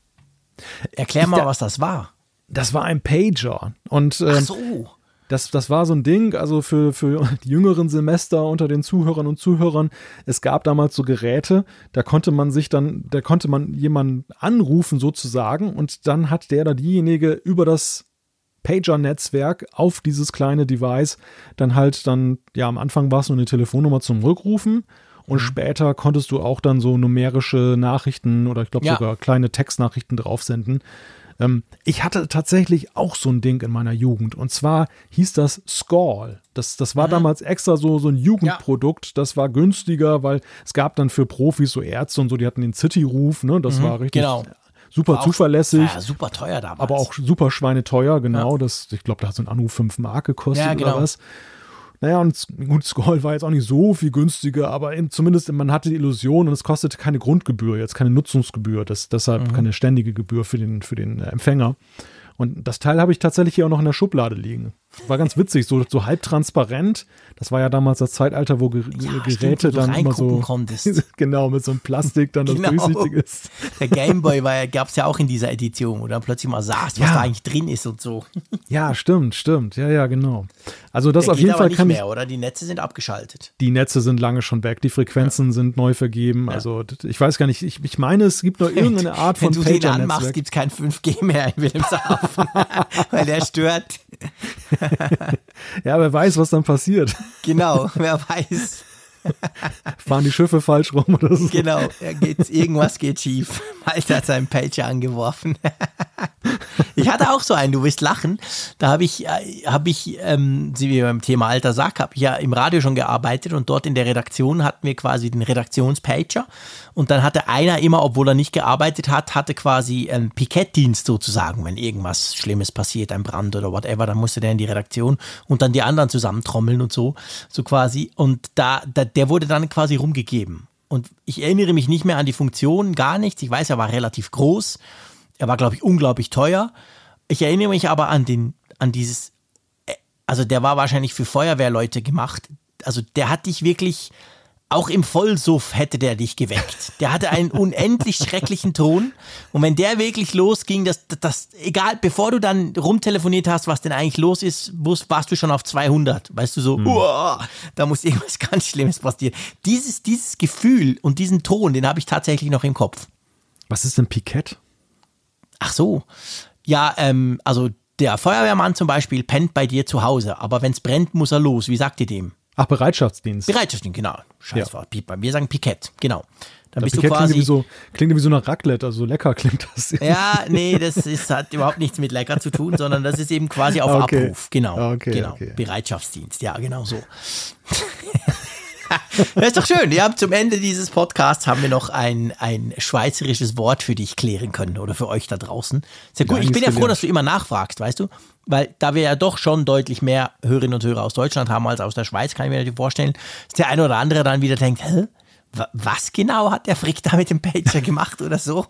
Erklär ich mal, da, was das war. Das war ein Pager. Und, äh, Ach so. Das, das war so ein Ding, also für, für die jüngeren Semester unter den Zuhörern und Zuhörern. Es gab damals so Geräte, da konnte man sich dann, da konnte man jemanden anrufen sozusagen und dann hat der oder diejenige über das Pager-Netzwerk auf dieses kleine Device dann halt dann, ja, am Anfang war es nur eine Telefonnummer zum Rückrufen und mhm. später konntest du auch dann so numerische Nachrichten oder ich glaube ja. sogar kleine Textnachrichten draufsenden. Ähm, ich hatte tatsächlich auch so ein Ding in meiner Jugend und zwar hieß das Scall. Das, das war mhm. damals extra so, so ein Jugendprodukt. Ja. Das war günstiger, weil es gab dann für Profis so Ärzte und so, die hatten den City-Ruf, ne? Das mhm. war richtig genau super war zuverlässig. ja, super teuer damals. Aber auch super schweineteuer, genau. Ja. Das, ich glaube, da hat so ein Anruf 5 Mark gekostet ja, genau. oder was. Naja, und gut, Skoll war jetzt auch nicht so viel günstiger, aber eben zumindest man hatte die Illusion und es kostete keine Grundgebühr, jetzt keine Nutzungsgebühr, das, deshalb mhm. keine ständige Gebühr für den, für den Empfänger. Und das Teil habe ich tatsächlich hier auch noch in der Schublade liegen. War ganz witzig, so, so halb transparent. Das war ja damals das Zeitalter, wo Ge ja, Geräte stimmt, dann immer so. Konntest. genau, mit so einem Plastik dann, das genau. durchsichtig ist. Der Gameboy gab es ja auch in dieser Edition, wo dann plötzlich mal was ja. da eigentlich drin ist und so. Ja, stimmt, stimmt. Ja, ja, genau. Also das Der auf jeden Fall nicht kann mehr, oder? Die Netze sind abgeschaltet. Die Netze sind lange schon weg, die Frequenzen ja. sind neu vergeben. Also ich weiß gar nicht, ich, ich meine, es gibt noch irgendeine Art von Wenn du den anmachst, gibt es kein 5G mehr in Wilhelmshaven, weil der stört. ja, wer weiß, was dann passiert. Genau, wer weiß. Fahren die Schiffe falsch rum oder so? Genau, geht's, irgendwas geht schief. Malte hat seinen Pager angeworfen. ich hatte auch so einen, du wirst lachen. Da habe ich, äh, habe ich, ähm, wie beim Thema alter Sack, habe ich ja im Radio schon gearbeitet und dort in der Redaktion hatten wir quasi den Redaktionspager und dann hatte einer immer, obwohl er nicht gearbeitet hat, hatte quasi einen Pikettdienst sozusagen, wenn irgendwas Schlimmes passiert, ein Brand oder whatever, dann musste der in die Redaktion und dann die anderen zusammentrommeln und so, so quasi. Und da, da der wurde dann quasi rumgegeben. Und ich erinnere mich nicht mehr an die Funktion, gar nichts. Ich weiß, er war relativ groß. Er war, glaube ich, unglaublich teuer. Ich erinnere mich aber an den, an dieses, äh, also der war wahrscheinlich für Feuerwehrleute gemacht. Also der hat dich wirklich, auch im Vollsuff hätte der dich geweckt. Der hatte einen unendlich schrecklichen Ton. Und wenn der wirklich losging, das, das, egal, bevor du dann rumtelefoniert hast, was denn eigentlich los ist, warst du schon auf 200. Weißt du, so, hm. uah, da muss irgendwas ganz Schlimmes passieren. Dieses, dieses Gefühl und diesen Ton, den habe ich tatsächlich noch im Kopf. Was ist denn Pikett? Ach so. Ja, ähm, also der Feuerwehrmann zum Beispiel pennt bei dir zu Hause, aber wenn es brennt, muss er los. Wie sagt ihr dem? Ach, Bereitschaftsdienst. Bereitschaftsdienst, genau. Scheißwort. Ja. Wir sagen Pikett, genau. Dann bist Pikett du quasi. Klingt wie, so, klingt wie so eine Raclette, also lecker klingt das. Ja, nee, das ist, hat überhaupt nichts mit lecker zu tun, sondern das ist eben quasi auf okay. Abruf. Genau. Okay, genau. Okay. Bereitschaftsdienst, ja, genau so. das ist doch schön. Ja, zum Ende dieses Podcasts haben wir noch ein, ein schweizerisches Wort für dich klären können oder für euch da draußen. Sehr gut. Ich bin ja froh, dass du immer nachfragst, weißt du? Weil da wir ja doch schon deutlich mehr Hörerinnen und Hörer aus Deutschland haben als aus der Schweiz, kann ich mir natürlich vorstellen, dass der eine oder andere dann wieder denkt, hä? Was genau hat der Frick da mit dem Pager gemacht oder so?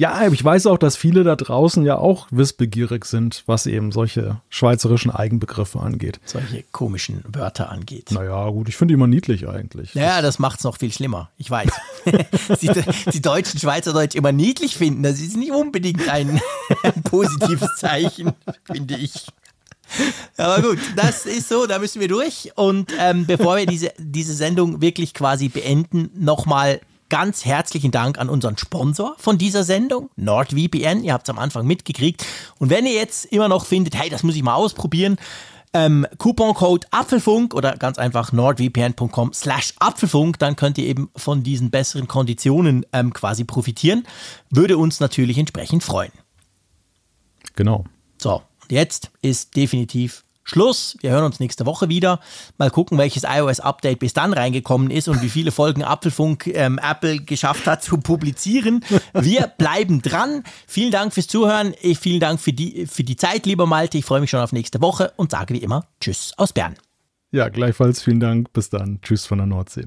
Ja, ich weiß auch, dass viele da draußen ja auch wissbegierig sind, was eben solche schweizerischen Eigenbegriffe angeht. Solche komischen Wörter angeht. Naja, gut, ich finde die immer niedlich eigentlich. Ja, das macht es noch viel schlimmer. Ich weiß. die, die, deutschen Schweizerdeutsch immer niedlich finden, das ist nicht unbedingt ein, ein positives Zeichen, finde ich. Aber gut, das ist so, da müssen wir durch. Und ähm, bevor wir diese, diese Sendung wirklich quasi beenden, nochmal ganz herzlichen Dank an unseren Sponsor von dieser Sendung, NordVPN. Ihr habt es am Anfang mitgekriegt. Und wenn ihr jetzt immer noch findet, hey, das muss ich mal ausprobieren, ähm, Couponcode Apfelfunk oder ganz einfach nordvpn.com slash Apfelfunk, dann könnt ihr eben von diesen besseren Konditionen ähm, quasi profitieren. Würde uns natürlich entsprechend freuen. Genau. So, jetzt ist definitiv Schluss. Wir hören uns nächste Woche wieder. Mal gucken, welches iOS-Update bis dann reingekommen ist und wie viele Folgen Apfelfunk ähm, Apple geschafft hat zu publizieren. Wir bleiben dran. Vielen Dank fürs Zuhören. Vielen Dank für die, für die Zeit, lieber Malte. Ich freue mich schon auf nächste Woche und sage wie immer Tschüss aus Bern. Ja, gleichfalls vielen Dank. Bis dann. Tschüss von der Nordsee.